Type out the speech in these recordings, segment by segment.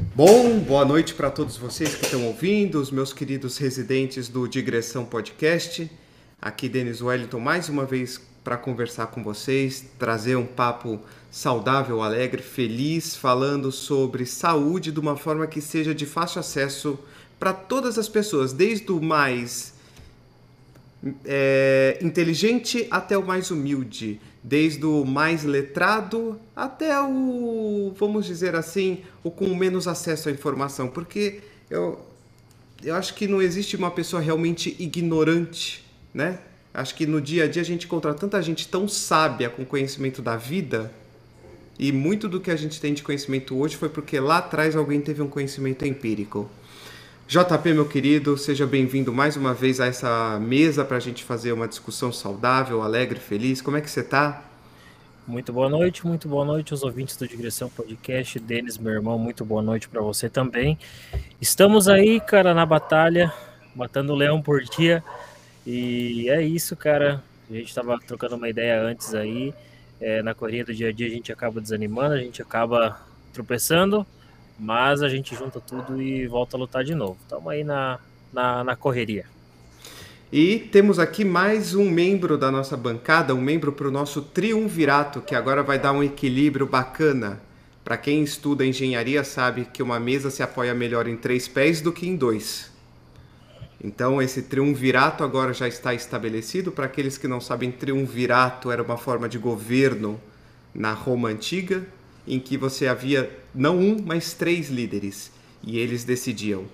Bom, boa noite para todos vocês que estão ouvindo, os meus queridos residentes do Digressão Podcast. Aqui Denis Wellington mais uma vez para conversar com vocês, trazer um papo saudável, alegre, feliz, falando sobre saúde de uma forma que seja de fácil acesso para todas as pessoas, desde o mais é, inteligente até o mais humilde, desde o mais letrado até o, vamos dizer assim, o com menos acesso à informação, porque eu, eu acho que não existe uma pessoa realmente ignorante, né? Acho que no dia a dia a gente encontra tanta gente tão sábia com conhecimento da vida e muito do que a gente tem de conhecimento hoje foi porque lá atrás alguém teve um conhecimento empírico. JP, meu querido, seja bem-vindo mais uma vez a essa mesa para a gente fazer uma discussão saudável, alegre, feliz. Como é que você está? Muito boa noite, muito boa noite aos ouvintes do Digressão Podcast. Denis, meu irmão, muito boa noite para você também. Estamos aí, cara, na batalha, matando o leão por dia. E é isso, cara. A gente estava trocando uma ideia antes aí. É, na corrida do dia a dia a gente acaba desanimando, a gente acaba tropeçando, mas a gente junta tudo e volta a lutar de novo. Estamos aí na, na, na correria. E temos aqui mais um membro da nossa bancada, um membro para o nosso triunvirato, que agora vai dar um equilíbrio bacana. Para quem estuda engenharia sabe que uma mesa se apoia melhor em três pés do que em dois. Então esse triunvirato agora já está estabelecido. Para aqueles que não sabem, triunvirato era uma forma de governo na Roma antiga, em que você havia não um, mas três líderes e eles decidiam.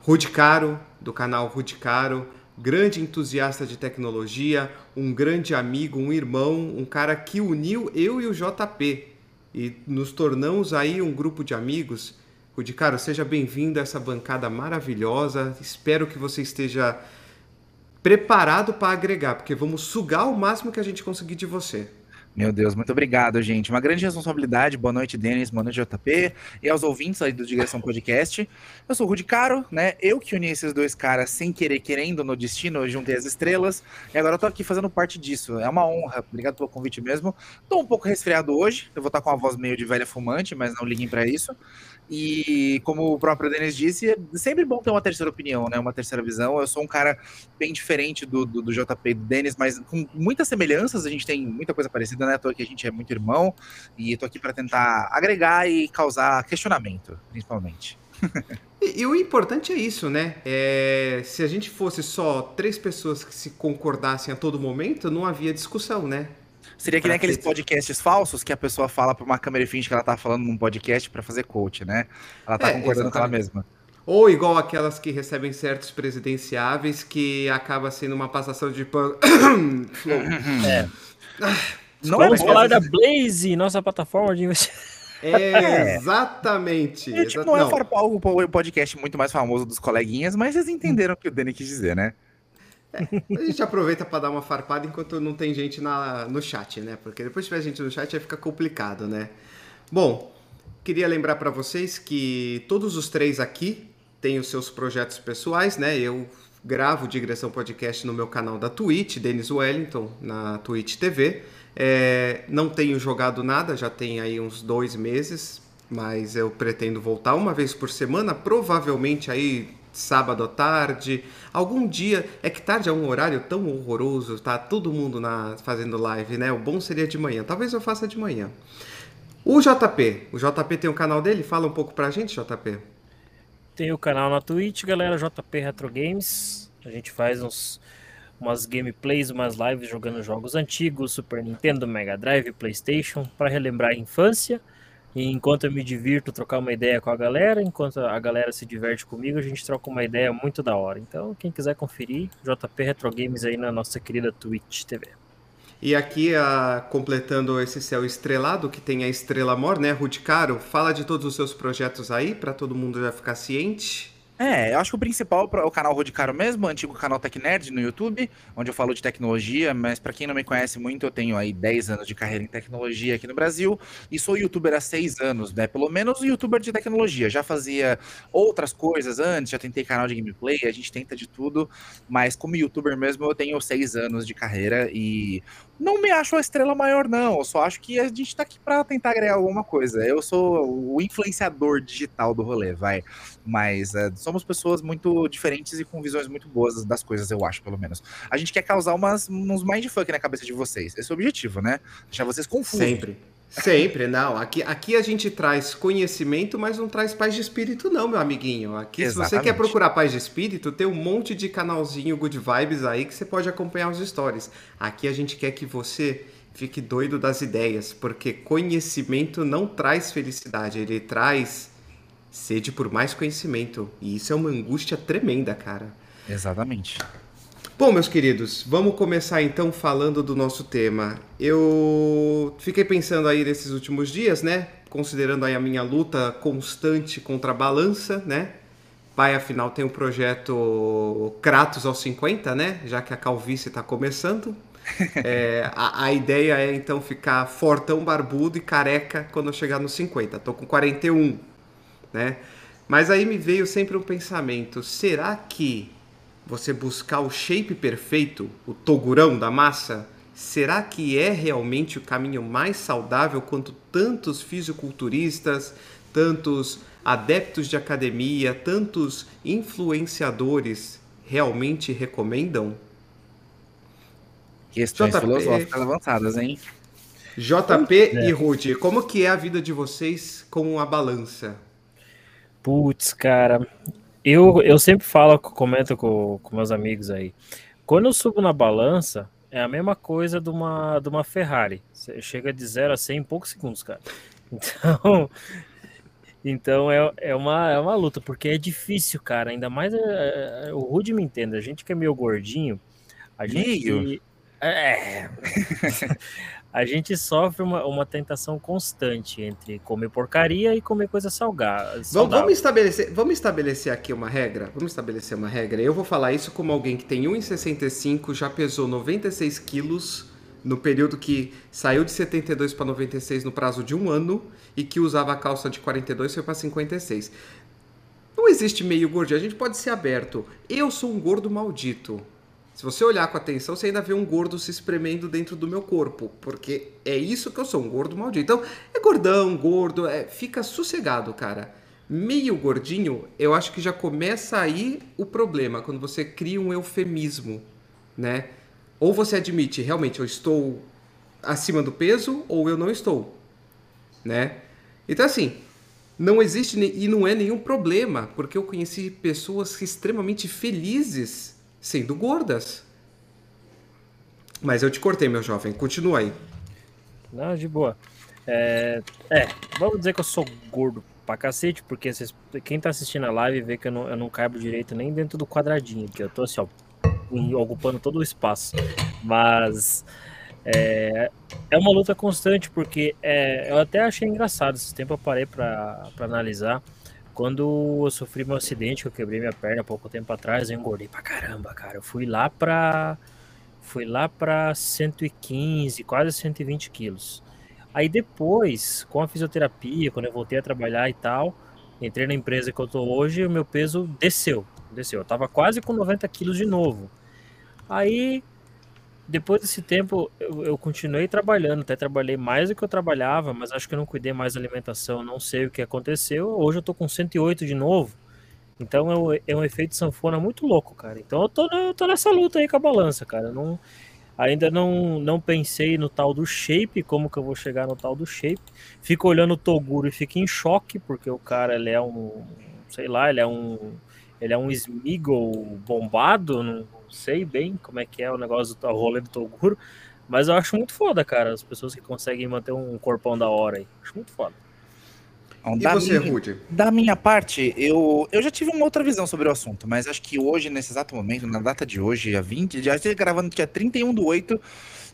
Rudi Caro, do canal Rudi Caro, grande entusiasta de tecnologia, um grande amigo, um irmão, um cara que uniu eu e o JP e nos tornamos aí um grupo de amigos. Rudi Caro, seja bem-vindo a essa bancada maravilhosa. Espero que você esteja preparado para agregar, porque vamos sugar o máximo que a gente conseguir de você. Meu Deus, muito obrigado, gente. Uma grande responsabilidade. Boa noite, Denis. Boa noite, JP. E aos ouvintes aí do Digressão Podcast. Eu sou o Rudy Caro, né? Eu que uni esses dois caras sem querer, querendo, no destino, juntei as estrelas. E agora eu tô aqui fazendo parte disso. É uma honra. Obrigado pelo convite mesmo. Tô um pouco resfriado hoje. Eu vou estar com a voz meio de velha fumante, mas não liguem para isso. E como o próprio Denis disse, é sempre bom ter uma terceira opinião, né? Uma terceira visão. Eu sou um cara bem diferente do, do, do JP e do Denis, mas com muitas semelhanças. A gente tem muita coisa parecida, né? Tô aqui, a gente é muito irmão. E tô aqui para tentar agregar e causar questionamento, principalmente. e, e, o importante é isso, né? É, se a gente fosse só três pessoas que se concordassem a todo momento, não havia discussão, né? Seria que nem aqueles podcasts falsos que a pessoa fala para uma câmera e finge que ela tá falando num podcast para fazer coach, né? Ela tá é, concordando exatamente. com ela mesma. Ou igual aquelas que recebem certos presidenciáveis que acaba sendo uma passação de pano. é. Não Vamos é falar da Blaze, nossa plataforma de investimento. É, exatamente. É, tipo, não é o podcast muito mais famoso dos coleguinhas, mas vocês entenderam o que o Dani quis dizer, né? É, a gente aproveita para dar uma farpada enquanto não tem gente na, no chat, né? Porque depois que tiver gente no chat aí fica complicado, né? Bom, queria lembrar para vocês que todos os três aqui têm os seus projetos pessoais, né? Eu gravo Digressão Podcast no meu canal da Twitch, Denis Wellington, na Twitch TV. É, não tenho jogado nada, já tem aí uns dois meses, mas eu pretendo voltar uma vez por semana, provavelmente aí sábado à tarde, algum dia. É que tarde é um horário tão horroroso, tá todo mundo na, fazendo live, né? O bom seria de manhã. Talvez eu faça de manhã. O JP, o JP tem um canal dele? Fala um pouco pra gente, JP. Tem o canal na Twitch, galera, JP Retro Games. A gente faz uns umas gameplays, umas lives jogando jogos antigos, Super Nintendo, Mega Drive, PlayStation, para relembrar a infância. E enquanto eu me divirto, trocar uma ideia com a galera, enquanto a galera se diverte comigo, a gente troca uma ideia muito da hora. Então, quem quiser conferir, JP Retro Games aí na nossa querida Twitch TV. E aqui, a, completando esse céu estrelado, que tem a Estrela Mor, né, Ruth Caro? Fala de todos os seus projetos aí, para todo mundo já ficar ciente. É, eu acho que o principal é o canal Rodicaro mesmo, o antigo canal Tech Nerd no YouTube, onde eu falo de tecnologia, mas para quem não me conhece muito, eu tenho aí 10 anos de carreira em tecnologia aqui no Brasil e sou youtuber há 6 anos, né? Pelo menos youtuber de tecnologia. Já fazia outras coisas antes, já tentei canal de gameplay, a gente tenta de tudo, mas como youtuber mesmo eu tenho 6 anos de carreira e não me acho a estrela maior, não. Eu só acho que a gente tá aqui para tentar agregar alguma coisa. Eu sou o influenciador digital do rolê, vai. Mas é, somos pessoas muito diferentes e com visões muito boas das coisas, eu acho, pelo menos. A gente quer causar umas, uns mindfuck na cabeça de vocês. Esse é o objetivo, né? Deixar vocês confusos. Sempre. Sempre, não. Aqui, aqui a gente traz conhecimento, mas não traz paz de espírito, não, meu amiguinho. Aqui, Exatamente. se você quer procurar paz de espírito, tem um monte de canalzinho Good Vibes aí que você pode acompanhar os stories. Aqui a gente quer que você fique doido das ideias, porque conhecimento não traz felicidade, ele traz sede por mais conhecimento. E isso é uma angústia tremenda, cara. Exatamente. Bom, meus queridos, vamos começar então falando do nosso tema. Eu fiquei pensando aí nesses últimos dias, né? Considerando aí a minha luta constante contra a balança, né? Pai, afinal, tem o um projeto Kratos aos 50, né? Já que a calvície está começando. É, a, a, ideia é então ficar fortão, barbudo e careca quando eu chegar nos 50. Tô com 41, né? Mas aí me veio sempre um pensamento: será que você buscar o shape perfeito, o togurão da massa, será que é realmente o caminho mais saudável quanto tantos fisiculturistas, tantos adeptos de academia, tantos influenciadores realmente recomendam? Questões JP, filosóficas avançadas, hein? JP é. e Ruth, como que é a vida de vocês com a balança? Putz, cara, eu, eu sempre falo, comento com, com meus amigos aí. Quando eu subo na balança, é a mesma coisa de uma, de uma Ferrari. Você chega de 0 a 100 em poucos segundos, cara. Então, então é, é, uma, é uma luta, porque é difícil, cara. Ainda mais é, é, o Rude me entende. A gente que é meio gordinho, a gente. Meio? É. a gente sofre uma, uma tentação constante entre comer porcaria e comer coisa salgada. Vamos, vamos, estabelecer, vamos estabelecer aqui uma regra? Vamos estabelecer uma regra. Eu vou falar isso como alguém que tem 1,65, já pesou 96 quilos no período que saiu de 72 para 96 no prazo de um ano e que usava a calça de 42 foi para 56. Não existe meio gordinho, a gente pode ser aberto. Eu sou um gordo maldito. Se você olhar com atenção, você ainda vê um gordo se espremendo dentro do meu corpo, porque é isso que eu sou, um gordo maldito. Então, é gordão, gordo, é, fica sossegado, cara. Meio gordinho, eu acho que já começa aí o problema, quando você cria um eufemismo, né? Ou você admite, realmente, eu estou acima do peso, ou eu não estou, né? Então, assim, não existe e não é nenhum problema, porque eu conheci pessoas extremamente felizes sendo gordas. Mas eu te cortei, meu jovem. Continua aí. Não, de boa. É, é, vamos dizer que eu sou gordo pra cacete, porque quem tá assistindo a live vê que eu não, eu não caibo direito nem dentro do quadradinho, que eu tô assim, ó, ocupando todo o espaço. Mas é, é uma luta constante, porque é, eu até achei engraçado. Esse tempo eu parei pra, pra analisar. Quando eu sofri meu acidente, que eu quebrei minha perna pouco tempo atrás, eu engordei pra caramba, cara. Eu fui lá pra. Fui lá pra 115, quase 120 quilos. Aí depois, com a fisioterapia, quando eu voltei a trabalhar e tal, entrei na empresa que eu tô hoje, o meu peso desceu. Desceu. Eu tava quase com 90 quilos de novo. Aí depois desse tempo, eu, eu, continuei trabalhando, até trabalhei mais do que eu trabalhava, mas acho que eu não cuidei mais da alimentação, não sei o que aconteceu. Hoje eu tô com 108 de novo. Então é um, é um efeito sanfona muito louco, cara. Então eu tô, eu tô nessa luta aí com a balança, cara. não, ainda não, não pensei no tal do shape, como que eu vou chegar no tal do shape. Fico olhando o Toguro e fico em choque, porque o cara, ele é um, sei lá, ele é um, ele é um Smeagol bombado, não, sei bem como é que é o negócio do rolê do Toguro, mas eu acho muito foda, cara, as pessoas que conseguem manter um corpão da hora aí. Acho muito foda. Bom, e você, minha, Rudy? Da minha parte, eu, eu já tive uma outra visão sobre o assunto, mas acho que hoje, nesse exato momento, na data de hoje, dia 20, já estou gravando dia 31 do 8,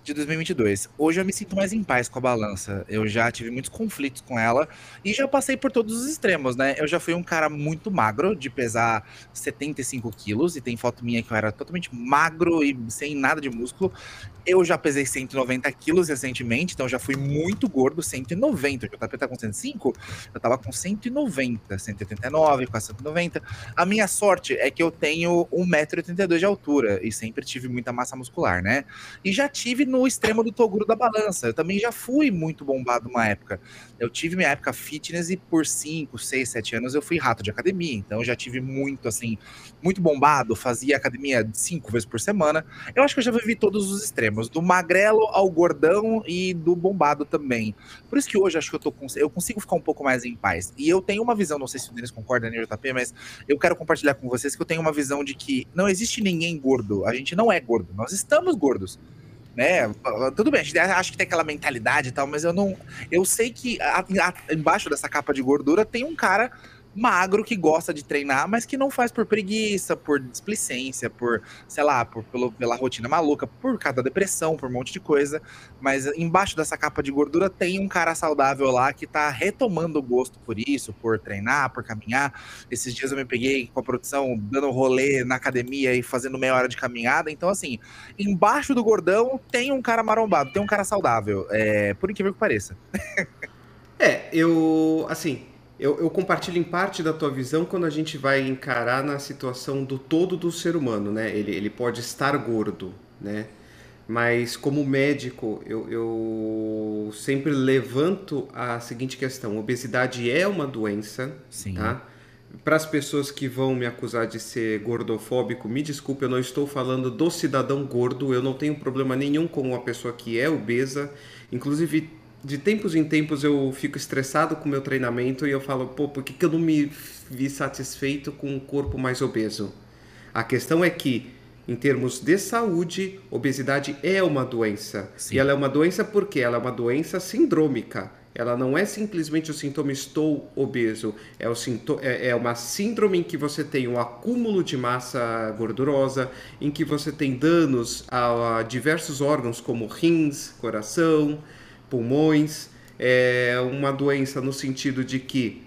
de 2022. Hoje eu me sinto mais em paz com a balança. Eu já tive muitos conflitos com ela e já passei por todos os extremos, né? Eu já fui um cara muito magro, de pesar 75 quilos, e tem foto minha que eu era totalmente magro e sem nada de músculo. Eu já pesei 190 quilos recentemente, então já fui muito gordo, 190. O JP com 105, eu tava com 190, 189, quase 190. A minha sorte é que eu tenho 1,82m de altura e sempre tive muita massa muscular, né? E já tive no extremo do Toguro da balança. Eu também já fui muito bombado uma época. Eu tive minha época fitness e por 5, 6, 7 anos eu fui rato de academia. Então eu já tive muito, assim, muito bombado, fazia academia cinco vezes por semana. Eu acho que eu já vivi todos os extremos, do magrelo ao gordão e do bombado também. Por isso que hoje acho que eu tô eu consigo ficar um pouco mais em paz. E eu tenho uma visão, não sei se o Denis concorda, né, JP, mas eu quero compartilhar com vocês que eu tenho uma visão de que não existe ninguém gordo. A gente não é gordo, nós estamos gordos né? Tudo bem, a gente acha que tem aquela mentalidade e tal, mas eu não. Eu sei que a, a, embaixo dessa capa de gordura tem um cara magro que gosta de treinar, mas que não faz por preguiça, por displicência, por, sei lá, por, pelo, pela rotina maluca, por causa da depressão, por um monte de coisa. Mas embaixo dessa capa de gordura tem um cara saudável lá que tá retomando o gosto por isso, por treinar, por caminhar. Esses dias eu me peguei com a produção dando rolê na academia e fazendo meia hora de caminhada. Então, assim, embaixo do gordão tem um cara marombado, tem um cara saudável. É, por incrível que pareça. é, eu, assim, eu, eu, compartilho em parte da tua visão quando a gente vai encarar na situação do todo do ser humano, né? Ele, ele pode estar gordo, né? Mas como médico, eu, eu sempre levanto a seguinte questão: obesidade é uma doença, Sim. tá? Para as pessoas que vão me acusar de ser gordofóbico, me desculpe, eu não estou falando do cidadão gordo. Eu não tenho problema nenhum com uma pessoa que é obesa. Inclusive, de tempos em tempos eu fico estressado com o meu treinamento e eu falo, pô, por que, que eu não me vi satisfeito com um corpo mais obeso? A questão é que, em termos de saúde, obesidade é uma doença. Sim. E ela é uma doença porque ela é uma doença sindrômica. Ela não é simplesmente o sintoma estou obeso, é, o sintoma, é, é uma síndrome em que você tem um acúmulo de massa gordurosa, em que você tem danos a, a diversos órgãos como rins, coração, pulmões, é uma doença no sentido de que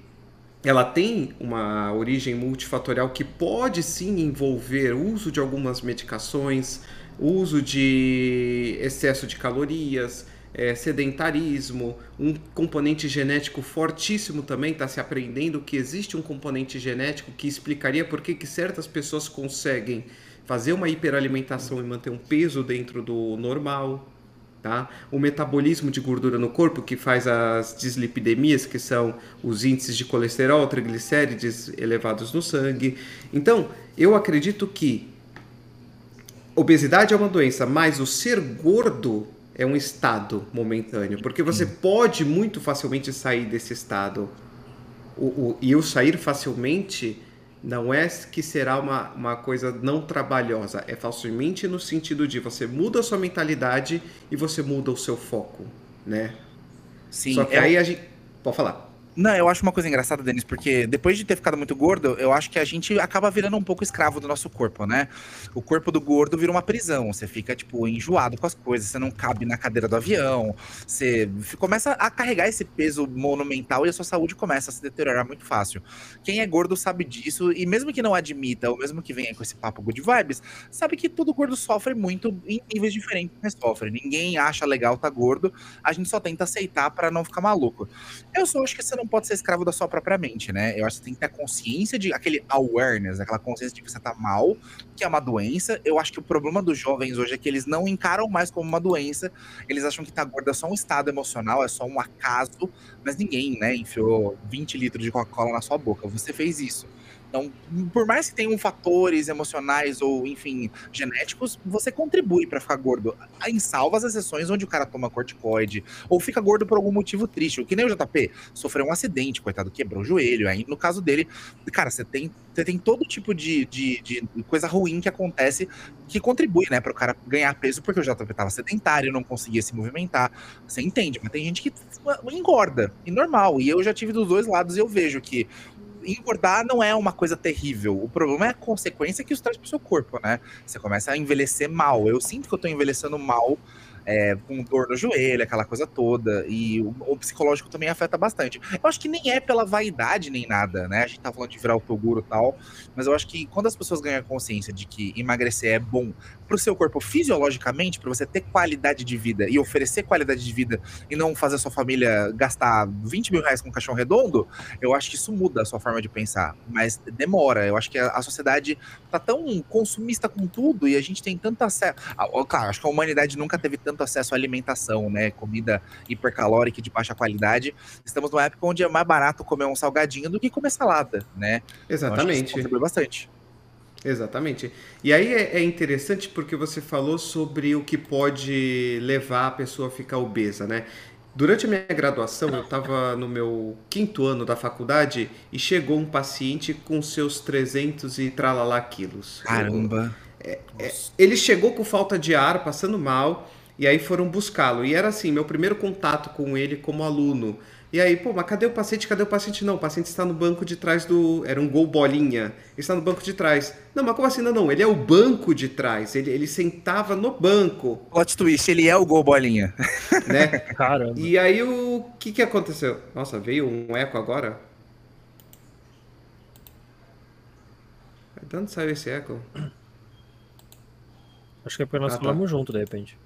ela tem uma origem multifatorial que pode sim envolver uso de algumas medicações, uso de excesso de calorias, é, sedentarismo, um componente genético fortíssimo também, está se aprendendo que existe um componente genético que explicaria por que, certas pessoas conseguem fazer uma hiperalimentação e manter um peso dentro do normal, Tá? O metabolismo de gordura no corpo, que faz as dislipidemias, que são os índices de colesterol, triglicérides elevados no sangue. Então, eu acredito que obesidade é uma doença, mas o ser gordo é um estado momentâneo, porque você pode muito facilmente sair desse estado. O, o, e eu sair facilmente não é que será uma, uma coisa não trabalhosa, é facilmente no sentido de você muda a sua mentalidade e você muda o seu foco, né? Sim. Só que é... aí a gente. Pode falar. Não, eu acho uma coisa engraçada, Denis, porque depois de ter ficado muito gordo, eu acho que a gente acaba virando um pouco escravo do nosso corpo, né? O corpo do gordo vira uma prisão. Você fica, tipo, enjoado com as coisas, você não cabe na cadeira do avião, você começa a carregar esse peso monumental e a sua saúde começa a se deteriorar muito fácil. Quem é gordo sabe disso, e mesmo que não admita, ou mesmo que venha com esse papo good vibes, sabe que todo gordo sofre muito em níveis diferentes, mas sofre. Ninguém acha legal tá gordo, a gente só tenta aceitar para não ficar maluco. Eu só acho que você não não pode ser escravo da sua própria mente, né? Eu acho que tem que ter consciência de aquele awareness, aquela consciência de que você tá mal, que é uma doença. Eu acho que o problema dos jovens hoje é que eles não encaram mais como uma doença. Eles acham que tá gordo é só um estado emocional, é só um acaso, mas ninguém, né, enfiou 20 litros de Coca-Cola na sua boca. Você fez isso. Então, por mais que tenham fatores emocionais ou, enfim, genéticos, você contribui para ficar gordo. Em salvas exceções onde o cara toma corticoide ou fica gordo por algum motivo triste. O que nem o JP sofreu um acidente, coitado, quebrou o joelho. Aí, no caso dele, cara, você tem, você tem todo tipo de, de, de coisa ruim que acontece que contribui, né, para o cara ganhar peso, porque o JP tava sedentário, não conseguia se movimentar. Você entende, mas tem gente que engorda, e normal. E eu já tive dos dois lados e eu vejo que engordar não é uma coisa terrível. O problema é a consequência que isso traz pro seu corpo, né? Você começa a envelhecer mal. Eu sinto que eu tô envelhecendo mal é, com dor no joelho, aquela coisa toda. E o, o, psicológico também afeta bastante. Eu acho que nem é pela vaidade nem nada, né? A gente tá falando de virar o Toguro e tal, mas eu acho que quando as pessoas ganham consciência de que emagrecer é bom pro seu corpo fisiologicamente, para você ter qualidade de vida e oferecer qualidade de vida e não fazer a sua família gastar 20 mil reais com um caixão redondo, eu acho que isso muda a sua forma de pensar. Mas demora. Eu acho que a, a sociedade tá tão consumista com tudo e a gente tem tanto acesso. Claro, acho que a humanidade nunca teve tanto acesso à alimentação, né? Comida hipercalórica de baixa qualidade. Estamos numa época onde é mais barato comer um salgadinho do que comer salada, né? Exatamente. contribui bastante. Exatamente. E aí é, é, interessante porque você falou sobre o que pode levar a pessoa a ficar obesa, né? Durante a minha graduação, eu estava no meu quinto ano da faculdade e chegou um paciente com seus 300 e tralalá quilos. Caramba! É, é, ele chegou com falta de ar, passando mal, e aí foram buscá-lo. E era assim, meu primeiro contato com ele como aluno. E aí, pô, mas cadê o paciente? Cadê o paciente? Não, o paciente está no banco de trás do. Era um gol bolinha. Ele está no banco de trás. Não, mas como assim? Não, não. Ele é o banco de trás. Ele, ele sentava no banco. Plot twist, ele é o gol bolinha. Né? Caramba. E aí o que, que aconteceu? Nossa, veio um eco agora? De onde saiu esse eco? Acho que é porque nós ah, tá. falamos tá. junto, de repente.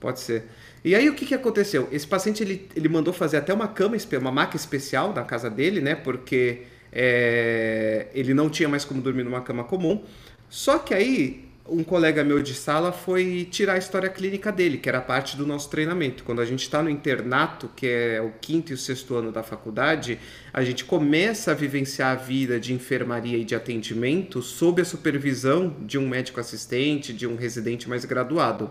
Pode ser. E aí o que, que aconteceu? Esse paciente ele, ele mandou fazer até uma cama, uma maca especial na casa dele, né? Porque é, ele não tinha mais como dormir numa cama comum. Só que aí um colega meu de sala foi tirar a história clínica dele, que era parte do nosso treinamento. Quando a gente está no internato, que é o quinto e o sexto ano da faculdade, a gente começa a vivenciar a vida de enfermaria e de atendimento sob a supervisão de um médico assistente, de um residente mais graduado.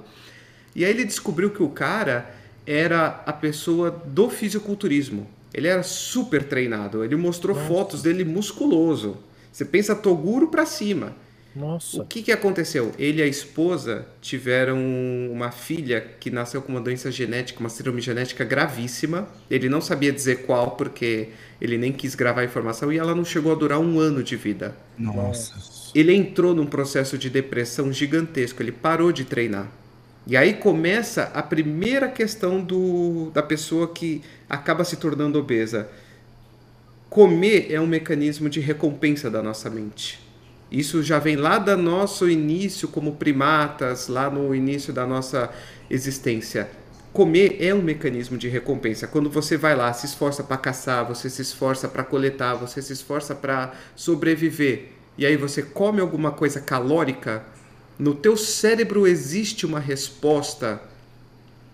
E aí ele descobriu que o cara era a pessoa do fisiculturismo. Ele era super treinado. Ele mostrou Nossa. fotos dele musculoso. Você pensa Toguro para cima. Nossa. O que, que aconteceu? Ele e a esposa tiveram uma filha que nasceu com uma doença genética, uma síndrome genética gravíssima. Ele não sabia dizer qual, porque ele nem quis gravar a informação e ela não chegou a durar um ano de vida. Nossa. Ele entrou num processo de depressão gigantesco. Ele parou de treinar. E aí começa a primeira questão do, da pessoa que acaba se tornando obesa. Comer é um mecanismo de recompensa da nossa mente. Isso já vem lá do nosso início como primatas, lá no início da nossa existência. Comer é um mecanismo de recompensa. Quando você vai lá, se esforça para caçar, você se esforça para coletar, você se esforça para sobreviver, e aí você come alguma coisa calórica, no teu cérebro existe uma resposta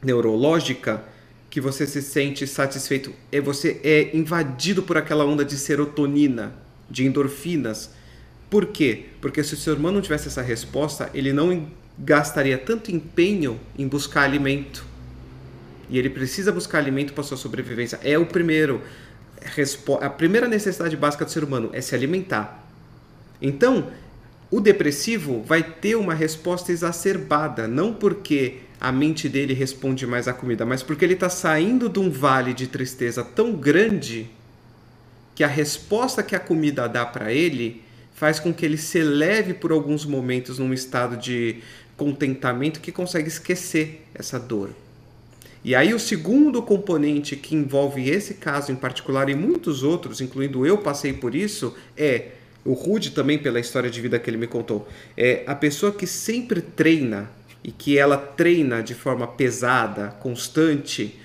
neurológica que você se sente satisfeito, é você é invadido por aquela onda de serotonina, de endorfinas. Por quê? Porque se o ser humano não tivesse essa resposta, ele não gastaria tanto empenho em buscar alimento. E ele precisa buscar alimento para sua sobrevivência. É o primeiro a primeira necessidade básica do ser humano é se alimentar. Então, o depressivo vai ter uma resposta exacerbada, não porque a mente dele responde mais à comida, mas porque ele está saindo de um vale de tristeza tão grande que a resposta que a comida dá para ele faz com que ele se eleve por alguns momentos num estado de contentamento que consegue esquecer essa dor. E aí o segundo componente que envolve esse caso em particular e muitos outros, incluindo eu passei por isso, é o Rude também pela história de vida que ele me contou, é a pessoa que sempre treina e que ela treina de forma pesada, constante,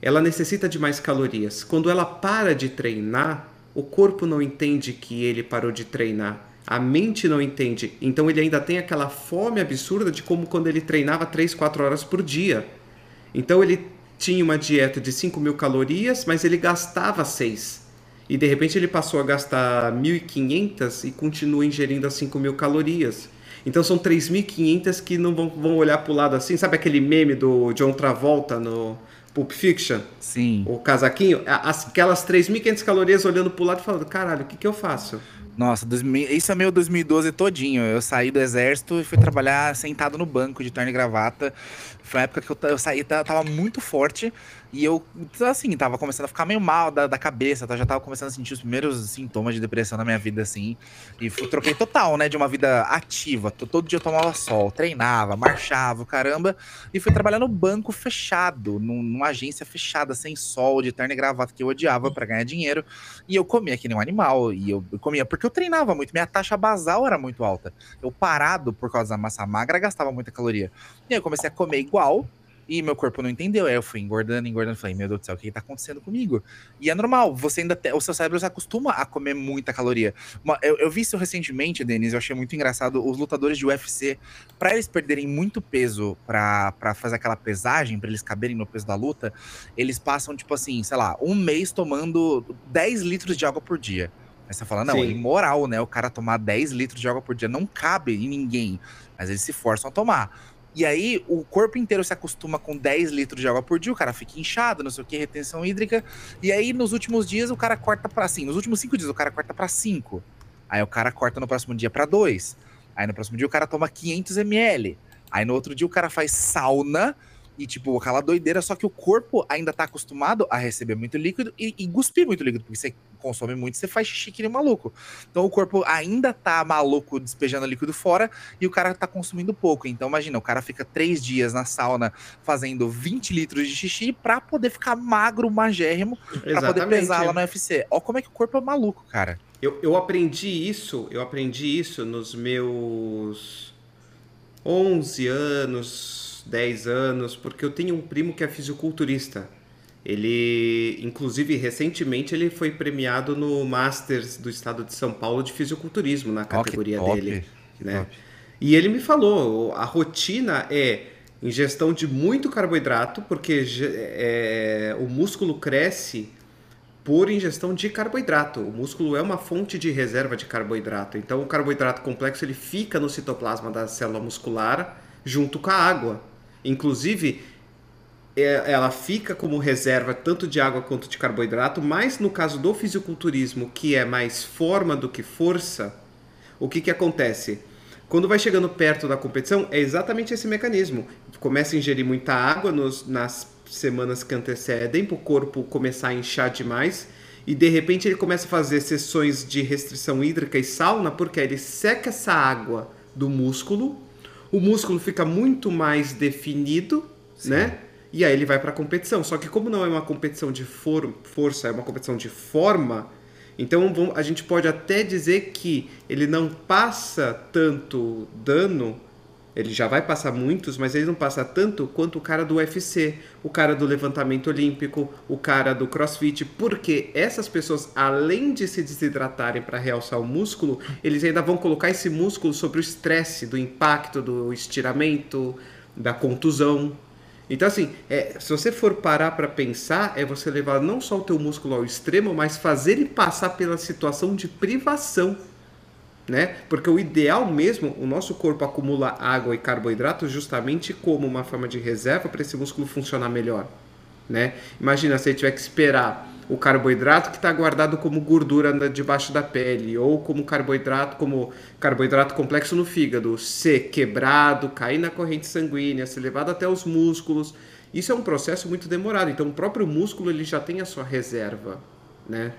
ela necessita de mais calorias. Quando ela para de treinar, o corpo não entende que ele parou de treinar. A mente não entende. Então ele ainda tem aquela fome absurda de como quando ele treinava 3, 4 horas por dia. Então ele tinha uma dieta de 5 mil calorias, mas ele gastava 6 e de repente ele passou a gastar 1.500 e continua ingerindo as 5.000 calorias. Então são 3.500 que não vão, vão olhar para o lado assim. Sabe aquele meme do John Travolta no Pulp Fiction? Sim. O casaquinho? Aquelas 3.500 calorias olhando para o lado e falando: caralho, o que, que eu faço? Nossa, isso é meu 2012 todinho. Eu saí do exército e fui trabalhar sentado no banco de terno e gravata. Foi uma época que eu, eu saí, tava muito forte. E eu, assim, tava começando a ficar meio mal da, da cabeça, tá? já tava começando a sentir os primeiros sintomas de depressão na minha vida, assim. E fui, troquei total, né, de uma vida ativa. Todo dia eu tomava sol, treinava, marchava, caramba. E fui trabalhar no banco fechado, num, numa agência fechada, sem sol, de terno e gravata, que eu odiava para ganhar dinheiro. E eu comia que nem um animal. E eu, comia porque eu treinava muito, minha taxa basal era muito alta. Eu parado por causa da massa magra, gastava muita caloria. E aí eu comecei a comer igual, e meu corpo não entendeu. Aí eu fui engordando, engordando. Falei, meu Deus do céu, o que, que tá acontecendo comigo? E é normal, você ainda tem, o seu cérebro se acostuma a comer muita caloria. Uma, eu, eu, vi isso recentemente, Denis, eu achei muito engraçado. Os lutadores de UFC, para eles perderem muito peso para fazer aquela pesagem, para eles caberem no peso da luta, eles passam, tipo assim, sei lá, um mês tomando 10 litros de água por dia. Aí você fala, não, Sim. é imoral, né? O cara tomar 10 litros de água por dia não cabe em ninguém. Mas eles se forçam a tomar. E aí o corpo inteiro se acostuma com 10 litros de água por dia, o cara fica inchado, não sei o que, retenção hídrica. E aí nos últimos dias o cara corta para assim, nos últimos 5 dias o cara corta para 5. Aí o cara corta no próximo dia para 2. Aí no próximo dia o cara toma 500 ml. Aí no outro dia o cara faz sauna e, tipo, aquela doideira, só que o corpo ainda tá acostumado a receber muito líquido e, e cuspir muito líquido, porque você consome muito, você faz xixi que nem maluco. Então o corpo ainda tá maluco despejando líquido fora e o cara tá consumindo pouco. Então imagina, o cara fica três dias na sauna fazendo 20 litros de xixi pra poder ficar magro, magérrimo, pra poder pesar lá no UFC. Ó como é que o corpo é maluco, cara. Eu, eu aprendi isso, eu aprendi isso nos meus 11 anos, 10 anos, porque eu tenho um primo que é fisiculturista. Ele, inclusive, recentemente ele foi premiado no Masters do Estado de São Paulo de fisiculturismo na categoria oh, dele, né? E ele me falou, a rotina é ingestão de muito carboidrato, porque é, o músculo cresce por ingestão de carboidrato. O músculo é uma fonte de reserva de carboidrato. Então, o carboidrato complexo ele fica no citoplasma da célula muscular junto com a água. Inclusive, ela fica como reserva tanto de água quanto de carboidrato, mas no caso do fisiculturismo, que é mais forma do que força, o que, que acontece? Quando vai chegando perto da competição, é exatamente esse mecanismo. Começa a ingerir muita água nos, nas semanas que antecedem, para o corpo começar a inchar demais, e de repente ele começa a fazer sessões de restrição hídrica e sauna, porque ele seca essa água do músculo o músculo fica muito mais definido, Sim. né? E aí ele vai para a competição. Só que como não é uma competição de for força, é uma competição de forma, então a gente pode até dizer que ele não passa tanto dano ele já vai passar muitos, mas ele não passa tanto quanto o cara do UFC, o cara do levantamento olímpico, o cara do crossfit, porque essas pessoas, além de se desidratarem para realçar o músculo, eles ainda vão colocar esse músculo sobre o estresse, do impacto, do estiramento, da contusão. Então, assim, é, se você for parar para pensar, é você levar não só o teu músculo ao extremo, mas fazer ele passar pela situação de privação né? Porque o ideal mesmo, o nosso corpo acumula água e carboidrato justamente como uma forma de reserva para esse músculo funcionar melhor, né? Imagina se ele tiver que esperar o carboidrato que está guardado como gordura debaixo da pele ou como carboidrato como carboidrato complexo no fígado ser quebrado, cair na corrente sanguínea, ser levado até os músculos. Isso é um processo muito demorado. Então o próprio músculo ele já tem a sua reserva, né?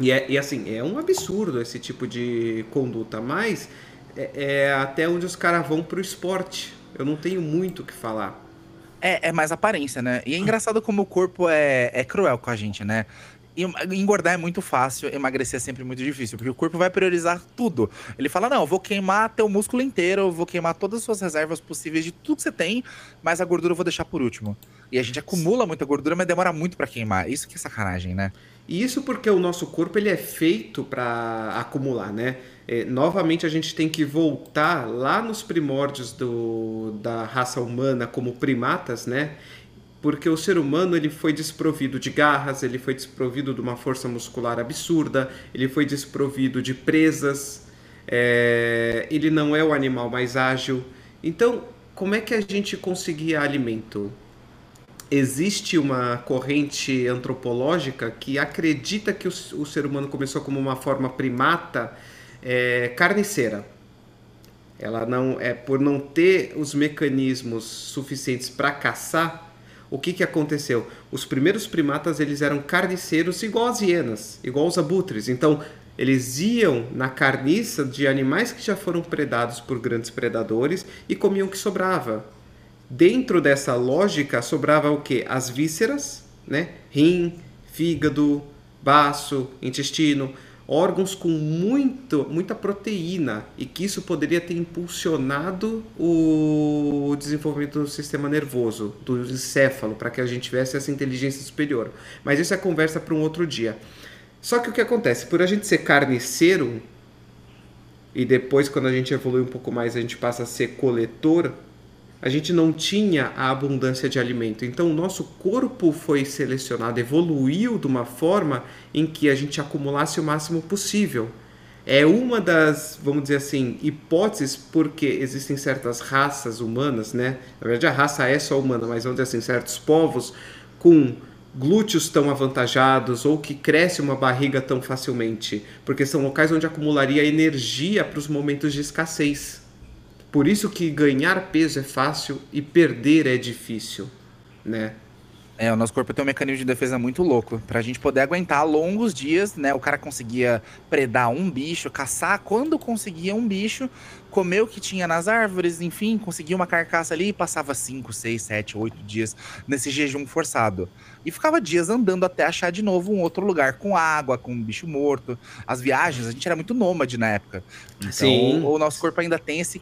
E, é, e assim, é um absurdo esse tipo de conduta, mas é, é até onde os caras vão pro esporte. Eu não tenho muito o que falar. É, é mais aparência, né? E é engraçado como o corpo é, é cruel com a gente, né? engordar é muito fácil, emagrecer é sempre muito difícil, porque o corpo vai priorizar tudo. Ele fala: não, vou queimar teu músculo inteiro, vou queimar todas as suas reservas possíveis de tudo que você tem, mas a gordura eu vou deixar por último. E a gente acumula muita gordura, mas demora muito para queimar. Isso que é sacanagem, né? E isso porque o nosso corpo ele é feito para acumular, né? É, novamente a gente tem que voltar lá nos primórdios do, da raça humana como primatas, né? Porque o ser humano ele foi desprovido de garras, ele foi desprovido de uma força muscular absurda, ele foi desprovido de presas, é, ele não é o animal mais ágil. Então, como é que a gente conseguia alimento? existe uma corrente antropológica que acredita que o, o ser humano começou como uma forma primata é, carniceira. Ela não é por não ter os mecanismos suficientes para caçar. o que, que aconteceu? Os primeiros primatas eles eram carniceiros igual as hienas, igual os abutres. Então, eles iam na carniça de animais que já foram predados por grandes predadores e comiam o que sobrava. Dentro dessa lógica, sobrava o que? As vísceras, né? rim, fígado, baço, intestino, órgãos com muito, muita proteína e que isso poderia ter impulsionado o desenvolvimento do sistema nervoso, do encéfalo, para que a gente tivesse essa inteligência superior. Mas isso é conversa para um outro dia. Só que o que acontece? Por a gente ser carniceiro e depois, quando a gente evolui um pouco mais, a gente passa a ser coletor, a gente não tinha a abundância de alimento. Então, o nosso corpo foi selecionado, evoluiu de uma forma em que a gente acumulasse o máximo possível. É uma das, vamos dizer assim, hipóteses porque existem certas raças humanas, né? Na verdade, a raça é só humana, mas vamos dizer assim, certos povos com glúteos tão avantajados ou que cresce uma barriga tão facilmente, porque são locais onde acumularia energia para os momentos de escassez. Por isso que ganhar peso é fácil e perder é difícil, né? É, o nosso corpo tem um mecanismo de defesa muito louco. Pra gente poder aguentar longos dias, né? O cara conseguia predar um bicho, caçar quando conseguia um bicho, comer o que tinha nas árvores, enfim, conseguia uma carcaça ali e passava 5, 6, 7, 8 dias nesse jejum forçado. E ficava dias andando até achar de novo um outro lugar com água, com um bicho morto. As viagens, a gente era muito nômade na época. Então, Sim. o nosso corpo ainda tem esse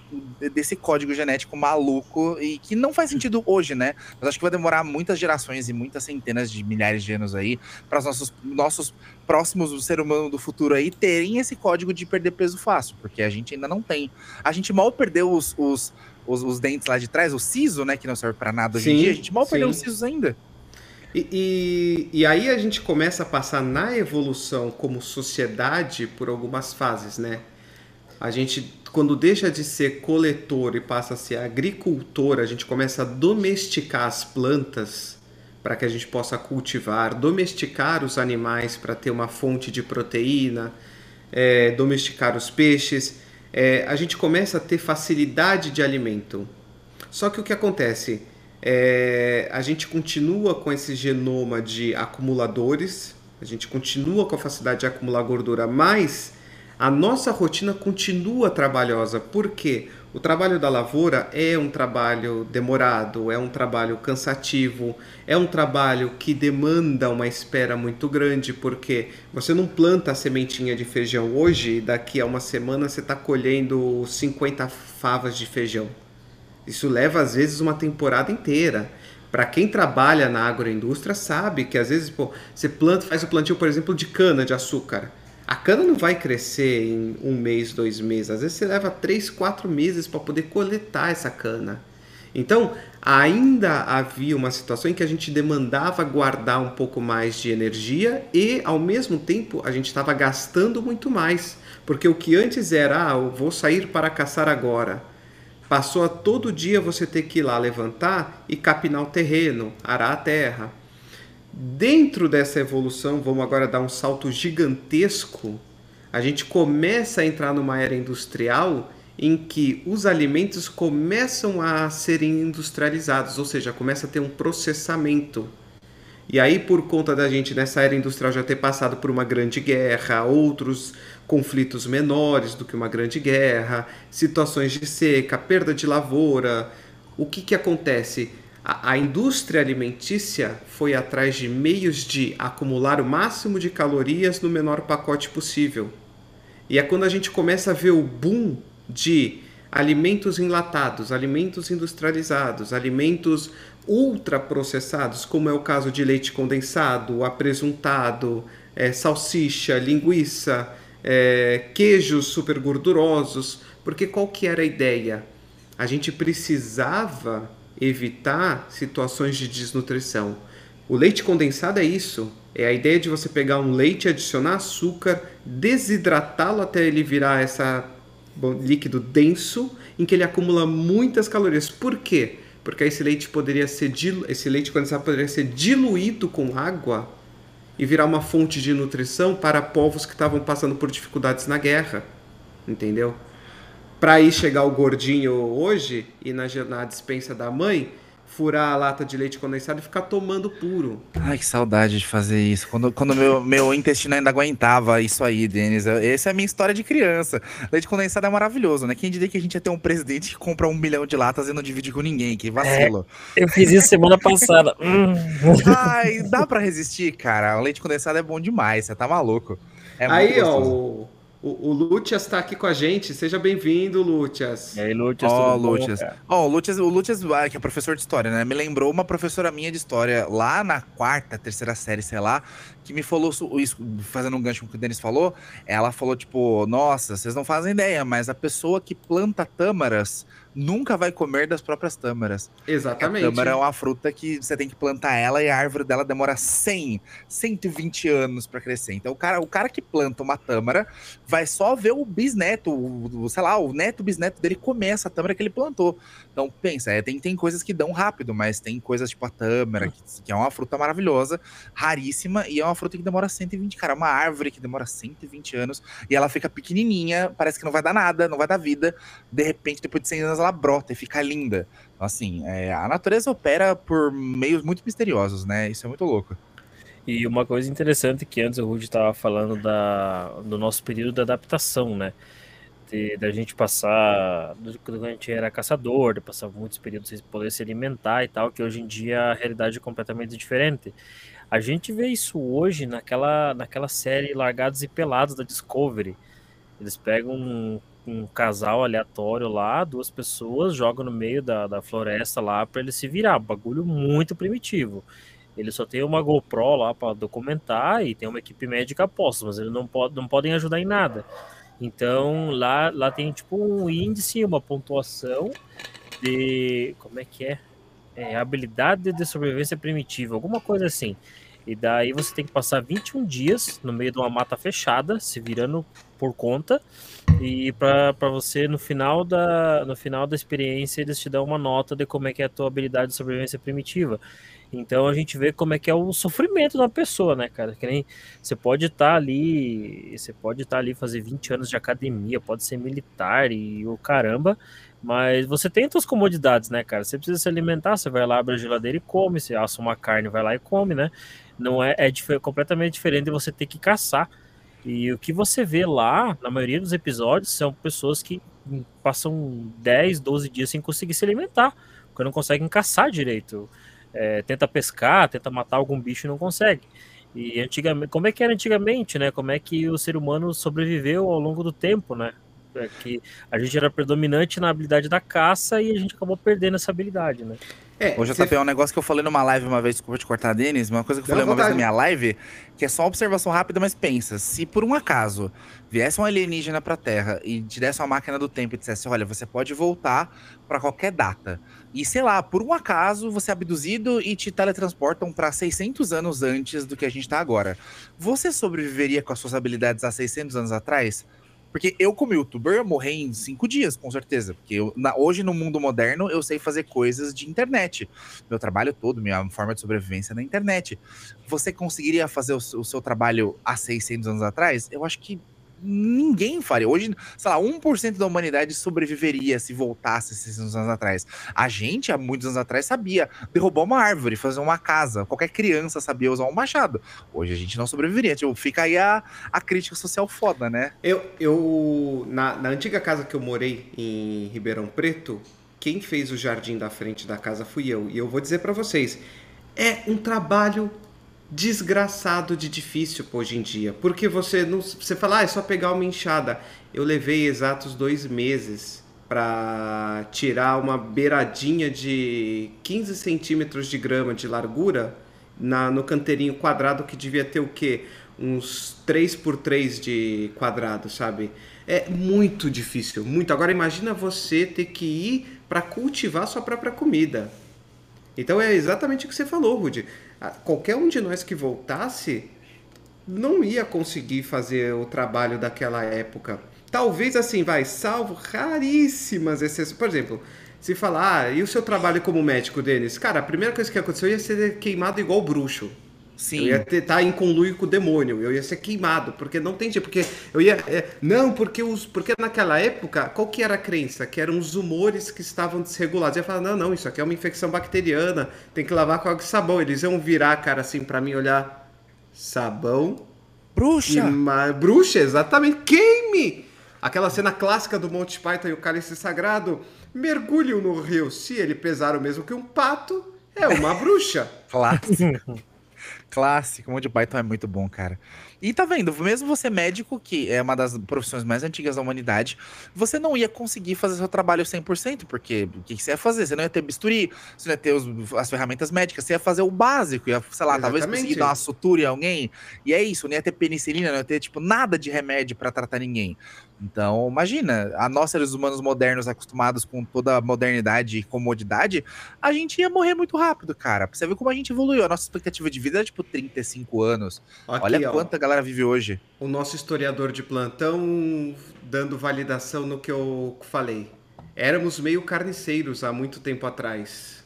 desse código genético maluco e que não faz sentido hoje, né? Mas acho que vai demorar muitas gerações e muitas centenas de milhares de anos aí para os nossos, nossos próximos do ser humano do futuro aí terem esse código de perder peso fácil, porque a gente ainda não tem. A gente mal perdeu os, os, os, os dentes lá de trás, o siso, né, que não serve para nada hoje sim, em dia, a gente mal sim. perdeu os sisos ainda. E, e, e, aí a gente começa a passar na evolução como sociedade por algumas fases, né? A gente, quando deixa de ser coletor e passa a ser agricultor, a gente começa a domesticar as plantas para que a gente possa cultivar, domesticar os animais para ter uma fonte de proteína, é, domesticar os peixes, é, a gente começa a ter facilidade de alimento. Só que o que acontece? É, a gente continua com esse genoma de acumuladores, a gente continua com a facilidade de acumular gordura, mas a nossa rotina continua trabalhosa. Por quê? O trabalho da lavoura é um trabalho demorado, é um trabalho cansativo, é um trabalho que demanda uma espera muito grande, porque você não planta a sementinha de feijão hoje e daqui a uma semana você está colhendo 50 favas de feijão. Isso leva às vezes uma temporada inteira. Para quem trabalha na agroindústria sabe que às vezes pô, você planta, faz o plantio, por exemplo, de cana de açúcar. A cana não vai crescer em um mês, dois meses. Às vezes você leva três, quatro meses para poder coletar essa cana. Então, ainda havia uma situação em que a gente demandava guardar um pouco mais de energia e, ao mesmo tempo, a gente estava gastando muito mais. Porque o que antes era, ah, eu vou sair para caçar agora, passou a todo dia você ter que ir lá levantar e capinar o terreno, arar a terra. Dentro dessa evolução, vamos agora dar um salto gigantesco. A gente começa a entrar numa era industrial em que os alimentos começam a serem industrializados, ou seja, começa a ter um processamento. E aí, por conta da gente nessa era industrial já ter passado por uma grande guerra, outros conflitos menores do que uma grande guerra, situações de seca, perda de lavoura, o que, que acontece? A, a indústria alimentícia foi atrás de meios de acumular o máximo de calorias no menor pacote possível. E é quando a gente começa a ver o boom de alimentos enlatados, alimentos industrializados, alimentos ultraprocessados, como é o caso de leite condensado, apresuntado, é, salsicha, linguiça, é, queijos super gordurosos, porque qual que era a ideia? A gente precisava evitar situações de desnutrição. O leite condensado é isso. É a ideia de você pegar um leite, adicionar açúcar, desidratá-lo até ele virar esse líquido denso, em que ele acumula muitas calorias. Por quê? Porque esse leite poderia ser esse leite condensado poderia ser diluído com água e virar uma fonte de nutrição para povos que estavam passando por dificuldades na guerra. Entendeu? Para ir chegar o gordinho hoje e na, na dispensa da mãe furar a lata de leite condensado e ficar tomando puro. Ai, que saudade de fazer isso. Quando, quando meu, meu intestino ainda aguentava isso aí, Denis. Essa é a minha história de criança. Leite condensado é maravilhoso, né? Quem diria que a gente ia ter um presidente que compra um milhão de latas e não divide com ninguém? Que vacilo. É, eu fiz isso semana passada. Hum. Ai, dá pra resistir, cara. O leite condensado é bom demais, você tá maluco. É aí, ó, o, o, o Lúcias está aqui com a gente. Seja bem-vindo, Lúcias. E aí, Lúcias, oh, Lúcias. Ó, oh, o Lúcias, o Lúcias, ah, que é professor de história, né? Me lembrou uma professora minha de história lá na quarta, terceira série, sei lá, que me falou isso, fazendo um gancho com o que o Denis falou. Ela falou, tipo, nossa, vocês não fazem ideia, mas a pessoa que planta tâmaras nunca vai comer das próprias tâmaras. Exatamente. A tâmara é uma fruta que você tem que plantar ela e a árvore dela demora 100, 120 anos para crescer. Então o cara, o cara que planta uma tâmara vai só ver o bisneto, o, sei lá, o neto bisneto dele comer essa tâmara que ele plantou. Então pensa, é, tem, tem coisas que dão rápido, mas tem coisas tipo a tâmara, que, que é uma fruta maravilhosa, raríssima, e é uma fruta que demora 120, cara, é uma árvore que demora 120 anos, e ela fica pequenininha, parece que não vai dar nada, não vai dar vida, de repente, depois de 100 anos, ela brota e fica linda. Assim, é, a natureza opera por meios muito misteriosos, né? Isso é muito louco. E uma coisa interessante que antes o Rudy estava falando da, do nosso período de adaptação, né? De, da gente passar, quando a gente era caçador, de passar muitos períodos sem poder se alimentar e tal, que hoje em dia a realidade é completamente diferente. A gente vê isso hoje naquela, naquela série Largados e Pelados da Discovery. Eles pegam um um casal aleatório lá, duas pessoas, jogam no meio da, da floresta lá para ele se virar. Bagulho muito primitivo. Ele só tem uma GoPro lá para documentar e tem uma equipe médica posta, mas eles não, pode, não podem ajudar em nada. Então lá, lá tem tipo um índice, uma pontuação de. Como é que é? é habilidade de sobrevivência primitiva, alguma coisa assim. E daí você tem que passar 21 dias no meio de uma mata fechada, se virando por conta. E para você, no final, da, no final da experiência, eles te dão uma nota de como é que é a tua habilidade de sobrevivência primitiva. Então a gente vê como é que é o sofrimento da pessoa, né, cara? Que nem você pode estar tá ali, você pode estar tá ali fazer 20 anos de academia, pode ser militar e o caramba, mas você tem suas comodidades, né, cara? Você precisa se alimentar, você vai lá, abre a geladeira e come, você assa uma carne, vai lá e come, né? Não é, é dif completamente diferente de você ter que caçar. E o que você vê lá, na maioria dos episódios, são pessoas que passam 10, 12 dias sem conseguir se alimentar, porque não conseguem caçar direito. É, tenta pescar, tenta matar algum bicho e não consegue. E antigamente, como é que era antigamente, né? Como é que o ser humano sobreviveu ao longo do tempo, né? É que a gente era predominante na habilidade da caça e a gente acabou perdendo essa habilidade, né? É, Hoje JP, é um negócio que eu falei numa live uma vez, desculpa te cortar, Denis, uma coisa que eu falei uma vez na minha live, que é só uma observação rápida, mas pensa, se por um acaso viesse um alienígena pra Terra e te desse uma máquina do tempo e dissesse, olha, você pode voltar para qualquer data, e sei lá, por um acaso você é abduzido e te teletransportam para 600 anos antes do que a gente tá agora, você sobreviveria com as suas habilidades há 600 anos atrás? Porque eu, como youtuber, morri em cinco dias, com certeza. Porque eu, na, hoje, no mundo moderno, eu sei fazer coisas de internet. Meu trabalho todo, minha forma de sobrevivência é na internet. Você conseguiria fazer o, o seu trabalho há 600 anos atrás? Eu acho que ninguém faria. Hoje, sei lá, 1% da humanidade sobreviveria se voltasse 600 anos atrás. A gente, há muitos anos atrás, sabia derrubar uma árvore, fazer uma casa. Qualquer criança sabia usar um machado. Hoje a gente não sobreviveria. Tipo, fica aí a, a crítica social foda, né? Eu, eu na, na antiga casa que eu morei em Ribeirão Preto, quem fez o jardim da frente da casa fui eu. E eu vou dizer para vocês, é um trabalho desgraçado de difícil hoje em dia. Porque você não. Você fala, ah, é só pegar uma enxada. Eu levei exatos dois meses para tirar uma beiradinha de 15 centímetros de grama de largura na, no canteirinho quadrado que devia ter o quê? Uns 3 por 3 de quadrado, sabe? É muito difícil, muito. Agora imagina você ter que ir para cultivar sua própria comida. Então é exatamente o que você falou, Rudy qualquer um de nós que voltasse não ia conseguir fazer o trabalho daquela época. Talvez assim, vai, salvo raríssimas exceções. Por exemplo, se falar, ah, e o seu trabalho como médico, Denis? Cara, a primeira coisa que aconteceu ia ser queimado igual bruxo. Sim. Eu ia estar tá em conluio com o demônio, eu ia ser queimado, porque não tem jeito, porque eu ia. É, não, porque os. Porque naquela época, qual que era a crença? Que eram os humores que estavam desregulados. Eu ia falar, não, não, isso aqui é uma infecção bacteriana, tem que lavar com água e sabão. Eles iam virar a cara assim para mim olhar. Sabão. Bruxa! Ma... Bruxa, exatamente. Queime! Aquela cena clássica do Monty Python e o cálice sagrado. Mergulhe no rio. Se ele pesar o mesmo que um pato, é uma bruxa. Clássico. Clássico, o Monty Python é muito bom, cara. E tá vendo, mesmo você médico, que é uma das profissões mais antigas da humanidade, você não ia conseguir fazer seu trabalho 100%, porque o que você ia fazer? Você não ia ter bisturi, você não ia ter os, as ferramentas médicas, você ia fazer o básico, ia, sei lá, Exatamente. talvez conseguir dar uma sutura em alguém, e é isso, não ia ter penicilina, não ia ter, tipo, nada de remédio para tratar ninguém. Então, imagina, a nós seres humanos modernos, acostumados com toda a modernidade e comodidade, a gente ia morrer muito rápido, cara. Pra você ver como a gente evoluiu. A nossa expectativa de vida é tipo 35 anos. Aqui, Olha quanta galera vive hoje. O nosso historiador de plantão dando validação no que eu falei. Éramos meio carniceiros há muito tempo atrás.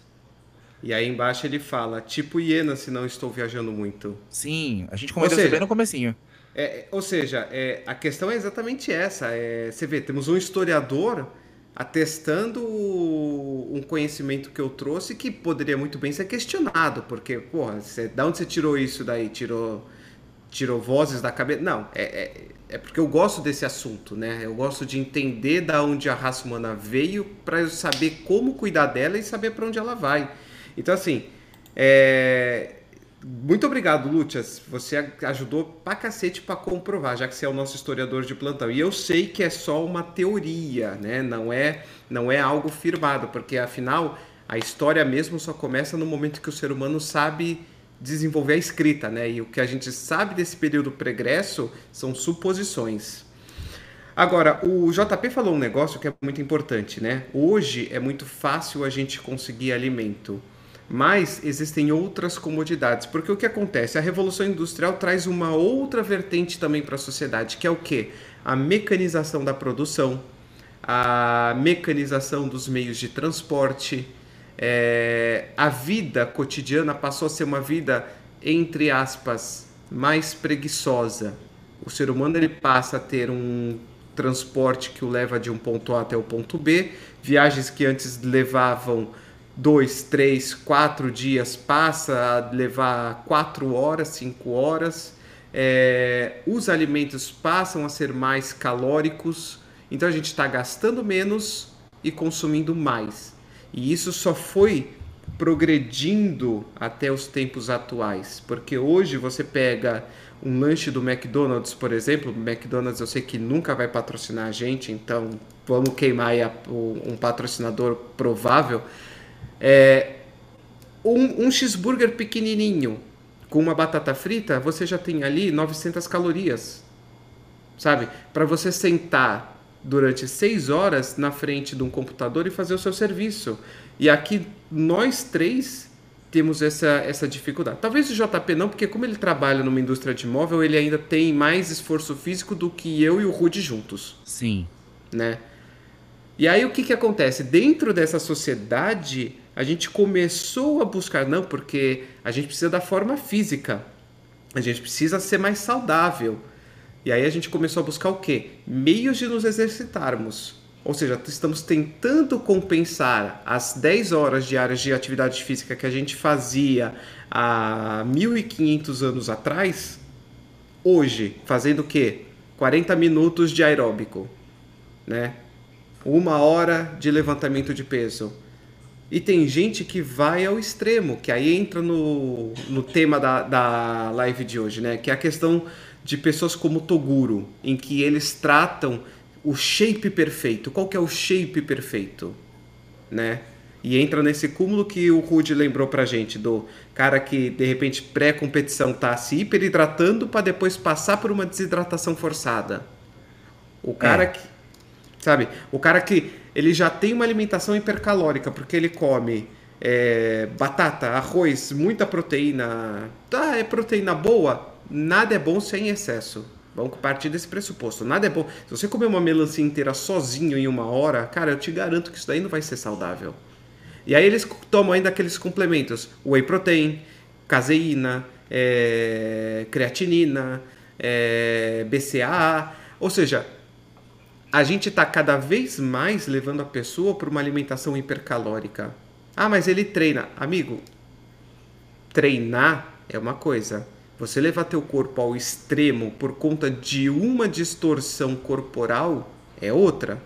E aí embaixo ele fala, tipo hiena, se não estou viajando muito. Sim, a gente comentou bem no comecinho. É, ou seja, é, a questão é exatamente essa. É, você vê, temos um historiador atestando um conhecimento que eu trouxe que poderia muito bem ser questionado, porque, porra, você, da onde você tirou isso daí? Tirou, tirou vozes da cabeça? Não, é, é, é porque eu gosto desse assunto, né? Eu gosto de entender da onde a raça humana veio para eu saber como cuidar dela e saber para onde ela vai. Então, assim, é, muito obrigado, Lúcias. Você ajudou pra cacete pra comprovar, já que você é o nosso historiador de plantão. E eu sei que é só uma teoria, né? Não é, não é algo firmado, porque afinal a história mesmo só começa no momento que o ser humano sabe desenvolver a escrita, né? E o que a gente sabe desse período pregresso são suposições. Agora, o JP falou um negócio que é muito importante, né? Hoje é muito fácil a gente conseguir alimento. Mas existem outras comodidades, porque o que acontece? A revolução industrial traz uma outra vertente também para a sociedade, que é o que? A mecanização da produção, a mecanização dos meios de transporte, é, a vida cotidiana passou a ser uma vida, entre aspas, mais preguiçosa. O ser humano ele passa a ter um transporte que o leva de um ponto A até o ponto B, viagens que antes levavam dois, três, quatro dias passa a levar quatro horas, cinco horas. É, os alimentos passam a ser mais calóricos, então a gente está gastando menos e consumindo mais. E isso só foi progredindo até os tempos atuais, porque hoje você pega um lanche do McDonald's, por exemplo, o McDonald's eu sei que nunca vai patrocinar a gente, então vamos queimar um patrocinador provável, é, um, um cheeseburger pequenininho com uma batata frita, você já tem ali 900 calorias, sabe? Para você sentar durante seis horas na frente de um computador e fazer o seu serviço. E aqui nós três temos essa, essa dificuldade. Talvez o JP não, porque como ele trabalha numa indústria de móvel, ele ainda tem mais esforço físico do que eu e o Rude juntos. Sim. Né? E aí o que, que acontece? Dentro dessa sociedade, a gente começou a buscar, não, porque a gente precisa da forma física, a gente precisa ser mais saudável. E aí a gente começou a buscar o quê? Meios de nos exercitarmos. Ou seja, estamos tentando compensar as 10 horas diárias de atividade física que a gente fazia há 1500 anos atrás, hoje, fazendo o quê? 40 minutos de aeróbico, né? Uma hora de levantamento de peso e tem gente que vai ao extremo, que aí entra no, no tema da, da live de hoje, né? Que é a questão de pessoas como Toguro, em que eles tratam o shape perfeito. Qual que é o shape perfeito? Né? E entra nesse cúmulo que o Rude lembrou pra gente, do cara que de repente pré-competição tá se hiperidratando para depois passar por uma desidratação forçada. O cara é. que. Sabe? O cara que ele já tem uma alimentação hipercalórica, porque ele come é, batata, arroz, muita proteína. Tá, é proteína boa? Nada é bom sem excesso. Vamos partir desse pressuposto. Nada é bom. Se você comer uma melancia inteira sozinho em uma hora, cara, eu te garanto que isso daí não vai ser saudável. E aí eles tomam ainda aqueles complementos: whey protein, caseína, é, creatinina, é, BCAA. Ou seja, a gente está cada vez mais levando a pessoa para uma alimentação hipercalórica. Ah, mas ele treina. Amigo, treinar é uma coisa. Você levar teu corpo ao extremo por conta de uma distorção corporal é outra,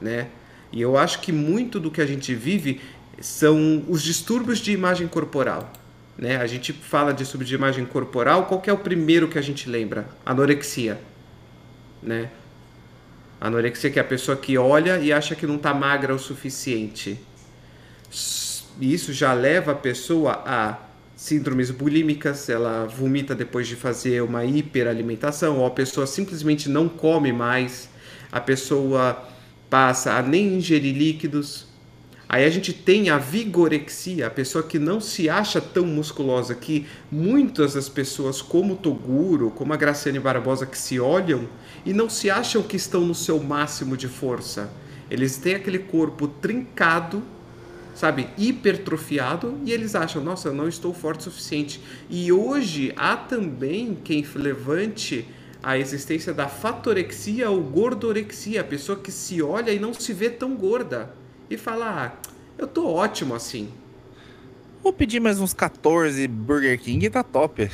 né? E eu acho que muito do que a gente vive são os distúrbios de imagem corporal. Né? A gente fala de distúrbio de imagem corporal, qual é o primeiro que a gente lembra? Anorexia. Né? Anorexia que é a pessoa que olha e acha que não está magra o suficiente. Isso já leva a pessoa a síndromes bulímicas, ela vomita depois de fazer uma hiperalimentação, ou a pessoa simplesmente não come mais, a pessoa passa a nem ingerir líquidos. Aí a gente tem a vigorexia, a pessoa que não se acha tão musculosa que muitas das pessoas, como Toguro, como a Graciane Barbosa, que se olham e não se acham que estão no seu máximo de força. Eles têm aquele corpo trincado, sabe, hipertrofiado e eles acham, nossa, eu não estou forte o suficiente. E hoje há também quem levante a existência da fatorexia ou gordorexia, a pessoa que se olha e não se vê tão gorda e fala: ah, eu tô ótimo assim. Vou pedir mais uns 14 Burger King e tá top.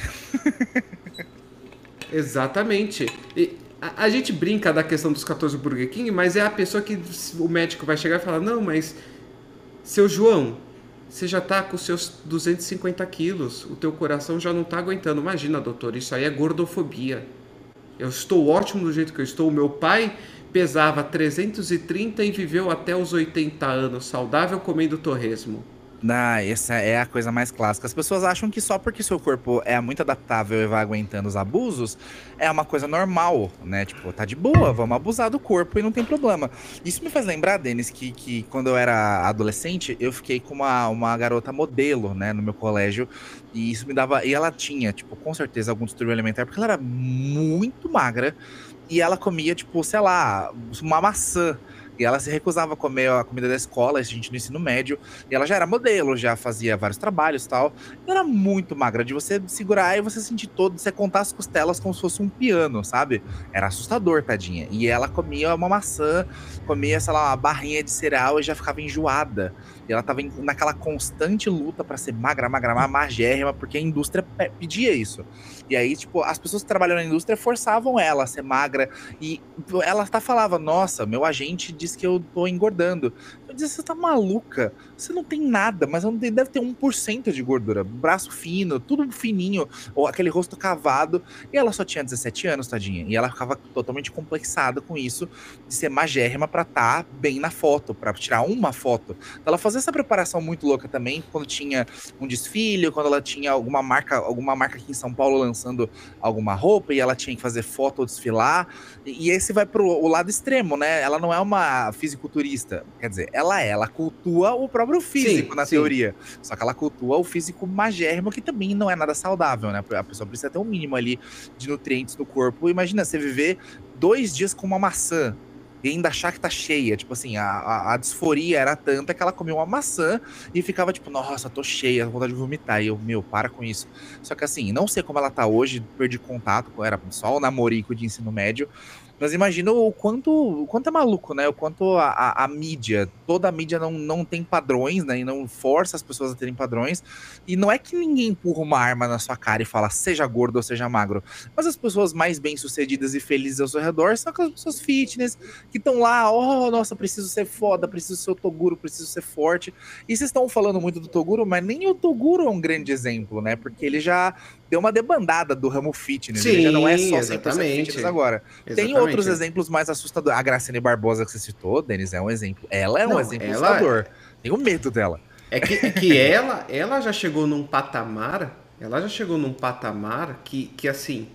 Exatamente. E a, a, gente brinca da questão dos 14 Burger King, mas é a pessoa que o médico vai chegar e falar: não, mas seu João, você já tá com seus 250 quilos, o teu coração já não tá aguentando. Imagina, doutor, isso aí é gordofobia. Eu estou ótimo do jeito que eu estou. Meu pai pesava 330 e viveu até os 80 anos, saudável comendo torresmo. Ah, essa é a coisa mais clássica. As pessoas acham que só porque seu corpo é muito adaptável e vai aguentando os abusos, é uma coisa normal, né? Tipo, tá de boa, vamos abusar do corpo e não tem problema. Isso me faz lembrar, Denis, que, que quando eu era adolescente, eu fiquei com uma, uma garota modelo, né, no meu colégio. E isso me dava. E ela tinha, tipo, com certeza algum distúrbio alimentar, porque ela era muito magra e ela comia, tipo, sei lá, uma maçã. E ela se recusava a comer a comida da escola, a gente no ensino médio. E ela já era modelo, já fazia vários trabalhos e tal. E era muito magra, de você segurar e você sentir todo, você contar as costelas como se fosse um piano, sabe? Era assustador, tadinha. E ela comia uma maçã, comia, sei lá, uma barrinha de cereal e já ficava enjoada. E ela tava naquela constante luta para ser magra, magra, magérrima, porque a indústria pedia isso. E aí, tipo, as pessoas que trabalham na indústria forçavam ela a ser magra. E ela até falava: Nossa, meu agente diz que eu tô engordando. Disse: Você tá maluca? Você não tem nada, mas deve ter 1% de gordura. Braço fino, tudo fininho, ou aquele rosto cavado. E ela só tinha 17 anos, tadinha. E ela ficava totalmente complexada com isso, de ser magérrima pra estar tá bem na foto, pra tirar uma foto. Então ela fazia essa preparação muito louca também, quando tinha um desfile, quando ela tinha alguma marca, alguma marca aqui em São Paulo lançando alguma roupa e ela tinha que fazer foto ou desfilar. E, esse vai pro o lado extremo, né? Ela não é uma fisiculturista. Quer dizer, ela é, ela cultua o próprio físico, sim, na sim. teoria. Só que ela cultua o físico magérrimo, que também não é nada saudável, né? A pessoa precisa ter um mínimo ali de nutrientes no corpo. Imagina você viver dois dias com uma maçã e ainda achar que tá cheia. Tipo assim, a, a, a, disforia era tanta que ela comia uma maçã e ficava tipo, nossa, tô cheia, vontade de vomitar. E eu, meu, para com isso. Só que assim, não sei como ela tá hoje, perdi contato, era só o namorico de ensino médio. Mas imagina o quanto, o quanto é maluco, né? O quanto a, a, a, mídia, toda a mídia não, não tem padrões, né? E não força as pessoas a terem padrões. E não é que ninguém empurra uma arma na sua cara e fala seja gordo ou seja magro. Mas as pessoas mais bem-sucedidas e felizes ao seu redor são aquelas pessoas fitness que estão lá, oh, nossa, preciso ser foda, preciso ser o Toguro, preciso ser forte. E vocês estão falando muito do Toguro, mas nem o Toguro é um grande exemplo, né? Porque ele já deu uma debandada do ramo fitness. Sim, ele já não é só 100% exatamente. fitness agora. Exatamente. Tem outros exemplos mais assustadores. A Graciane Barbosa que você citou, Denis, é um exemplo. Ela é um exemplo ela... assustador. Tenho medo dela. É que, é que ela, ela já chegou num patamar, ela já chegou num patamar que, que assim,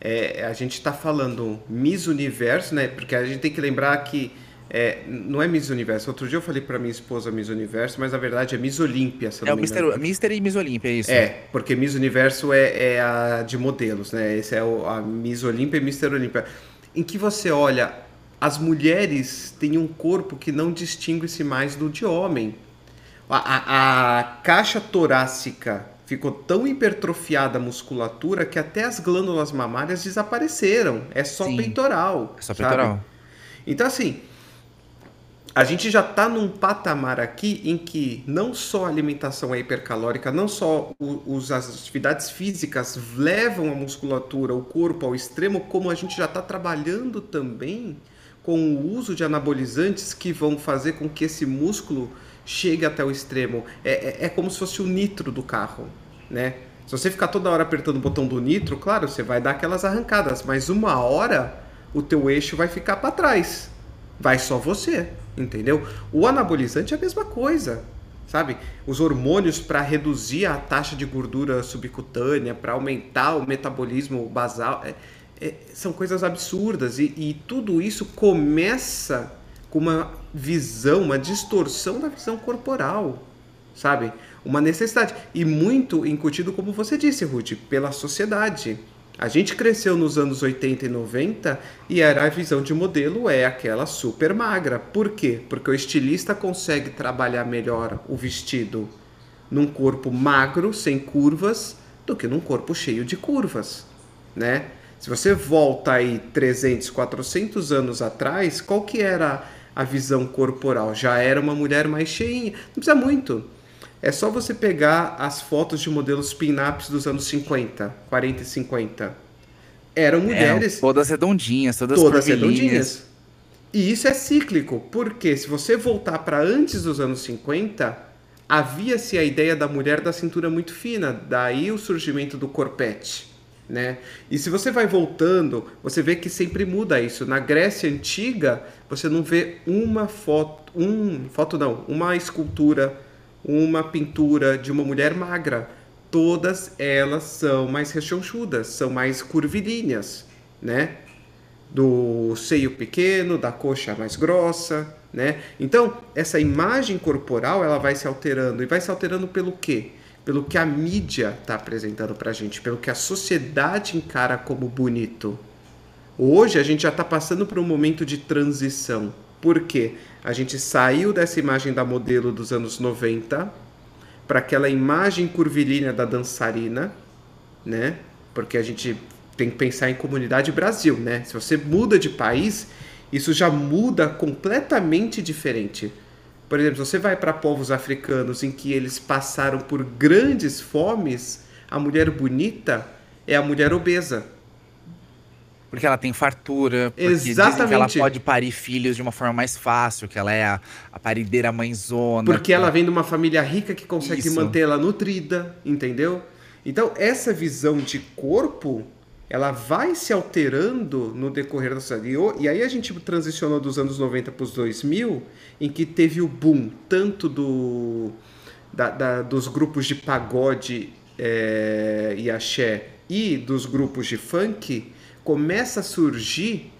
é, a gente está falando Miss Universo, né? Porque a gente tem que lembrar que é, não é Miss Universo. Outro dia eu falei para minha esposa Miss Universo, mas na verdade é Miss Olímpia. É o Mister, Mister e Miss Olímpia, é isso? É, porque Miss Universo é, é a de modelos, né? Esse é o, a Miss Olímpia e Mister Olímpia. Em que você olha, as mulheres têm um corpo que não distingue-se mais do de homem. A, a, a caixa torácica ficou tão hipertrofiada a musculatura que até as glândulas mamárias desapareceram. É só Sim, peitoral. É só peitoral. Sabe? Então, assim, a gente já está num patamar aqui em que não só a alimentação é hipercalórica, não só os, as atividades físicas levam a musculatura, o corpo ao extremo, como a gente já está trabalhando também com o uso de anabolizantes que vão fazer com que esse músculo chegue até o extremo. É, é, é, como se fosse o nitro do carro, né? Se você ficar toda hora apertando o botão do nitro, claro, você vai dar aquelas arrancadas, mas uma hora o teu eixo vai ficar para trás. Vai só você, entendeu? O anabolizante é a mesma coisa, sabe? Os hormônios para reduzir a taxa de gordura subcutânea, para aumentar o metabolismo basal, é, é, são coisas absurdas e, e tudo isso começa com uma visão, uma distorção da visão corporal, sabe? Uma necessidade. E muito incutido, como você disse, Ruth, pela sociedade. A gente cresceu nos anos 80 e 90 e era a visão de modelo é aquela super magra. Por quê? Porque o estilista consegue trabalhar melhor o vestido num corpo magro, sem curvas, do que num corpo cheio de curvas, né? Se você volta aí 300, 400 anos atrás, qual que era a visão corporal. Já era uma mulher mais cheinha. Não precisa muito. É só você pegar as fotos de modelos pin-ups dos anos 50, 40 e 50. Eram é, mulheres. É, todas redondinhas, todas, todas redondinhas. E isso é cíclico, porque se você voltar para antes dos anos 50, havia-se a ideia da mulher da cintura muito fina, daí o surgimento do corpete né? E se você vai voltando, você vê que sempre muda isso. Na Grécia antiga, você não vê uma foto, um foto não, uma escultura, uma pintura de uma mulher magra. Todas elas são mais rechonchudas, são mais curvilíneas, né? Do seio pequeno, da coxa mais grossa, né? Então, essa imagem corporal, ela vai se alterando e vai se alterando pelo quê? pelo que a mídia está apresentando para a gente, pelo que a sociedade encara como bonito. Hoje a gente já está passando por um momento de transição. Por quê? A gente saiu dessa imagem da modelo dos anos 90 para aquela imagem curvilínea da dançarina, né? Porque a gente tem que pensar em comunidade Brasil, né? Se você muda de país, isso já muda completamente diferente. Por exemplo, você vai para povos africanos em que eles passaram por grandes fomes, a mulher bonita é a mulher obesa. Porque ela tem fartura, porque Exatamente. ela pode parir filhos de uma forma mais fácil, que ela é a, a parideira mãezona. Porque ela vem de uma família rica que consegue manter ela nutrida, entendeu? Então, essa visão de corpo ela vai se alterando no decorrer da sociedade. E aí a gente transicionou dos anos 90 para os 2000, em que teve o boom tanto do, da, da, dos grupos de pagode é, e axé e dos grupos de funk, começa a surgir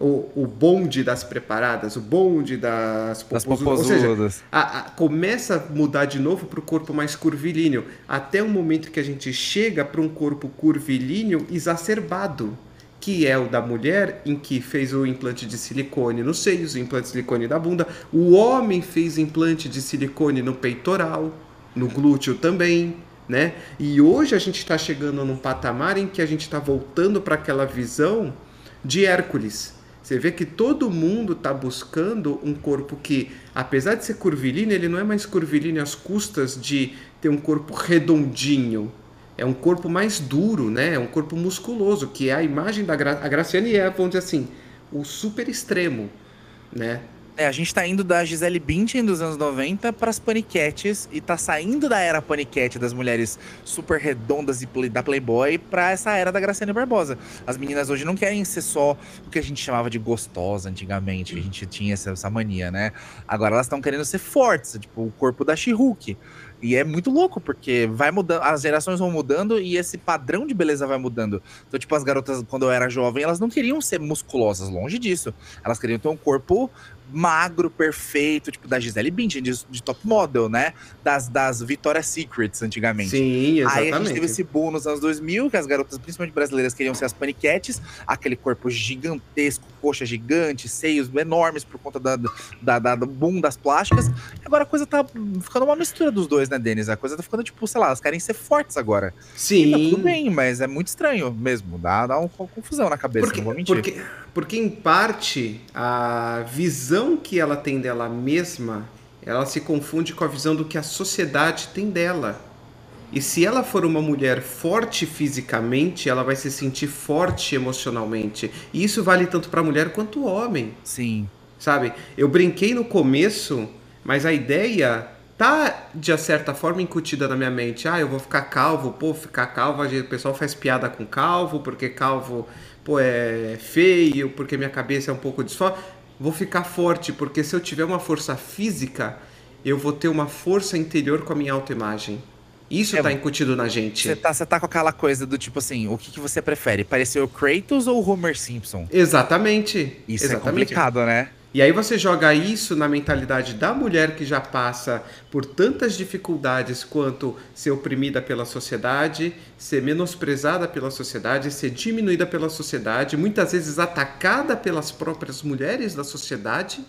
o, o bonde das preparadas, o bonde das popozudas. Seja, a, a, começa a mudar de novo para o corpo mais curvilíneo, até o momento que a gente chega para um corpo curvilíneo exacerbado, que é o da mulher, em que fez o implante de silicone nos seios, o implante de silicone da bunda. O homem fez implante de silicone no peitoral, no glúteo também. Né? E hoje a gente está chegando num patamar em que a gente está voltando para aquela visão de Hércules, você vê que todo mundo está buscando um corpo que, apesar de ser curvilíneo, ele não é mais curvilíneo às custas de ter um corpo redondinho. É um corpo mais duro, né? É um corpo musculoso, que é a imagem da Gra a Graciane é, vamos dizer assim, o super extremo, né? É, a gente tá indo da Gisele Bündchen dos anos 90 para paniquetes e tá saindo da era paniquete das mulheres super redondas e da Playboy para essa era da Graciane Barbosa. As meninas hoje não querem ser só o que a gente chamava de gostosa antigamente, a gente tinha essa, essa mania, né? Agora elas estão querendo ser fortes, tipo o corpo da she e é muito louco, porque vai mudando, as gerações vão mudando e esse padrão de beleza vai mudando. Então, tipo, as garotas, quando eu era jovem, elas não queriam ser musculosas, longe disso. Elas queriam ter um corpo magro, perfeito, tipo da Gisele Bündchen, de, de, top model, né? Das, das Victoria's Secrets, antigamente. Sim, exatamente. Aí a gente teve esse boom nos anos 2000, que as garotas, principalmente brasileiras, queriam ser as paniquetes, aquele corpo gigantesco, coxa gigante, seios enormes por conta da, da, da, do boom das plásticas. Agora a coisa tá ficando uma mistura dos dois, né, Denis? A coisa tá ficando, tipo, sei lá, elas querem ser fortes agora. Sim. E tá tudo bem, mas é muito estranho mesmo. Dá, dá uma confusão na cabeça, porque, não vou mentir. Porque, porque, em parte, a visão que ela tem dela mesma, ela se confunde com a visão do que a sociedade tem dela. E se ela for uma mulher forte fisicamente, ela vai se sentir forte emocionalmente. E isso vale tanto para mulher quanto homem. Sim. Sabe? Eu brinquei no começo, mas a ideia tá de certa forma incutida na minha mente. Ah, eu vou ficar calvo, pô, ficar calvo, o pessoal faz piada com calvo, porque calvo, pô, é feio, porque minha cabeça é um pouco desfó. Vou ficar forte, porque se eu tiver uma força física, eu vou ter uma força interior com a minha autoimagem. Isso é, tá incutido na gente. Você tá, tá com aquela coisa do tipo assim, o que, que você prefere? Parecer o Kratos ou o Homer Simpson? Exatamente. Isso Exatamente. é complicado, né? E aí você joga isso na mentalidade da mulher que já passa por tantas dificuldades quanto ser oprimida pela sociedade, ser menosprezada pela sociedade, ser diminuída pela sociedade, muitas vezes atacada pelas próprias mulheres da sociedade.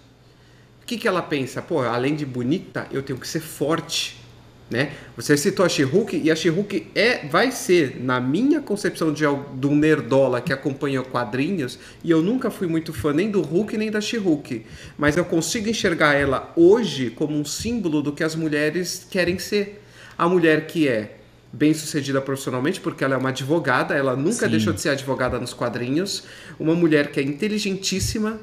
O que, que ela pensa? Pô, além de bonita, eu tenho que ser forte. Né? Você citou a She-Hulk e a She-Hulk é, vai ser, na minha concepção de, de um nerdola que acompanha quadrinhos, e eu nunca fui muito fã nem do Hulk nem da She-Hulk, mas eu consigo enxergar ela hoje como um símbolo do que as mulheres querem ser. A mulher que é bem sucedida profissionalmente, porque ela é uma advogada, ela nunca Sim. deixou de ser advogada nos quadrinhos, uma mulher que é inteligentíssima,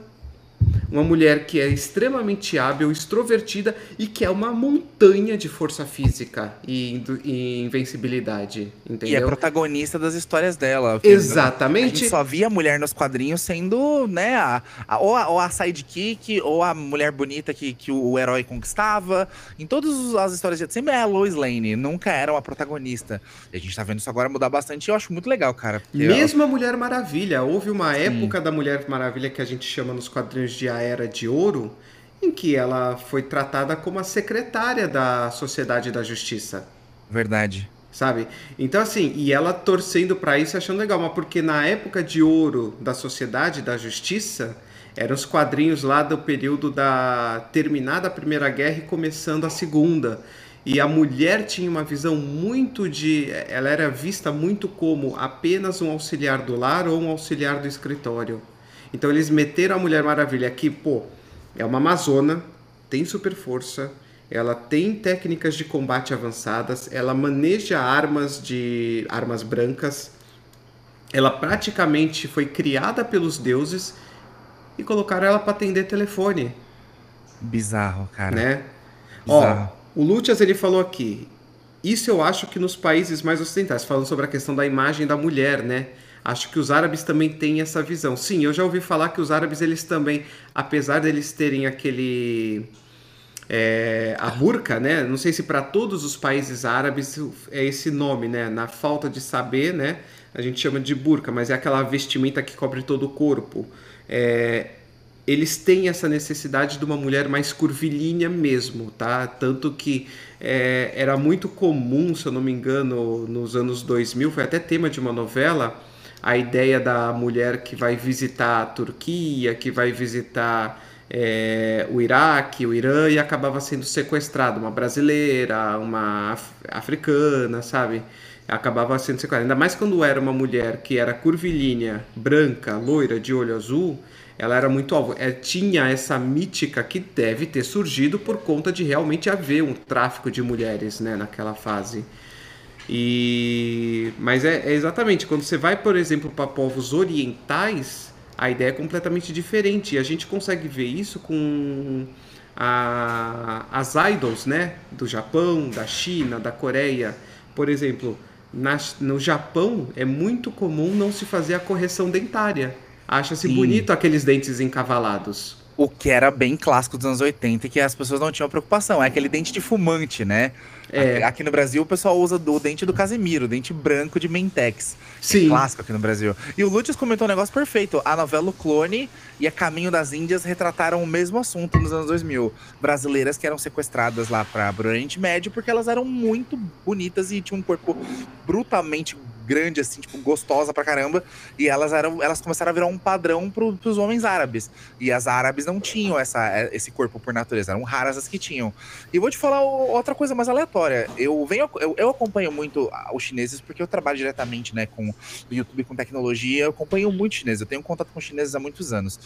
uma mulher que é extremamente hábil, extrovertida e que é uma montanha de força física e, e invencibilidade, entendeu? E é protagonista das histórias dela. Exatamente. A gente só via a mulher nos quadrinhos sendo, né, a, a, ou, a, ou a sidekick, ou a mulher bonita que, que o, o herói conquistava. Em todas as histórias de sempre é a Lois Lane, nunca era uma protagonista. E a gente tá vendo isso agora mudar bastante e eu acho muito legal, cara. Mesmo a Mulher Maravilha. Houve uma Sim. época da Mulher Maravilha que a gente chama nos quadrinhos de a Era de Ouro, em que ela foi tratada como a secretária da Sociedade da Justiça. Verdade. Sabe? Então, assim, e ela torcendo para isso, achando legal, mas porque na época de ouro da Sociedade da Justiça, eram os quadrinhos lá do período da terminada a Primeira Guerra e começando a Segunda. E a mulher tinha uma visão muito de. Ela era vista muito como apenas um auxiliar do lar ou um auxiliar do escritório. Então eles meteram a Mulher Maravilha aqui, pô, é uma amazona, tem super força, ela tem técnicas de combate avançadas, ela maneja armas de armas brancas. Ela praticamente foi criada pelos deuses e colocaram ela para atender telefone. Bizarro, cara. Né? Bizarro. Ó, o Lutias ele falou aqui. Isso eu acho que nos países mais ocidentais, falando sobre a questão da imagem da mulher, né? Acho que os árabes também têm essa visão. Sim, eu já ouvi falar que os árabes eles também, apesar deles terem aquele é, a burca, né? Não sei se para todos os países árabes é esse nome, né? Na falta de saber, né? A gente chama de burca, mas é aquela vestimenta que cobre todo o corpo. É, eles têm essa necessidade de uma mulher mais curvilínea mesmo, tá? Tanto que é, era muito comum, se eu não me engano, nos anos 2000, foi até tema de uma novela, a ideia da mulher que vai visitar a Turquia, que vai visitar é, o Iraque, o Irã e acabava sendo sequestrada, uma brasileira, uma af africana, sabe? Acabava sendo sequestrada. Ainda mais quando era uma mulher que era curvilínea, branca, loira, de olho azul, ela era muito alvo. É, tinha essa mítica que deve ter surgido por conta de realmente haver um tráfico de mulheres né, naquela fase. E mas é, é exatamente quando você vai, por exemplo, para povos orientais, a ideia é completamente diferente. E a gente consegue ver isso com a, as idols, né, do Japão, da China, da Coreia. Por exemplo, na, no Japão é muito comum não se fazer a correção dentária. Acha-se bonito aqueles dentes encavalados. O que era bem clássico dos anos 80 e que as pessoas não tinham preocupação. É aquele dente de fumante, né? É. Aqui no Brasil o pessoal usa o dente do Casemiro, dente branco de Mentex. É Sim. É clássico aqui no Brasil. E o Lúcio comentou um negócio perfeito. A novela O Clone e A Caminho das Índias retrataram o mesmo assunto nos anos 2000. Brasileiras que eram sequestradas lá para o Oriente Médio porque elas eram muito bonitas e tinham um corpo brutalmente grande, assim, tipo, gostosa pra caramba. E elas eram, elas começaram a virar um padrão pro, pros homens árabes. E as árabes não tinham essa, esse corpo por natureza, eram raras as que tinham. E vou te falar outra coisa mais aleatória. Eu venho, eu, eu acompanho muito os chineses porque eu trabalho diretamente, né, com o YouTube, com tecnologia. Eu acompanho muito chinês. Eu tenho contato com chineses há muitos anos.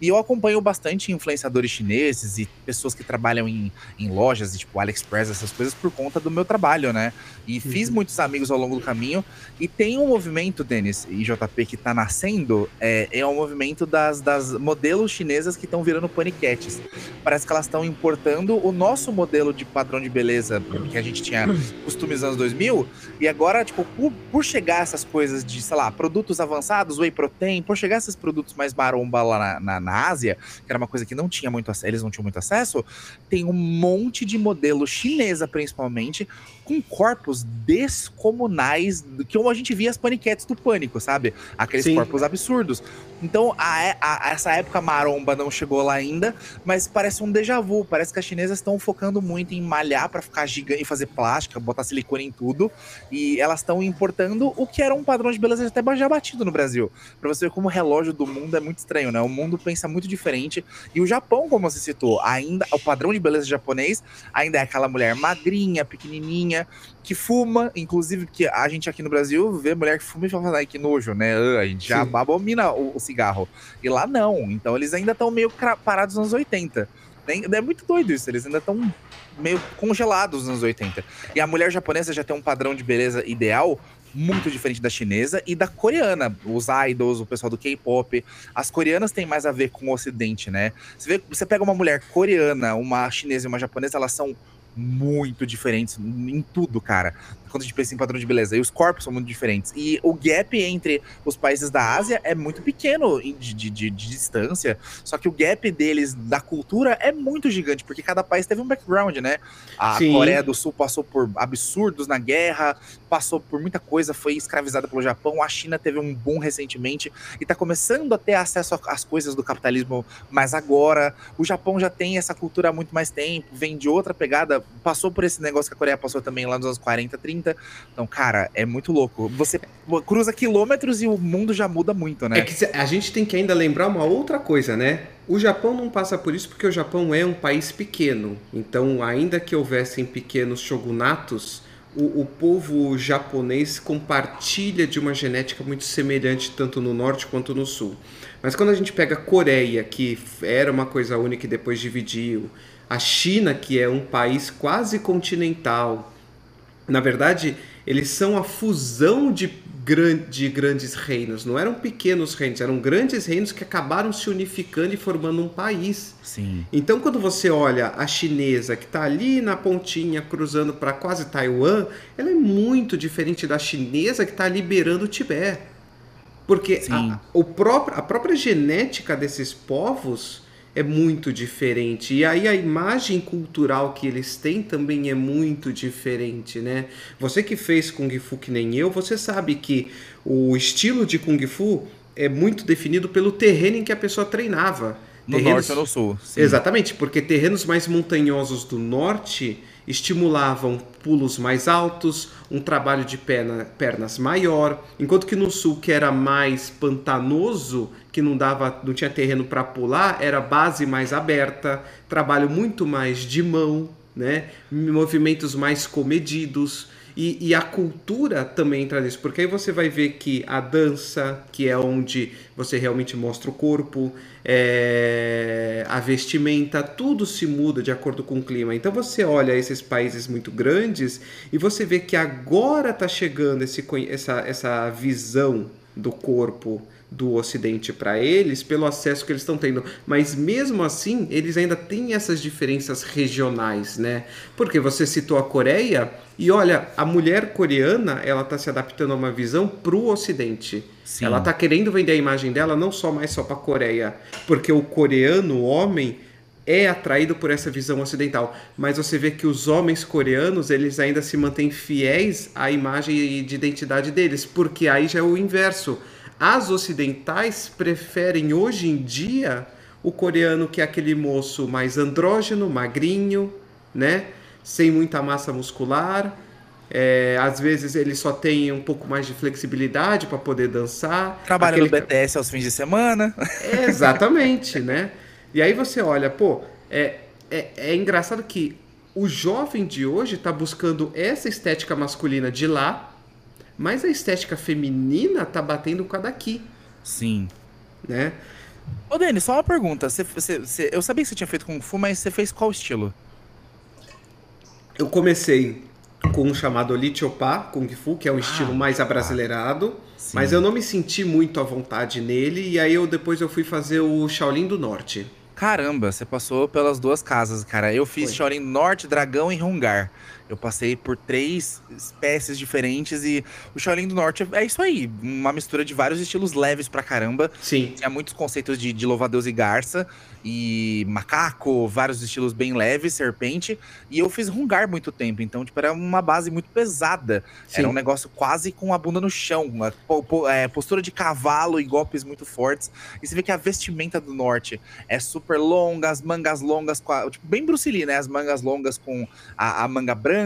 E eu acompanho bastante influenciadores chineses e pessoas que trabalham em, em lojas, tipo AliExpress, essas coisas, por conta do meu trabalho, né? E uhum. fiz muitos amigos ao longo do caminho. E tem um movimento, Denis e JP, que tá nascendo, é, é o um movimento das, das modelos chinesas que estão virando paniquetes. Parece que elas estão importando o nosso modelo de padrão de beleza que a gente tinha costumes nos anos 2000. E agora, tipo, por, por chegar essas coisas de, sei lá, produtos avançados, whey protein, por chegar esses produtos mais maromba lá na, na na Ásia, que era uma coisa que não tinha muito eles não tinham muito acesso, tem um monte de modelo chinesa, principalmente, com corpos descomunais, que como a gente via as paniquetes do pânico, sabe? Aqueles Sim. corpos absurdos. Então, a, a, essa época maromba não chegou lá ainda, mas parece um déjà vu. Parece que as chinesas estão focando muito em malhar para ficar gigante e fazer plástica, botar silicone em tudo. E elas estão importando o que era um padrão de beleza até já batido no Brasil. Pra você ver como o relógio do mundo é muito estranho, né? O mundo pensa muito diferente. E o Japão, como você citou, ainda o padrão de beleza japonês ainda é aquela mulher magrinha, pequenininha, que fuma, inclusive, que a gente aqui no Brasil vê mulher que fuma e fala, ai, que nojo, né? A gente já abomina o, o, cigarro. E lá não. Então eles ainda estão meio parados nos anos 80. É muito doido isso, eles ainda estão meio congelados nos anos 80. E a mulher japonesa já tem um padrão de beleza ideal muito diferente da chinesa e da coreana. Os idols, o pessoal do K-pop. As coreanas têm mais a ver com o ocidente, né? Você, vê, você pega uma mulher coreana, uma chinesa e uma japonesa, elas são muito diferentes em tudo, cara quando a gente pensa em padrão de beleza. E os corpos são muito diferentes. E o gap entre os países da Ásia é muito pequeno de, de, de, de, distância. Só que o gap deles da cultura é muito gigante, porque cada país teve um background, né? A Sim. Coreia do Sul passou por absurdos na guerra, passou por muita coisa, foi escravizada pelo Japão. A China teve um boom recentemente e tá começando a ter acesso às coisas do capitalismo mais agora. O Japão já tem essa cultura há muito mais tempo, vem de outra pegada, passou por esse negócio que a Coreia passou também lá nos anos 40, 30 30. Então, cara, é muito louco. Você cruza quilômetros e o mundo já muda muito, né? É que a gente tem que ainda lembrar uma outra coisa, né? O Japão não passa por isso porque o Japão é um país pequeno. Então, ainda que houvessem pequenos shogunatos, o, o, povo japonês compartilha de uma genética muito semelhante tanto no norte quanto no sul. Mas quando a gente pega a Coreia, que era uma coisa única e depois dividiu, a China, que é um país quase continental, na verdade, eles são a fusão de, de grandes reinos. Não eram pequenos reinos, eram grandes reinos que acabaram se unificando e formando um país. Sim. Então, quando você olha a chinesa, que está ali na pontinha, cruzando para quase Taiwan, ela é muito diferente da chinesa que está liberando o Tibete. Porque a, o próprio, a própria genética desses povos é muito diferente. E aí a imagem cultural que eles têm também é muito diferente, né? Você que fez Kung Fu que nem eu, você sabe que o estilo de Kung Fu é muito definido pelo terreno em que a pessoa treinava. No terrenos... norte ou no sul. Sim. Exatamente, porque terrenos mais montanhosos do norte estimulavam pulos mais altos, um trabalho de perna, pernas maior, enquanto que no sul, que era mais pantanoso, que não dava, não tinha terreno para pular, era base mais aberta, trabalho muito mais de mão, né? Movimentos mais comedidos. E, e, a cultura também entra nisso, porque aí você vai ver que a dança, que é onde você realmente mostra o corpo, é, a vestimenta, tudo se muda de acordo com o clima. Então você olha esses países muito grandes e você vê que agora está chegando esse, essa, essa visão do corpo do Ocidente para eles pelo acesso que eles estão tendo. Mas mesmo assim, eles ainda têm essas diferenças regionais, né? Porque você citou a Coreia e olha, a mulher coreana ela está se adaptando a uma visão para o Ocidente. Sim. Ela está querendo vender a imagem dela não só mais só para a Coreia, porque o coreano, o homem, é atraído por essa visão ocidental, mas você vê que os homens coreanos eles ainda se mantêm fiéis à imagem de identidade deles, porque aí já é o inverso as ocidentais preferem hoje em dia o coreano que é aquele moço mais andrógeno, magrinho, né? Sem muita massa muscular, É, às vezes ele só tem um pouco mais de flexibilidade para poder dançar. Trabalha Aquele... no BTS aos fins de semana. É, exatamente, né? E aí você olha, pô, é, é, é engraçado que o jovem de hoje está buscando essa estética masculina de lá, mas a estética feminina tá batendo com a daqui. Sim. Né? Ô, Denis, só uma pergunta. Você, você, você, eu sabia que você tinha feito Kung Fu, mas você fez qual estilo? Eu comecei com um chamado Lichopá Kung Fu, que é um ah, estilo mais abrasileirado, mas eu não me senti muito à vontade nele, e aí eu depois eu fui fazer o Shaolin do Norte. Caramba, você passou pelas duas casas, cara. Eu fiz Foi. Shaolin Norte, Dragão e Hungar. Eu passei por três espécies diferentes e o Shaolin do Norte é isso aí, uma mistura de vários estilos leves pra caramba. Sim. Tinha muitos conceitos de, de louva-deus e garça e macaco, vários estilos bem leves, serpente. E eu fiz rungar muito tempo, então, tipo, era uma base muito pesada. Sim. Era um negócio quase com a bunda no chão, uma é, postura de cavalo e golpes muito fortes. E você vê que a vestimenta do norte é super longa, as mangas longas, tipo, bem Bruce Lee, né? As mangas longas com a, a manga branca,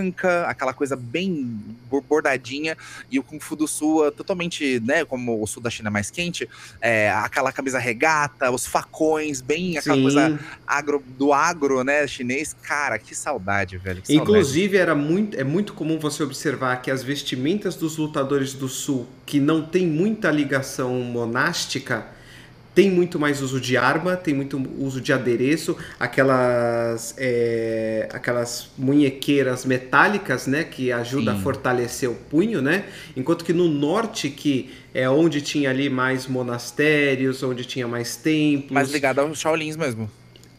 aquela coisa bem bordadinha. E o Kung Fu do Sul, é totalmente, né? Como o sul da China é mais quente, é, aquela camisa regata, os facões, bem aquela Sim. coisa agro, do agro, né, chinês. Cara, que saudade, velho. Que Inclusive, era muito, é muito comum você observar que as vestimentas dos lutadores do sul, que não tem muita ligação monástica, tem muito mais uso de arma, tem muito uso de adereço, aquelas é, aquelas munhequeiras metálicas, né, que ajuda Sim. a fortalecer o punho, né? Enquanto que no norte, que é onde tinha ali mais monastérios, onde tinha mais templos, mais ligado aos Shaolins mesmo.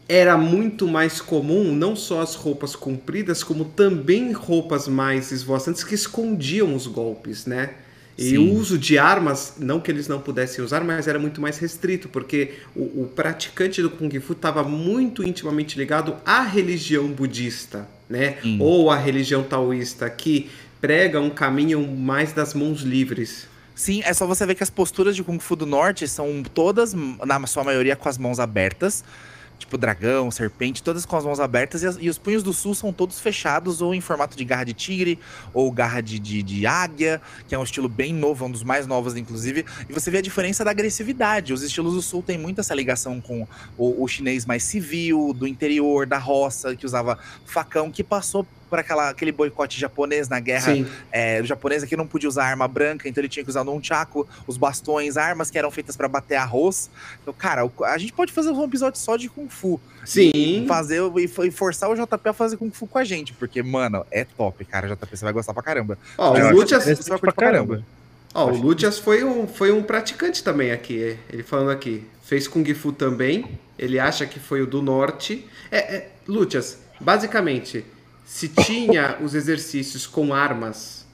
Era muito mais comum não só as roupas compridas, como também roupas mais esvoaçantes que escondiam os golpes, né? E Sim. o uso de armas, não que eles não pudessem usar, mas era muito mais restrito, porque o, o praticante do Kung Fu estava muito intimamente ligado à religião budista, né? Sim. Ou à religião taoísta, que prega um caminho mais das mãos livres. Sim, é só você ver que as posturas de Kung Fu do Norte são todas, na sua maioria, com as mãos abertas tipo dragão, serpente, todas com as mãos abertas, e, as, e, os punhos do sul são todos fechados, ou em formato de garra de tigre, ou garra de, de, de, águia, que é um estilo bem novo, um dos mais novos, inclusive. E você vê a diferença da agressividade. Os estilos do sul têm muito essa ligação com o, o chinês mais civil, do interior, da roça, que usava facão, que passou por aquela, aquele boicote japonês na guerra é, japonesa que não podia usar arma branca, então ele tinha que usar um chaco, os bastões, armas que eram feitas para bater arroz. Então, cara, a gente pode fazer um episódio só de Kung Fu. Sim. E fazer e forçar o JP a fazer Kung Fu com a gente, porque, mano, é top, cara. JP, você vai gostar pra caramba. Ó, o Lutias. Você vai pra caramba. Ó, o Lutias foi um, foi um praticante também aqui, ele falando aqui. Fez Kung Fu também. Ele acha que foi o do norte. É, é Lutias, basicamente, se tinha os exercícios com armas,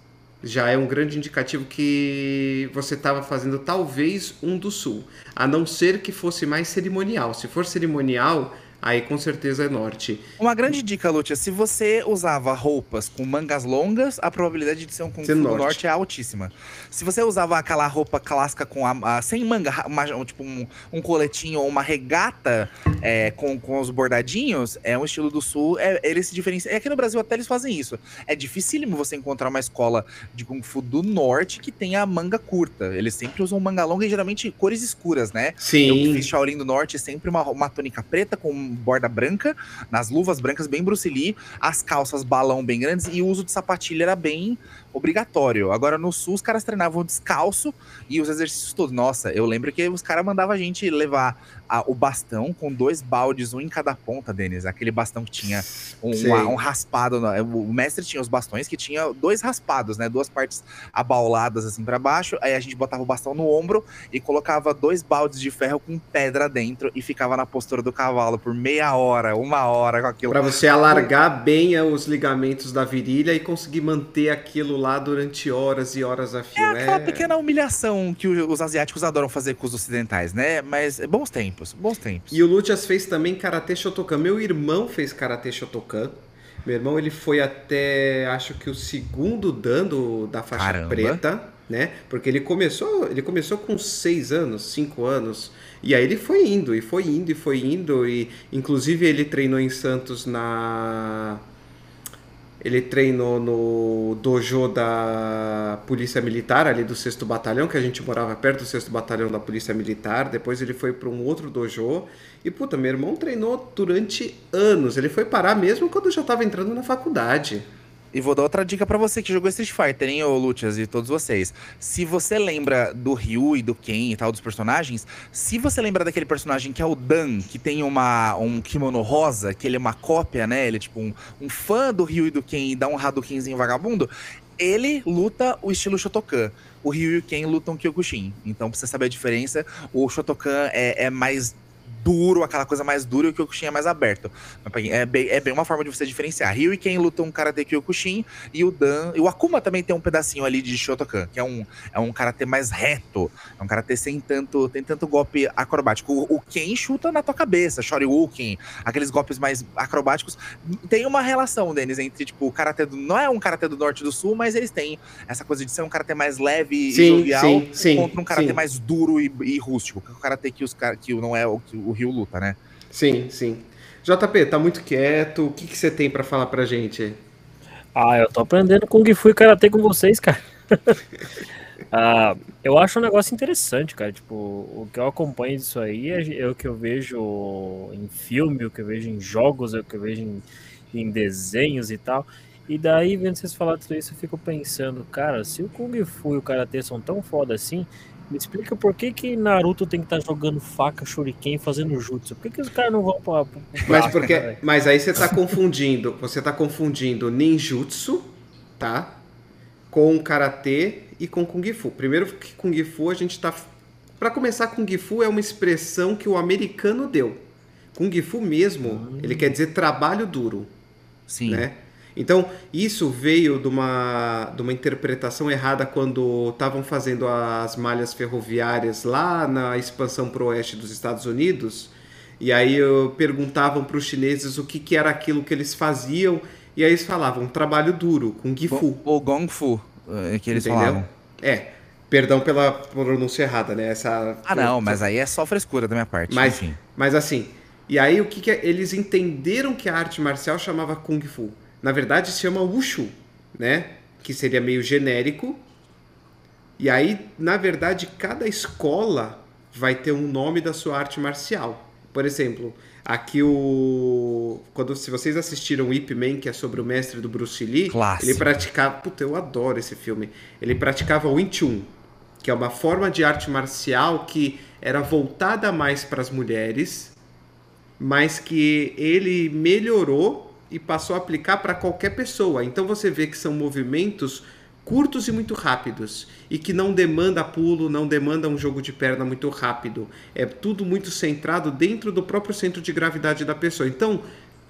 já é um grande indicativo que você estava fazendo talvez um do sul, a não ser que fosse mais cerimonial. Se for cerimonial, aí com certeza é norte. Uma grande dica, Lúcia, se você usava roupas com mangas longas, a probabilidade de ser um Kung Fu norte. norte é altíssima. Se você usava aquela roupa clássica com a, a sem manga, uma, tipo um, um, coletinho ou uma regata é, com, com os bordadinhos, é um estilo do sul, é, ele se diferencia. E aqui no Brasil até eles fazem isso. É dificílimo você encontrar uma escola de Kung Fu do norte que tenha manga curta. Eles sempre usam manga longa e geralmente cores escuras, né? Sim. Eu que fiz Shaolin do Norte, sempre uma, uma túnica preta com borda branca, nas luvas brancas bem Bruce Lee, as calças balão bem grandes e o uso de sapatilha era bem obrigatório. Agora no sul os caras treinavam descalço e os exercícios todos. Nossa, eu lembro que os caras mandavam a gente levar a, o bastão com dois baldes, um em cada ponta, Denis. Aquele bastão que tinha um, um, um raspado. O mestre tinha os bastões que tinha dois raspados, né? Duas partes abauladas assim para baixo. Aí a gente botava o bastão no ombro e colocava dois baldes de ferro com pedra dentro e ficava na postura do cavalo por meia hora, uma hora com aquilo. Para você alargar bem os ligamentos da virilha e conseguir manter aquilo lá durante horas e horas a fio. É aquela é... pequena humilhação que os asiáticos adoram fazer com os ocidentais, né? Mas bons tempos, bons tempos. E o Luchas fez também Karate Shotokan. Meu irmão fez Karate Shotokan. Meu irmão ele foi até acho que o segundo dando da faixa Caramba. preta, né? Porque ele começou, ele começou com seis anos, cinco anos. E aí ele foi indo, e foi indo, e foi indo. E inclusive ele treinou em Santos na ele treinou no dojo da Polícia Militar, ali do 6 Batalhão, que a gente morava perto do 6 Batalhão da Polícia Militar. Depois ele foi para um outro dojo. E, puta, meu irmão treinou durante anos. Ele foi parar mesmo quando já estava entrando na faculdade. E vou dar outra dica para você que jogou Street Fighter, hein, ô Lutias e todos vocês. Se você lembra do Ryu e do Ken e tal, dos personagens, se você lembra daquele personagem que é o Dan, que tem uma, um kimono rosa, que ele é uma cópia, né? Ele é tipo um, um fã do Ryu e do Ken e dá um Hadoukenzinho vagabundo, ele luta o estilo Shotokan. O Ryu e o Ken lutam Kyokushin. Então, pra você saber a diferença, o Shotokan é, é mais duro, aquela coisa mais dura e o Kyokushin é mais aberto. É bem, é bem uma forma de você diferenciar. Ryu e Ken lutam um Karate Kyokushin e o Dan. E o Akuma também tem um pedacinho ali de Shotokan, que é um, é um karatê mais reto. É um karatê sem tanto, tem tanto golpe acrobático. O, o Ken chuta na tua cabeça, Shoryuken, aqueles golpes mais acrobáticos. Tem uma relação, Denis, entre, tipo, o karatê do. Não é um karatê do norte e do sul, mas eles têm essa coisa de ser um karatê mais leve sim, e jovial sim, sim, contra um karatê mais duro e, e rústico. O karatê que, os, que não é o que o Rio luta, né? Sim, sim. JP, tá muito quieto. O que, que você tem para falar pra gente? Ah, eu tô aprendendo Kung Fu e Karatê com vocês, cara. ah, eu acho um negócio interessante, cara. Tipo, o que eu acompanho disso aí é, é, o que eu vejo em filme, o que eu vejo em jogos, é o que eu vejo em, em desenhos e tal. E daí, vendo vocês falar tudo isso, eu fico pensando, cara, se o Kung Fu e o Karatê são tão foda assim, me explica por que, que Naruto tem que estar tá jogando faca, shuriken fazendo jutsu. Por que, que os caras não vão pra, pra mas porque Mas aí você tá confundindo. Você tá confundindo ninjutsu, tá? Com karatê e com kung fu. Primeiro que kung fu a gente tá. Para começar, kung fu é uma expressão que o americano deu. Kung fu mesmo, hum. ele quer dizer trabalho duro. Sim. Né? Então, isso veio de uma, de uma interpretação errada quando estavam fazendo as malhas ferroviárias lá na expansão para o oeste dos Estados Unidos. E aí perguntavam para os chineses o que, que era aquilo que eles faziam. E aí eles falavam trabalho duro, com Gifu. Ou Gong Fu, é que eles Entendeu? falavam. É. Perdão pela pronúncia errada, né? Essa, ah, não, mas aí é só frescura da minha parte. Mas, enfim. mas assim, e aí o que, que é? Eles entenderam que a arte marcial chamava Kung Fu. Na verdade, se chama Wushu, né? Que seria meio genérico. E aí, na verdade, cada escola vai ter um nome da sua arte marcial. Por exemplo, aqui o quando se vocês assistiram Ip Man, que é sobre o mestre do Bruce Lee, Clássico. ele praticava, puta, eu adoro esse filme. Ele praticava o Wing Chun, que é uma forma de arte marcial que era voltada mais para as mulheres, mas que ele melhorou e passou a aplicar para qualquer pessoa. Então você vê que são movimentos curtos e muito rápidos e que não demanda pulo, não demanda um jogo de perna muito rápido. É tudo muito centrado dentro do próprio centro de gravidade da pessoa. Então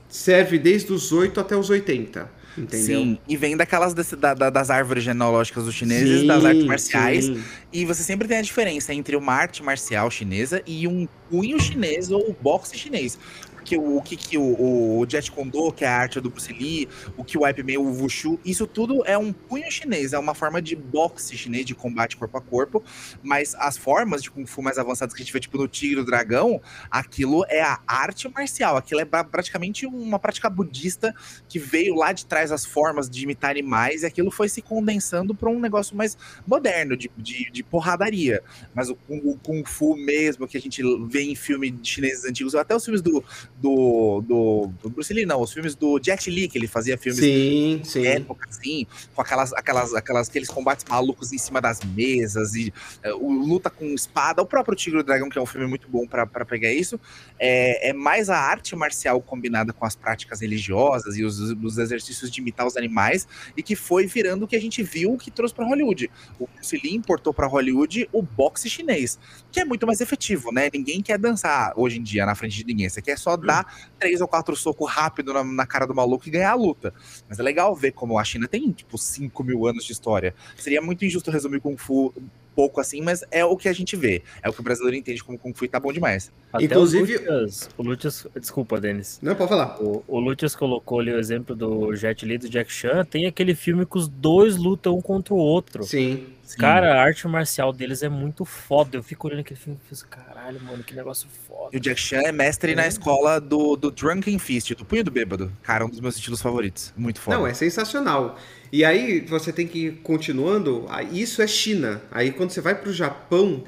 serve desde os 8 até os 80. Entendeu? Sim, e vem daquelas desse, da, da, das árvores genealógicas dos chineses, sim, das artes marciais. Sim. E você sempre tem a diferença entre uma arte marcial chinesa e um punho chinês ou o boxe chinês que o, o que, que o, o Jet Kondo, que é a arte do Bruce Lee, o que o Wipe Meio, o Wushu, isso tudo é um punho chinês, é uma forma de boxe chinês, de combate corpo a corpo, mas as formas de Kung Fu mais avançadas que a gente vê, tipo no Tigre do Dragão, aquilo é a arte marcial, aquilo é praticamente uma prática budista que veio lá de trás as formas de imitar animais e aquilo foi se condensando para um negócio mais moderno, de, de, de porradaria. Mas o, o Kung Fu mesmo, que a gente vê em filmes chineses antigos, até os filmes do, do, do, do, Bruce Lee, não, os filmes do Jet Li, que ele fazia filmes sim, sim. época, assim, com aquelas, aquelas, aquelas, aqueles combates malucos em cima das mesas, e uh, o luta com espada, o próprio Tigre do Dragão, que é um filme muito bom para pegar isso, é, é mais a arte marcial combinada com as práticas religiosas e os, os exercícios de imitar os animais, e que foi virando o que a gente viu que trouxe para Hollywood. O Bruce Lee importou para Hollywood o boxe chinês, que é muito mais efetivo, né? Ninguém quer dançar hoje em dia na frente de ninguém, você quer só dar três ou quatro socos rápido na, na, cara do maluco e ganhar a luta. Mas é legal ver como a China tem, tipo, 5 mil anos de história. Seria muito injusto resumir Kung Fu pouco assim, mas é o que a gente vê. É o que o brasileiro entende como Kung Fu e tá bom demais. Até Inclusive. O Lutias, o Lutias, desculpa, Denis. Não, pode falar. O, o Lutias colocou ali o exemplo do Jet Li do Jack Chan. Tem aquele filme que os dois lutam um contra o outro. Sim. Cara, a arte marcial deles é muito foda. Eu fico olhando aquele filme e penso, caralho, mano, que negócio foda. E o Jack Chan é mestre é. na escola do, do Drunken Fist, do Punho do Bêbado. Cara, um dos meus estilos favoritos. Muito foda. Não, é sensacional. E aí você tem que ir continuando. Isso é China. Aí quando você vai pro Japão,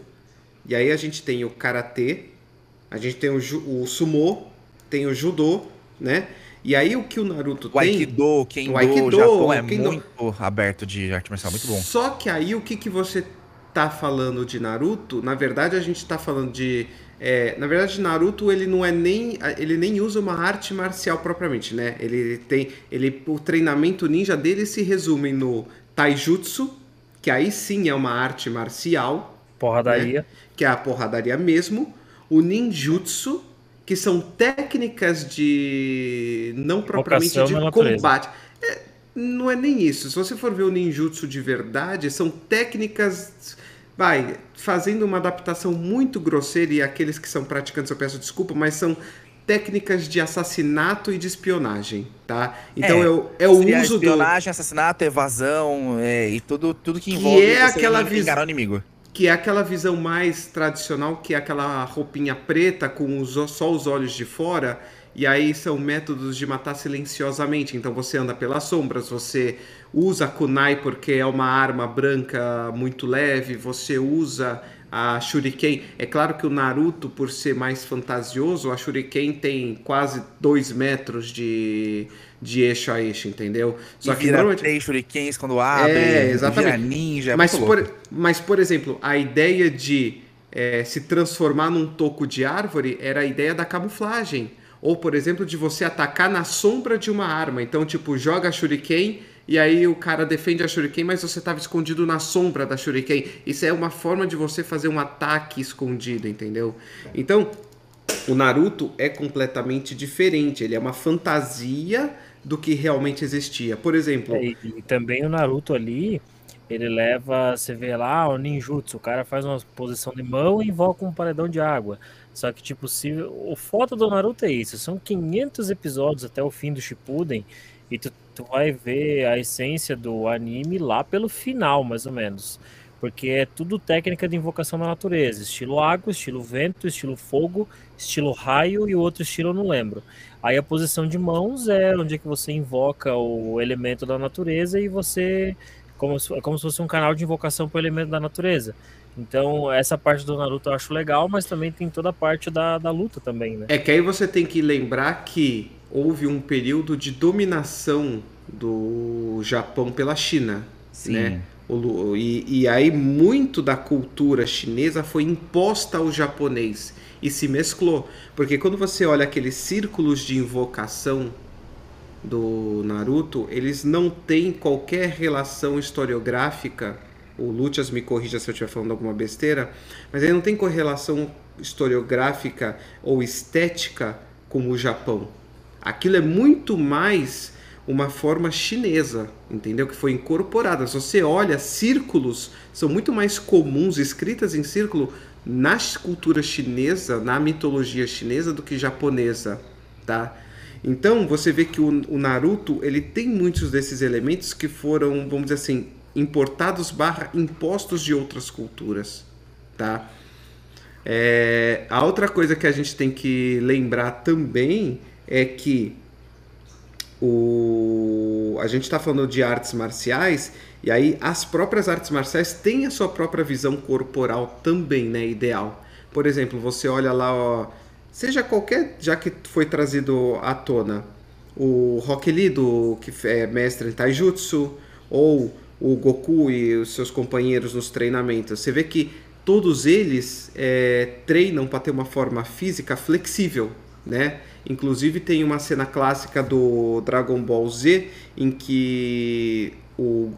e aí a gente tem o karatê, a gente tem o, o sumô, tem o judô, né? E aí o que o Naruto o tem... Aikido, Kendo, o Aikido, Japão é Kendo. muito aberto de arte marcial, muito bom. Só que aí o que, que você tá falando de Naruto, na verdade a gente tá falando de... É, na verdade, Naruto ele não é nem ele nem usa uma arte marcial propriamente, né? Ele tem ele o treinamento ninja dele se resume no taijutsu, que aí sim é uma arte marcial, porradaria, né? que é a porradaria mesmo, o ninjutsu, que são técnicas de não propriamente de combate. É, não é nem isso. Se você for ver o ninjutsu de verdade, são técnicas vai fazendo uma adaptação muito grosseira e aqueles que são praticantes eu peço desculpa, mas são técnicas de assassinato e de espionagem, tá? Então é, é o, é o uso espionagem, do... assassinato, evasão é, e tudo tudo que envolve que é aquela visão o inimigo que é aquela visão mais tradicional, que é aquela roupinha preta com os, só os olhos de fora, e aí são métodos de matar silenciosamente. Então você anda pelas sombras, você usa kunai porque é uma arma branca muito leve, você usa a Shuriken. É claro que o Naruto, por ser mais fantasioso, a Shuriken tem quase dois metros de, de eixo a eixo, entendeu? Só e que vira normalmente... três shurikens quando abre, é, exatamente. vira ninja, é mas, por, mas, por exemplo, a ideia de é, se transformar num toco de árvore era a ideia da camuflagem. Ou, por exemplo, de você atacar na sombra de uma arma. Então, tipo, joga a shuriken e aí o cara defende a shuriken, mas você estava escondido na sombra da shuriken. Isso é uma forma de você fazer um ataque escondido, entendeu? Então, o Naruto é completamente diferente. Ele é uma fantasia do que realmente existia. Por exemplo. É, e, também o Naruto ali, ele leva, você vê lá, o ninjutsu, o cara faz uma posição de mão e invoca um paredão de água. Só que, tipo, se, o foto do Naruto é isso, são 500 episódios até o fim do Shippuden, e tu, tu vai ver a essência do anime lá pelo final, mais ou menos. Porque é tudo técnica de invocação da natureza, estilo água, estilo vento, estilo fogo, estilo raio e o outro estilo eu não lembro. Aí a posição de mãos é onde é que você invoca o elemento da natureza e você. Como se, como se fosse um canal de invocação para o elemento da natureza. Então, essa parte do Naruto eu acho legal, mas também tem toda a parte da, da luta também, né? É que aí você tem que lembrar que houve um período de dominação do Japão pela China, Sim. né? O, e, e aí muito da cultura chinesa foi imposta ao japonês e se mesclou. Porque quando você olha aqueles círculos de invocação do Naruto, eles não têm qualquer relação historiográfica. O Lucias me corrija se eu estiver falando alguma besteira, mas ele não tem correlação historiográfica ou estética com o Japão. Aquilo é muito mais uma forma chinesa, entendeu? Que foi incorporada. Se você olha, círculos são muito mais comuns, escritas em círculo, na cultura chinesa, na mitologia chinesa do que japonesa, tá? Então você vê que o, o, Naruto ele tem muitos desses elementos que foram, vamos dizer assim, importados barra impostos de outras culturas, tá? É, a outra coisa que a gente tem que lembrar também é que o, a gente está falando de artes marciais e aí as próprias artes marciais têm a sua própria visão corporal também, né, ideal. Por exemplo, você olha lá, ó, seja qualquer, já que foi trazido à tona, o Rock Lee, do, que é mestre em Taijutsu, ou o Goku e os seus companheiros nos treinamentos, você vê que todos eles é, treinam para ter uma forma física flexível, né? Inclusive tem uma cena clássica do Dragon Ball Z em que o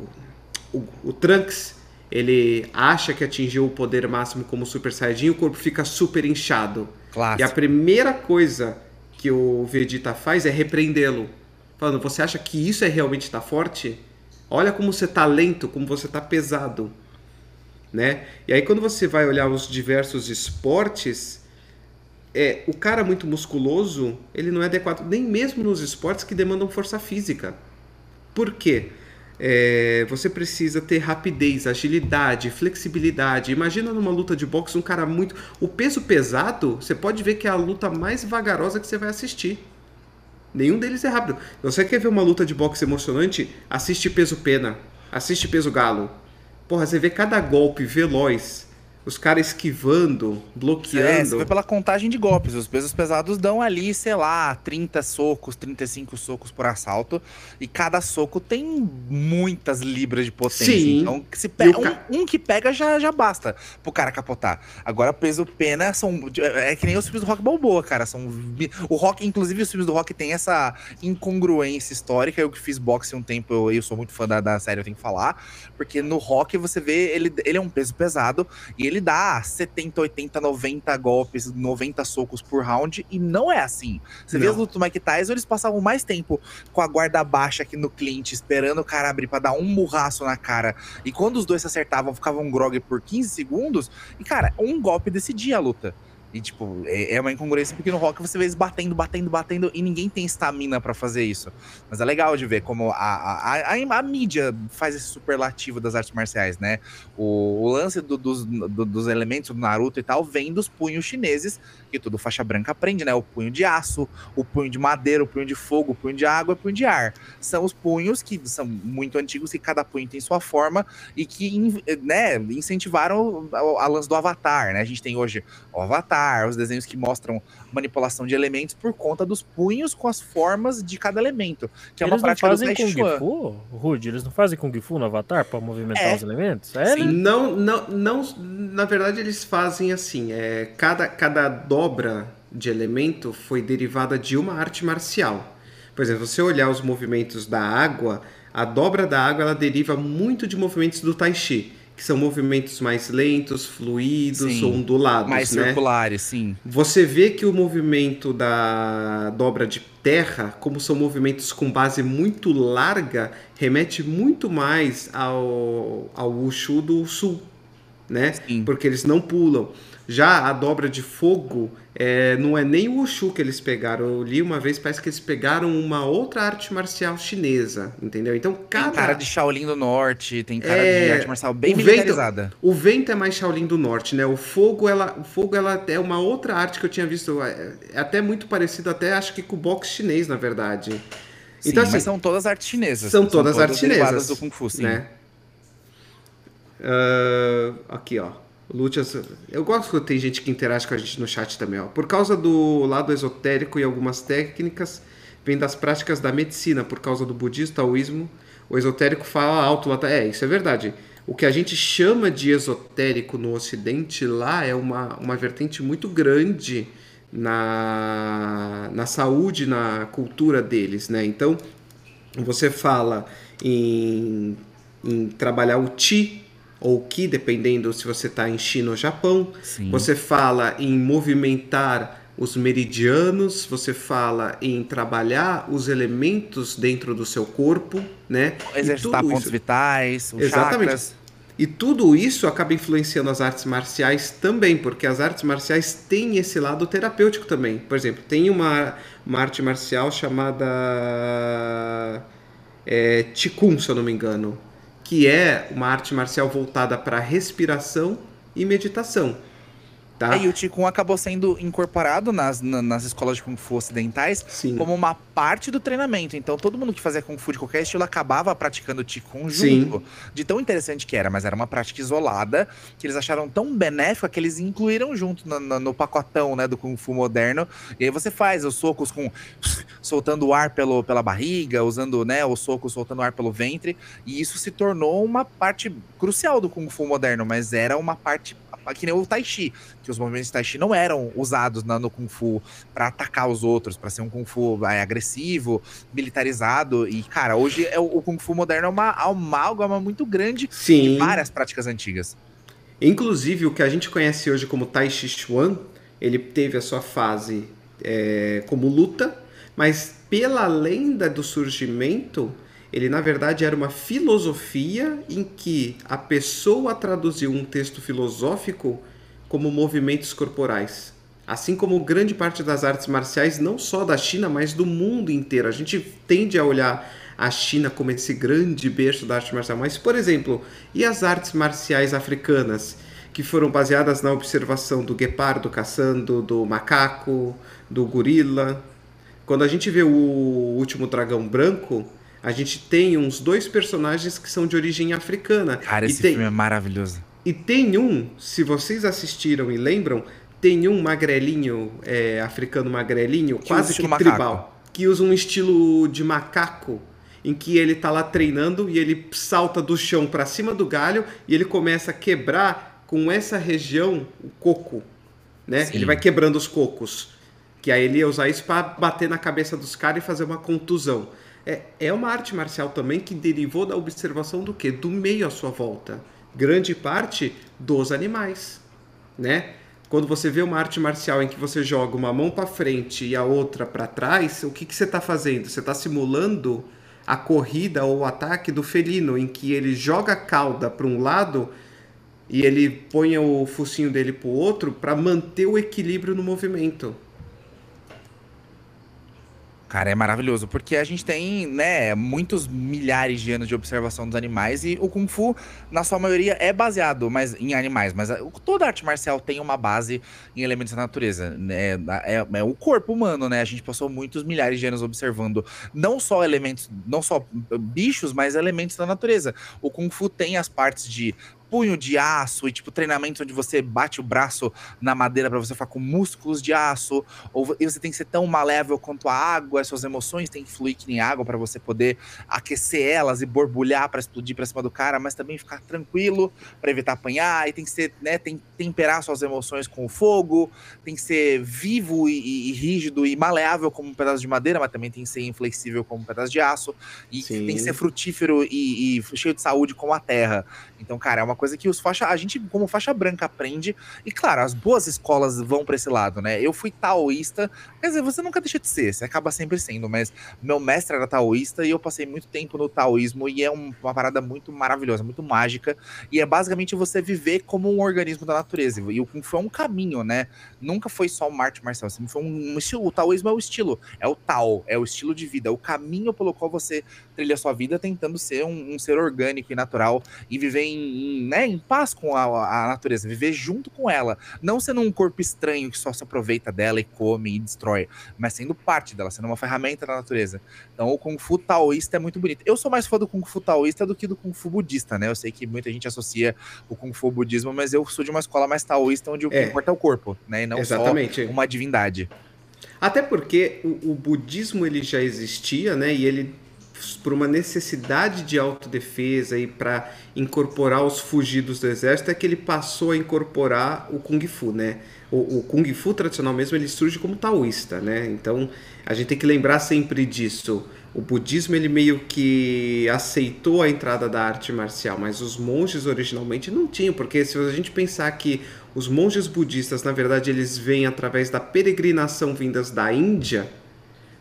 o, o Trunks ele acha que atingiu o poder máximo como Super Saiyajin, o corpo fica super inchado. Clássico. E a primeira coisa que o Vegeta faz é repreendê-lo, falando: "Você acha que isso é realmente estar tá forte? Olha como você tá lento, como você tá pesado." né? E aí quando você vai olhar os diversos esportes, é, o cara muito musculoso, ele não é adequado nem mesmo nos esportes que demandam força física. Por quê? É, você precisa ter rapidez, agilidade, flexibilidade. Imagina numa luta de boxe um cara muito. O peso pesado, você pode ver que é a luta mais vagarosa que você vai assistir. Nenhum deles é rápido. Você quer ver uma luta de boxe emocionante? Assiste peso pena, assiste peso galo. Porra, você vê cada golpe veloz, os caras esquivando, bloqueando. É, você vê pela contagem de golpes. Os pesos pesados dão ali, sei lá, 30 socos, 35 socos por assalto. E cada soco tem muitas libras de potência. Sim. Então, se pega, um, um, que pega já, já basta pro cara capotar. Agora, peso pena são. É que nem os filmes do Rock Balboa, cara. São, o Rock, inclusive, os filmes do Rock tem essa incongruência histórica. Eu que fiz boxe um tempo, eu, eu sou muito fã da, da série, eu tenho que falar. Porque no Rock você vê, ele, ele é um peso pesado e ele ele dá 70, 80, 90 golpes, 90 socos por round, e não é assim. Você não. vê as lutas do Mike Tyson, eles passavam mais tempo com a guarda baixa aqui no Clint, esperando o cara abrir pra dar um murraço na cara. E quando os dois se acertavam, ficavam grog por 15 segundos, e cara, um golpe decidia a luta. E, tipo, é, é uma incongruência porque no rock você vê eles batendo, batendo, batendo e ninguém tem estamina para fazer isso. Mas é legal de ver como a, a, a, a, mídia faz esse superlativo das artes marciais, né? O, o lance do, dos, do, dos elementos do Naruto e tal vem dos punhos chineses, que tudo faixa branca aprende, né? O punho de aço, o punho de madeira, o punho de fogo, o punho de água, o punho de ar. São os punhos que são muito antigos, e cada punho tem sua forma e que né, incentivaram a, a lance do avatar, né? A gente tem hoje o avatar os desenhos que mostram manipulação de elementos por conta dos punhos com as formas de cada elemento, que é eles uma prática não fazem do Kung Fu, Rude, eles não fazem Kung Fu no Avatar para movimentar é. os elementos? É, Sim, né? não, não, não, na verdade eles fazem assim, é, cada, cada dobra de elemento foi derivada de uma arte marcial. Por exemplo, se você olhar os movimentos da água, a dobra da água ela deriva muito de movimentos do Tai Chi que são movimentos mais lentos, fluidos, sim, ondulados, mais né? circulares, sim. Você vê que o movimento da dobra de terra, como são movimentos com base muito larga, remete muito mais ao, ao Wushu do Sul, né? Sim. Porque eles não pulam. Já a dobra de fogo é, não é nem o Wushu que eles pegaram. Eu li uma vez, parece que eles pegaram uma outra arte marcial chinesa, entendeu? Então, cada... Tem cara de Shaolin do Norte, tem cara é... de arte marcial bem o militarizada. Vento, o vento é mais Shaolin do Norte, né? O fogo, ela, o fogo, ela é uma outra arte que eu tinha visto, é, é até muito parecido, até acho que com o boxe chinês, na verdade. Sim, então, assim, mas são todas artes chinesas. São, são todas, todas artes chinesas. do Kung Fu, sim. Né? Uh, aqui, ó. Lutas. Eu gosto que tem gente que interage com a gente no chat também, ó. Por causa do lado esotérico e algumas técnicas, vem das práticas da medicina, por causa do budismo, taoísmo. O esotérico fala alto lá. Tá, é, isso é verdade. O que a gente chama de esotérico no ocidente lá é uma, uma vertente muito grande na, na saúde, na cultura deles, né? Então, você fala em, em trabalhar o Ti, ou Ki, dependendo se você está em China ou Japão. Sim. Você fala em movimentar os meridianos, você fala em trabalhar os elementos dentro do seu corpo, né? Exercitar pontos isso... vitais, os Exatamente. Chakras. E tudo isso acaba influenciando as artes marciais também, porque as artes marciais têm esse lado terapêutico também. Por exemplo, tem uma, uma arte marcial chamada é, Qigong, se eu não me engano que é uma arte marcial voltada para respiração e meditação. Tá? É, e o Qigong acabou sendo incorporado nas, nas escolas de Kung Fu ocidentais Sim. como uma parte do treinamento. Então, todo mundo que fazia Kung Fu de qualquer estilo acabava praticando Qigong junto. Sim. De tão interessante que era, mas era uma prática isolada, que eles acharam tão benéfica que eles incluíram junto no, no, no pacotão né, do Kung Fu moderno. E aí você faz os socos com soltando o ar pelo, pela barriga, usando né, o soco soltando o ar pelo ventre. E isso se tornou uma parte crucial do Kung Fu moderno, mas era uma parte que nem o Tai Chi, que os movimentos de Tai Chi não eram usados na, no Kung Fu para atacar os outros, para ser um Kung Fu é, agressivo, militarizado. E, cara, hoje é, o, o Kung Fu moderno é uma amálgama muito grande Sim. de várias práticas antigas. Inclusive, o que a gente conhece hoje como Tai Chi Chuan, ele teve a sua fase é, como luta, mas pela lenda do surgimento, Ele, na verdade, era uma filosofia em que a pessoa traduziu um texto filosófico como movimentos corporais. Assim como grande parte das artes marciais, não só da China, mas do mundo inteiro. A gente tende a olhar a China como esse grande berço da arte marcial. Mas, por exemplo, e as artes marciais africanas, que foram baseadas na observação do guepardo caçando, do macaco, do gorila? Quando a gente vê o último dragão branco, a gente tem uns dois personagens que são de origem africana. Cara, esse tem... filme é maravilhoso. E tem um, se vocês assistiram e lembram, tem um magrelinho, é, africano magrelinho, que quase que tribal, macaco. que usa um estilo de macaco, em que ele tá lá treinando e ele salta do chão para cima do galho e ele começa a quebrar com essa região o coco, né? Sim. Ele vai quebrando os cocos. Que aí ele ia usar isso para bater na cabeça dos caras e fazer uma contusão é, é uma arte marcial também que derivou da observação do que? Do meio à sua volta. Grande parte dos animais, né? Quando você vê uma arte marcial em que você joga uma mão para frente e a outra para trás, o que, que você está fazendo? Você está simulando a corrida ou o ataque do felino, em que ele joga a cauda para um lado e ele põe o focinho dele para o outro para manter o equilíbrio no movimento. Cara, é maravilhoso, porque a gente tem, né, muitos milhares de anos de observação dos animais e o Kung Fu, na sua maioria, é baseado mas, em animais, mas toda arte marcial tem uma base em elementos da natureza, né? É, é, o corpo humano, né? A gente passou muitos milhares de anos observando não só elementos, não só bichos, mas elementos da natureza. O Kung Fu tem as partes de punho de aço e tipo treinamento onde você bate o braço na madeira para você ficar com músculos de aço, ou e você tem que ser tão malével quanto a água, as suas emoções têm que fluir que nem água para você poder aquecer elas e borbulhar para explodir para cima do cara, mas também ficar tranquilo para evitar apanhar, e tem que ser, né, tem que temperar suas emoções com o fogo, tem que ser vivo e, e, e rígido e maleável como um pedaço de madeira, mas também tem que ser inflexível como um pedaço de aço, e Sim. tem que ser frutífero e, e cheio de saúde como a terra. Então, cara, é uma coisa que os faixa, a gente, como faixa branca, aprende. E, claro, as boas escolas vão para esse lado, né? Eu fui taoísta, quer dizer, você nunca deixa de ser, você acaba sempre sendo, mas meu mestre era taoísta e eu passei muito tempo no taoísmo e é um, uma parada muito maravilhosa, muito mágica. E é basicamente você viver como um organismo da natureza. E o Kung Fu é um caminho, né? Nunca foi só uma arte marcial, sempre foi um, estilo. O taoísmo é o estilo, é o Tao, é o estilo de vida, é o caminho pelo qual você trilha a sua vida tentando ser um, um ser orgânico e natural e viver em em, né, em paz com a, a, natureza, viver junto com ela, não sendo um corpo estranho que só se aproveita dela e come e destrói, mas sendo parte dela, sendo uma ferramenta da natureza. Então o Kung Fu taoísta é muito bonito. Eu sou mais fã do Kung Fu taoísta do que do Kung Fu budista, né? Eu sei que muita gente associa o Kung Fu ao budismo, mas eu sou de uma escola mais taoísta onde o que é. importa é o corpo, né? E não Exatamente. só uma divindade. Até porque o, o budismo ele já existia, né? E ele por uma necessidade de autodefesa e para incorporar os fugidos do exército é que ele passou a incorporar o Kung Fu, né? O, o Kung Fu tradicional mesmo ele surge como taoísta, né? Então a gente tem que lembrar sempre disso. O budismo ele meio que aceitou a entrada da arte marcial, mas os monges originalmente não tinham, porque se a gente pensar que os monges budistas, na verdade, eles vêm através da peregrinação vindas da Índia,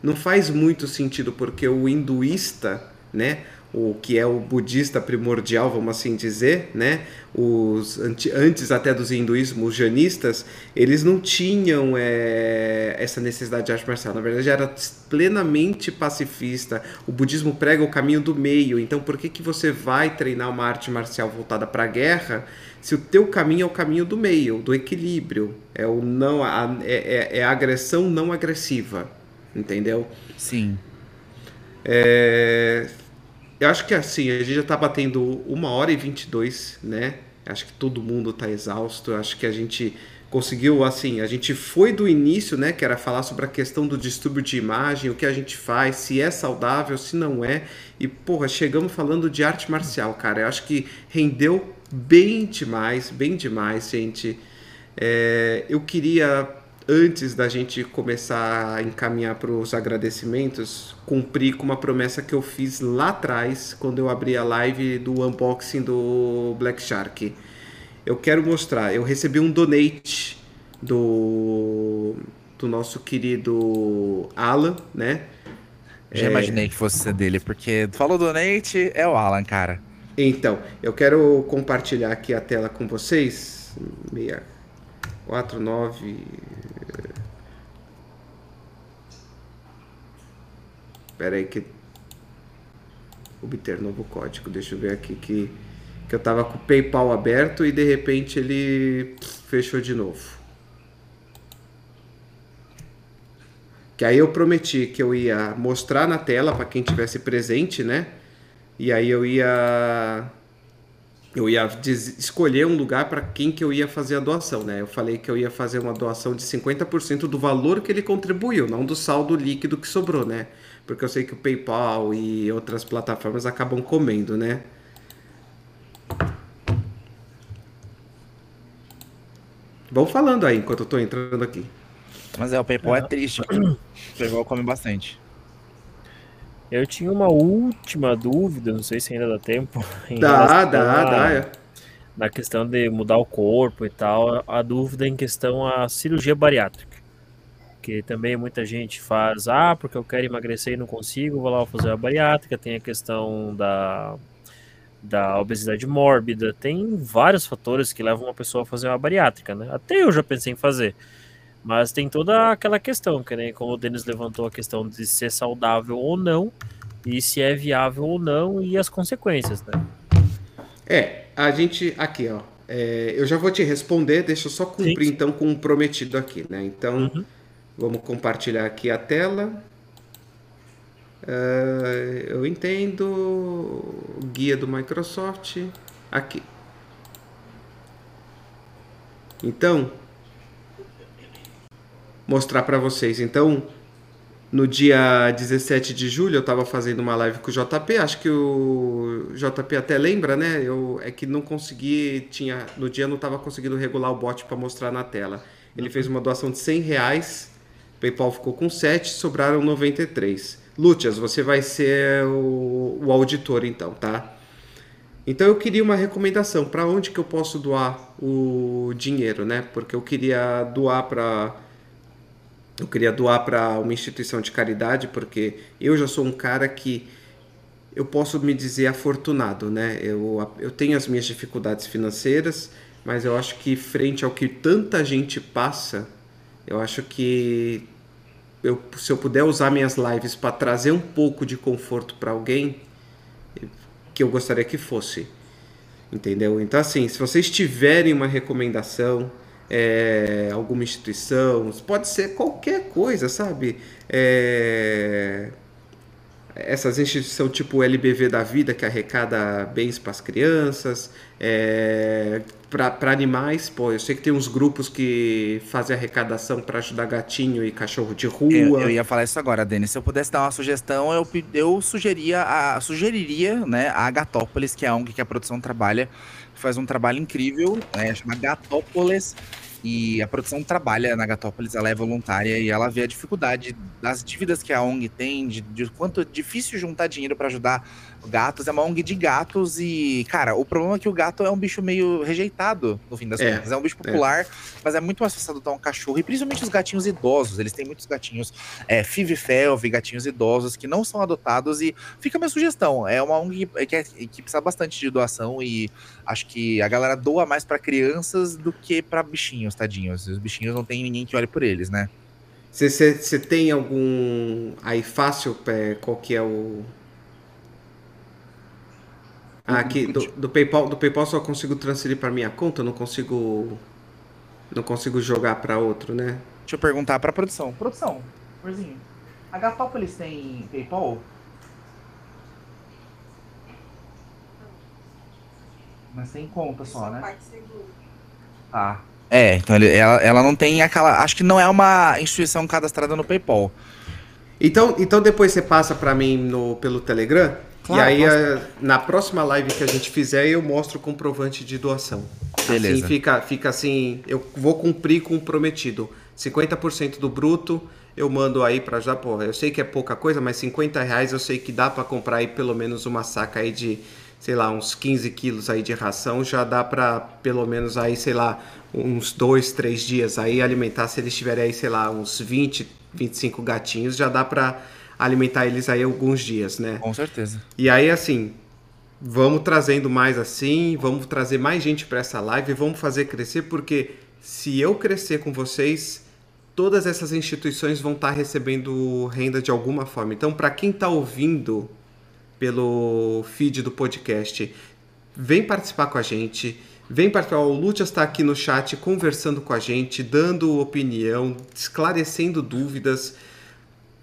não faz muito sentido porque o hinduísta, né, o que é o budista primordial, vamos assim dizer, né? Os antes até dos hinduísmos, os janistas, eles não tinham é, essa necessidade de arte marcial. Na verdade, era plenamente pacifista. O budismo prega o caminho do meio. Então, por que que você vai treinar uma arte marcial voltada para a guerra? Se o teu caminho é o caminho do meio, do equilíbrio, é o não, é, é, é a agressão não agressiva entendeu? Sim. É, eu acho que assim, a gente já tá batendo uma hora e 22, né? Acho que todo mundo tá exausto. Acho que a gente conseguiu, assim, a gente foi do início, né? Que era falar sobre a questão do distúrbio de imagem, o que a gente faz, se é saudável, se não é. E, porra, chegamos falando de arte marcial, cara. Eu acho que rendeu bem demais, bem demais, gente. É, eu queria antes da gente começar a encaminhar para os agradecimentos, cumprir com uma promessa que eu fiz lá atrás, quando eu abri a live do unboxing do Black Shark. Eu quero mostrar, eu recebi um donate do, do nosso querido Alan, né? Já é... imaginei que fosse ser dele, porque falou donate, é o Alan, cara. Então, eu quero compartilhar aqui a tela com vocês. 649. Espera aí que obter novo código. Deixa eu ver aqui que que eu tava com o PayPal aberto e de repente ele fechou de novo. Que aí eu prometi que eu ia mostrar na tela para quem tivesse presente, né? E aí eu ia eu ia escolher um lugar para quem que eu ia fazer a doação, né? Eu falei que eu ia fazer uma doação de 50% do valor que ele contribuiu, não do saldo líquido que sobrou, né? Porque eu sei que o PayPal e outras plataformas acabam comendo, né? Vão falando aí enquanto eu tô entrando aqui. Mas é, o PayPal é, é triste. O PayPal come bastante. Eu tinha uma última dúvida, não sei se ainda dá tempo. Dá, dá, dá. É. Na questão de mudar o corpo e tal, a dúvida em questão à cirurgia bariátrica. Que também muita gente faz, ah, porque eu quero emagrecer e não consigo, vou lá fazer a bariátrica. Tem a questão da da obesidade mórbida, tem vários fatores que levam uma pessoa a fazer uma bariátrica, né? Até eu já pensei em fazer. Mas tem toda aquela questão, que nem como o Denis levantou a questão de ser saudável ou não, e se é viável ou não, e as consequências, né? É, a gente aqui, ó. É, eu já vou te responder, deixa eu só cumprir sim, então com o prometido aqui, né? Então, uhum. vamos compartilhar aqui a tela. Uh, eu entendo. Guia do Microsoft. Aqui. Então, mostrar para vocês. Então, no dia 17 de julho eu estava fazendo uma live com o JP, acho que o JP até lembra, né? Eu é que não consegui, tinha no dia não estava conseguindo regular o bot para mostrar na tela. Ele fez uma doação de 100 reais, PayPal ficou com 7, sobraram 93. Lúcias, você vai ser o, o auditor então, tá? Então eu queria uma recomendação para onde que eu posso doar o dinheiro, né? Porque eu queria doar para eu queria doar para uma instituição de caridade, porque eu já sou um cara que eu posso me dizer afortunado, né? Eu, eu tenho as minhas dificuldades financeiras, mas eu acho que frente ao que tanta gente passa, eu acho que eu, se eu puder usar minhas lives para trazer um pouco de conforto para alguém, que eu gostaria que fosse. Entendeu? Então, assim, se vocês tiverem uma recomendação, é, alguma instituição, pode ser qualquer coisa, sabe? É, essas instituições tipo LBV da vida, que arrecada bens para as crianças, é, para animais, pô, eu sei que tem uns grupos que fazem arrecadação para ajudar gatinho e cachorro de rua. Eu, eu, ia falar isso agora, Denis. Se eu pudesse dar uma sugestão, eu, eu sugeria a, sugeriria né, a Agatópolis, que é a ONG que a produção trabalha, faz um trabalho incrível, né, chama Gatópolis e a produção trabalha na Gatópolis, ela é voluntária e ela vê a dificuldade das dívidas que a ONG tem, de, de quanto é difícil juntar dinheiro para ajudar gatos. É uma ONG de gatos e, cara, o problema é que o gato é um bicho meio rejeitado, no fim das é, contas. É um bicho é. popular, é. mas é muito mais fácil adotar um cachorro. E principalmente os gatinhos idosos. Eles têm muitos gatinhos é, Fivifelv, gatinhos idosos que não são adotados. E fica a minha sugestão. É uma ONG que, é, que precisa bastante de doação e acho que a galera doa mais para crianças do que para bichinhos, tadinhos. Os bichinhos não tem ninguém que olhe por eles, né? Você tem algum aí fácil é, qual que é o ah, aqui do, do, PayPal, do PayPal só consigo transferir para minha conta, não consigo não consigo jogar para outro, né? Deixa eu perguntar para produção. Produção, porzinho. A Gatópolis tem PayPal? Mas tem conta só, né? Ah. É, então ele, ela, ela não tem aquela. Acho que não é uma instituição cadastrada no PayPal. Então, então depois você passa para mim no, pelo Telegram Claro, e aí, a, na próxima live que a gente fizer, eu mostro o comprovante de doação. Beleza. Assim fica, fica assim, eu vou cumprir com o prometido. 50% do bruto eu mando aí para já, porra, eu sei que é pouca coisa, mas 50 reais eu sei que dá para comprar aí pelo menos uma saca aí de, sei lá, uns 15 quilos aí de ração, já dá para pelo menos aí, sei lá, uns dois, três dias aí alimentar, se eles tiverem aí, sei lá, uns 20, 25 gatinhos, já dá para alimentar eles aí alguns dias, né? Com certeza. E aí, assim, vamos trazendo mais assim, vamos trazer mais gente para essa live, vamos fazer crescer, porque se eu crescer com vocês, todas essas instituições vão estar tá recebendo renda de alguma forma. Então, para quem está ouvindo pelo feed do podcast, vem participar com a gente. Vem participar. O Lúcia está aqui no chat conversando com a gente, dando opinião, esclarecendo dúvidas.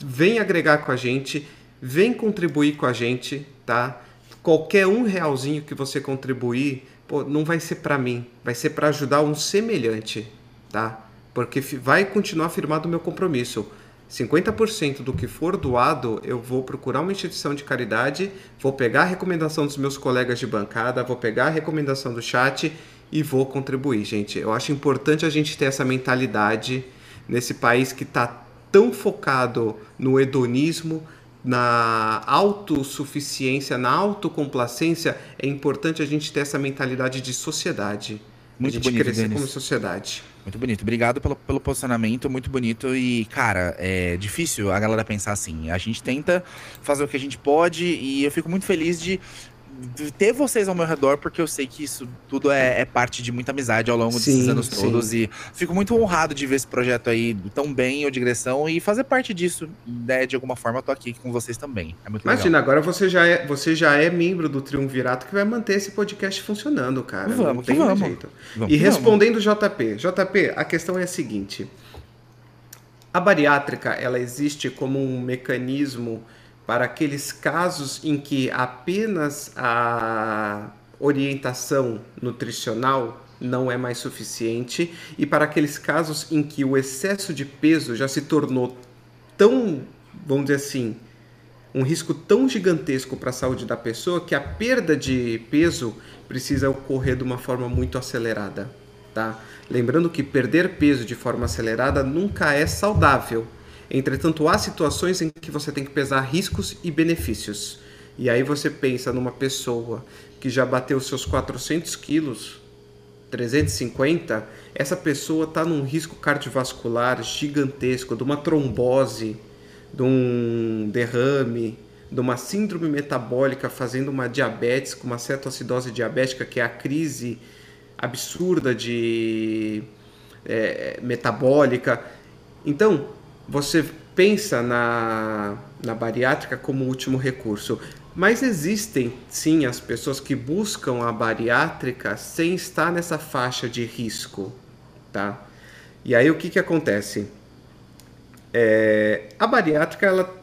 Vem agregar com a gente, vem contribuir com a gente, tá? Qualquer um realzinho que você contribuir, pô, não vai ser para mim, vai ser para ajudar um semelhante, tá? Porque vai continuar firmado o meu compromisso. 50% do que for doado, eu vou procurar uma instituição de caridade, vou pegar a recomendação dos meus colegas de bancada, vou pegar a recomendação do chat e vou contribuir, gente. Eu acho importante a gente ter essa mentalidade nesse país que está tão focado no hedonismo, na autossuficiência, na autocomplacência. É importante a gente ter essa mentalidade de sociedade. Muito a gente bonito, crescer como sociedade. Muito bonito. Obrigado pelo, pelo posicionamento, muito bonito. E, cara, é difícil a galera pensar assim. A gente tenta fazer o que a gente pode e eu fico muito feliz de ter vocês ao meu redor, porque eu sei que isso tudo é, é parte de muita amizade ao longo Sim, desses anos sim. todos. E fico muito honrado de ver esse projeto aí tão bem, ou digressão, e fazer parte disso. Né, de alguma forma, eu tô aqui com vocês também. É muito Imagina, legal. agora você já, é, você já é membro do Triunvirato que vai manter esse podcast funcionando, cara. Não Vamos que tem vamos. jeito. Vamos E vamos. respondendo JP, JP, a questão é a seguinte: a bariátrica ela existe como um mecanismo para aqueles casos em que apenas a orientação nutricional não é mais suficiente e para aqueles casos em que o excesso de peso já se tornou tão, vamos dizer assim, um risco tão gigantesco para a saúde da pessoa que a perda de peso precisa ocorrer de uma forma muito acelerada, tá? Lembrando que perder peso de forma acelerada nunca é saudável. Entretanto, há situações em que você tem que pesar riscos e benefícios. E aí você pensa numa pessoa que já bateu seus 400 quilos, 350, essa pessoa está num risco cardiovascular gigantesco, de uma trombose, de um derrame, de uma síndrome metabólica fazendo uma diabetes com uma cetoacidose diabética, que é a crise absurda de é, metabólica. Então, você pensa na, na bariátrica como último recurso. Mas existem sim as pessoas que buscam a bariátrica sem estar nessa faixa de risco, tá? E aí o que, que acontece? É, a bariátrica, ela,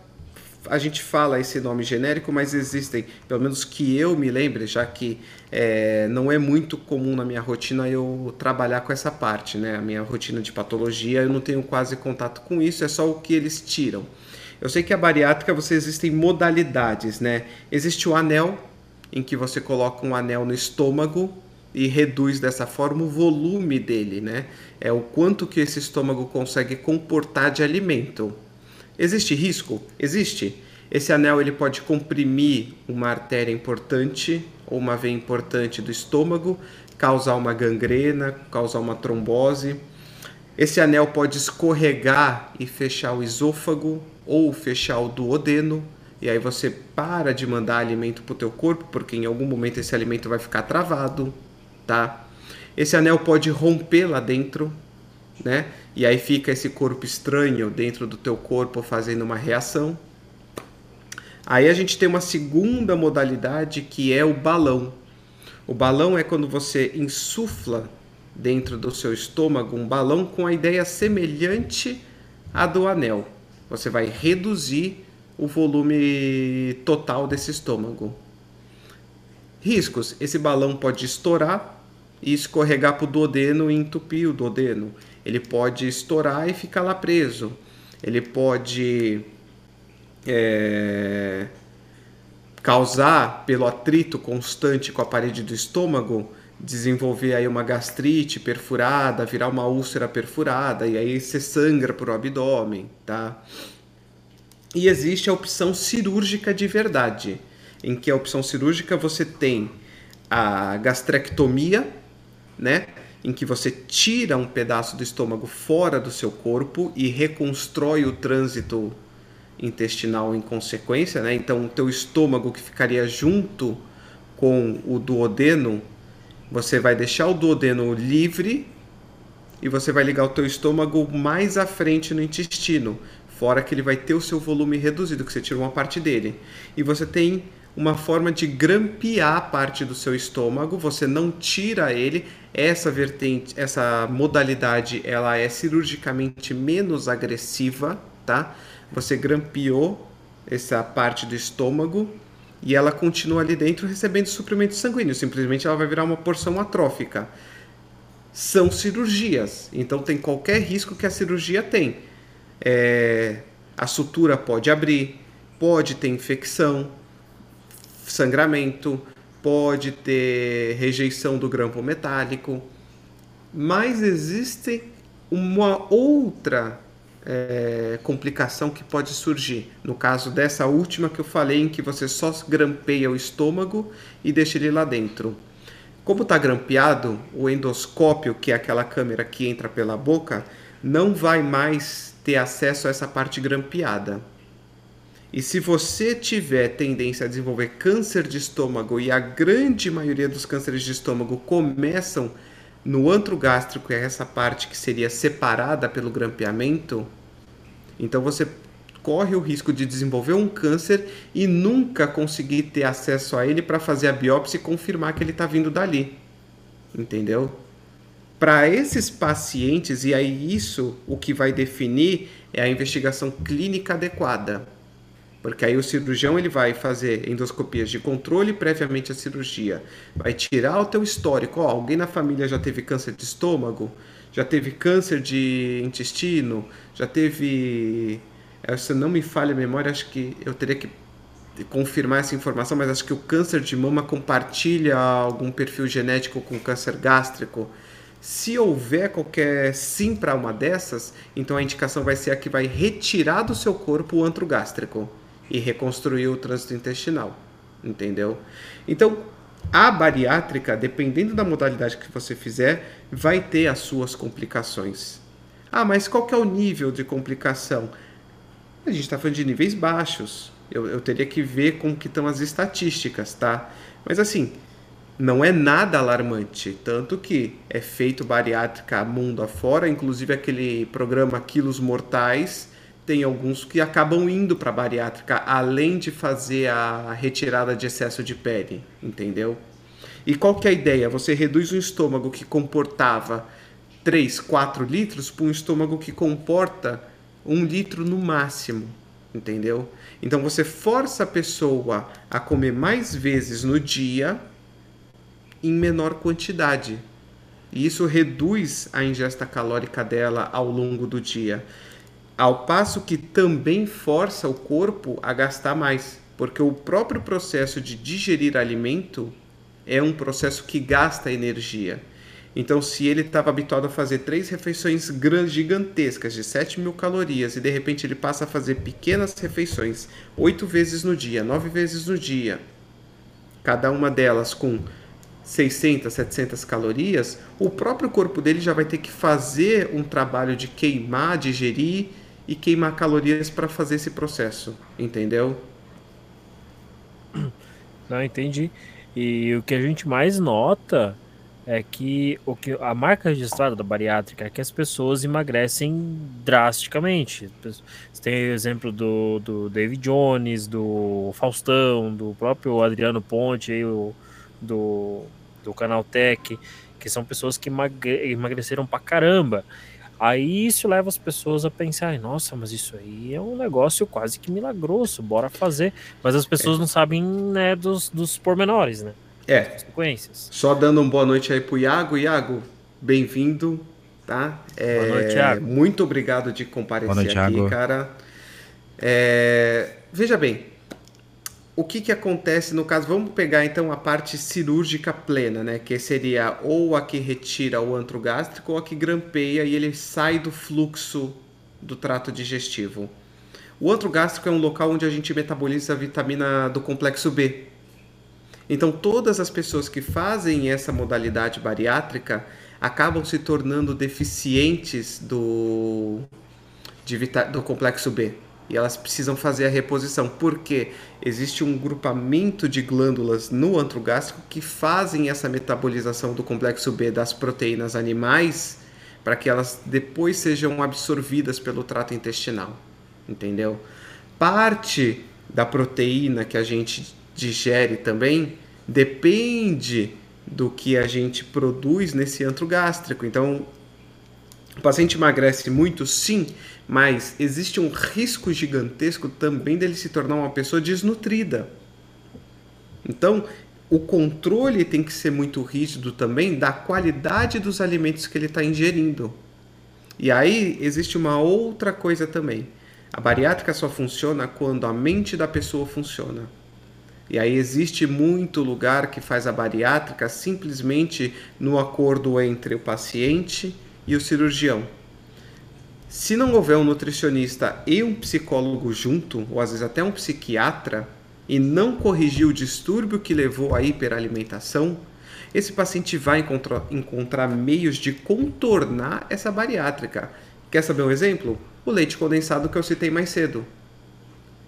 a gente fala esse nome genérico, mas existem, pelo menos que eu me lembre, já que é, não é muito comum na minha rotina eu trabalhar com essa parte, né? A minha rotina de patologia, eu não tenho quase contato com isso, é só o que eles tiram. Eu sei que a bariátrica você existem modalidades, né? Existe o anel, em que você coloca um anel no estômago e reduz dessa forma o volume dele, né? É o quanto que esse estômago consegue comportar de alimento. Existe risco? Existe. Esse anel ele pode comprimir uma artéria importante ou uma veia importante do estômago, causar uma gangrena, causar uma trombose. Esse anel pode escorregar e fechar o esôfago ou fechar o duodeno, e aí você para de mandar alimento para o teu corpo, porque em algum momento esse alimento vai ficar travado, tá? Esse anel pode romper lá dentro, né? E aí fica esse corpo estranho dentro do teu corpo fazendo uma reação. Aí a gente tem uma segunda modalidade que é o balão. O balão é quando você insufla dentro do seu estômago um balão com a ideia semelhante à do anel. Você vai reduzir o volume total desse estômago. Riscos: esse balão pode estourar e escorregar para o duodeno e entupir o duodeno. Ele pode estourar e ficar lá preso. Ele pode é, causar, pelo atrito constante com a parede do estômago, desenvolver aí uma gastrite perfurada, virar uma úlcera perfurada e aí você sangra para o abdômen, tá? E existe a opção cirúrgica de verdade, em que a opção cirúrgica você tem a gastrectomia, né? Em que você tira um pedaço do estômago fora do seu corpo e reconstrói o trânsito intestinal em consequência, né? Então o teu estômago que ficaria junto com o duodeno, você vai deixar o duodeno livre e você vai ligar o teu estômago mais à frente no intestino, fora que ele vai ter o seu volume reduzido, que você tirou uma parte dele. E você tem uma forma de grampear parte do seu estômago, você não tira ele. Essa vertente, essa modalidade, ela é cirurgicamente menos agressiva, tá? Você grampeou essa parte do estômago e ela continua ali dentro recebendo suprimento sanguíneo. Simplesmente ela vai virar uma porção atrófica. São cirurgias, então tem qualquer risco que a cirurgia tem. É, a sutura pode abrir, pode ter infecção, sangramento, pode ter rejeição do grampo metálico, mas existe uma outra é, complicação que pode surgir. No caso dessa última que eu falei, em que você só grampeia o estômago e deixa ele lá dentro. Como está grampeado, o endoscópio, que é aquela câmera que entra pela boca, não vai mais ter acesso a essa parte grampeada. E se você tiver tendência a desenvolver câncer de estômago, e a grande maioria dos cânceres de estômago começam no antro gástrico, que é essa parte que seria separada pelo grampeamento, então você corre o risco de desenvolver um câncer e nunca conseguir ter acesso a ele para fazer a biópsia e confirmar que ele está vindo dali. Entendeu? Para esses pacientes, e aí isso o que vai definir é a investigação clínica adequada. Porque aí o cirurgião ele vai fazer endoscopias de controle previamente à cirurgia. Vai tirar o teu histórico. Oh, alguém na família já teve câncer de estômago? Já teve câncer de intestino? Já teve... Eh, se não me falha a memória, acho que eu teria que confirmar essa informação, mas acho que o câncer de mama compartilha algum perfil genético com câncer gástrico. Se houver qualquer sim para uma dessas, então a indicação vai ser a que vai retirar do seu corpo o antro gástrico e reconstruir o trânsito intestinal, entendeu? Então, a bariátrica, dependendo da modalidade que você fizer, vai ter as suas complicações. Ah, mas qual que é o nível de complicação? A gente está falando de níveis baixos. Eu, eu teria que ver como que estão as estatísticas, tá? Mas assim, não é nada alarmante, tanto que é feito bariátrica mundo afora, inclusive aquele programa Quilos Mortais, tem alguns que acabam indo para bariátrica além de fazer a retirada de excesso de pele, entendeu? E qual que é a ideia? Você reduz um estômago que comportava 3, 4 litros para um estômago que comporta 1 litro no máximo, entendeu? Então você força a pessoa a comer mais vezes no dia em menor quantidade. E isso reduz a ingesta calórica dela ao longo do dia ao passo que também força o corpo a gastar mais, porque o próprio processo de digerir alimento é um processo que gasta energia. Então, se ele estava habituado a fazer três refeições gigantescas de 7 mil calorias e de repente ele passa a fazer pequenas refeições, oito vezes no dia, nove vezes no dia, cada uma delas com 600, 700 calorias, o próprio corpo dele já vai ter que fazer um trabalho de queimar, digerir e queimar calorias para fazer esse processo, entendeu? Não entendi. E o que a gente mais nota é que o que a marca registrada da bariátrica é que as pessoas emagrecem drasticamente. Você tem o exemplo do, do David Jones, do Faustão, do próprio Adriano Ponte, aí, o, do, do Canal Tech, que são pessoas que emagre, emagreceram pra caramba. Aí isso leva as pessoas a pensar, nossa, mas isso aí é um negócio quase que milagroso, bora fazer. Mas as pessoas é. não sabem né, dos, dos pormenores, né? É. Consequências. Só dando uma boa noite aí pro Iago. Iago, bem-vindo, tá? É, boa noite, Iago. Muito obrigado de comparecer noite, aqui, Iago. cara. É, veja bem, o que, que acontece no caso? Vamos pegar então a parte cirúrgica plena, né? Que seria ou a que retira o antro gástrico ou a que grampeia e ele sai do fluxo do trato digestivo. O antro gástrico é um local onde a gente metaboliza a vitamina do complexo B. Então, todas as pessoas que fazem essa modalidade bariátrica acabam se tornando deficientes do, de, do complexo B e elas precisam fazer a reposição, porque existe um grupamento de glândulas no antro gástrico que fazem essa metabolização do complexo B das proteínas animais para que elas depois sejam absorvidas pelo trato intestinal, entendeu? Parte da proteína que a gente digere também depende do que a gente produz nesse antro gástrico. Então, o paciente emagrece muito, sim, mas existe um risco gigantesco também dele se tornar uma pessoa desnutrida. Então, o controle tem que ser muito rígido também da qualidade dos alimentos que ele está ingerindo. E aí existe uma outra coisa também. A bariátrica só funciona quando a mente da pessoa funciona. E aí existe muito lugar que faz a bariátrica simplesmente no acordo entre o paciente e o cirurgião. Se não houver um nutricionista e um psicólogo junto, ou às vezes até um psiquiatra, e não corrigir o distúrbio que levou à hiperalimentação, esse paciente vai encontrar, encontrar meios de contornar essa bariátrica. Quer saber um exemplo? O leite condensado que eu citei mais cedo.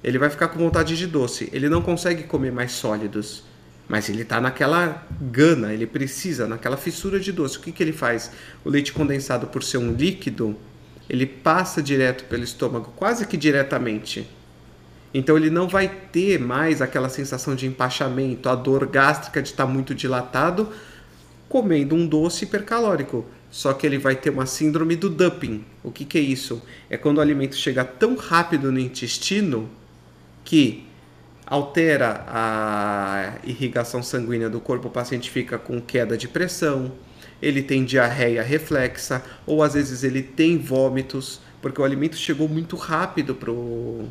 Ele vai ficar com vontade de doce, ele não consegue comer mais sólidos, mas ele está naquela gana, ele precisa, naquela fissura de doce. O que, que ele faz? O leite condensado, por ser um líquido, ele passa direto pelo estômago, quase que diretamente. Então ele não vai ter mais aquela sensação de empachamento, a dor gástrica de estar tá muito dilatado, comendo um doce hipercalórico. Só que ele vai ter uma síndrome do dumping. O que, que é isso? É quando o alimento chega tão rápido no intestino que altera a irrigação sanguínea do corpo, o paciente fica com queda de pressão, ele tem diarreia reflexa, ou às vezes ele tem vômitos, porque o alimento chegou muito rápido para o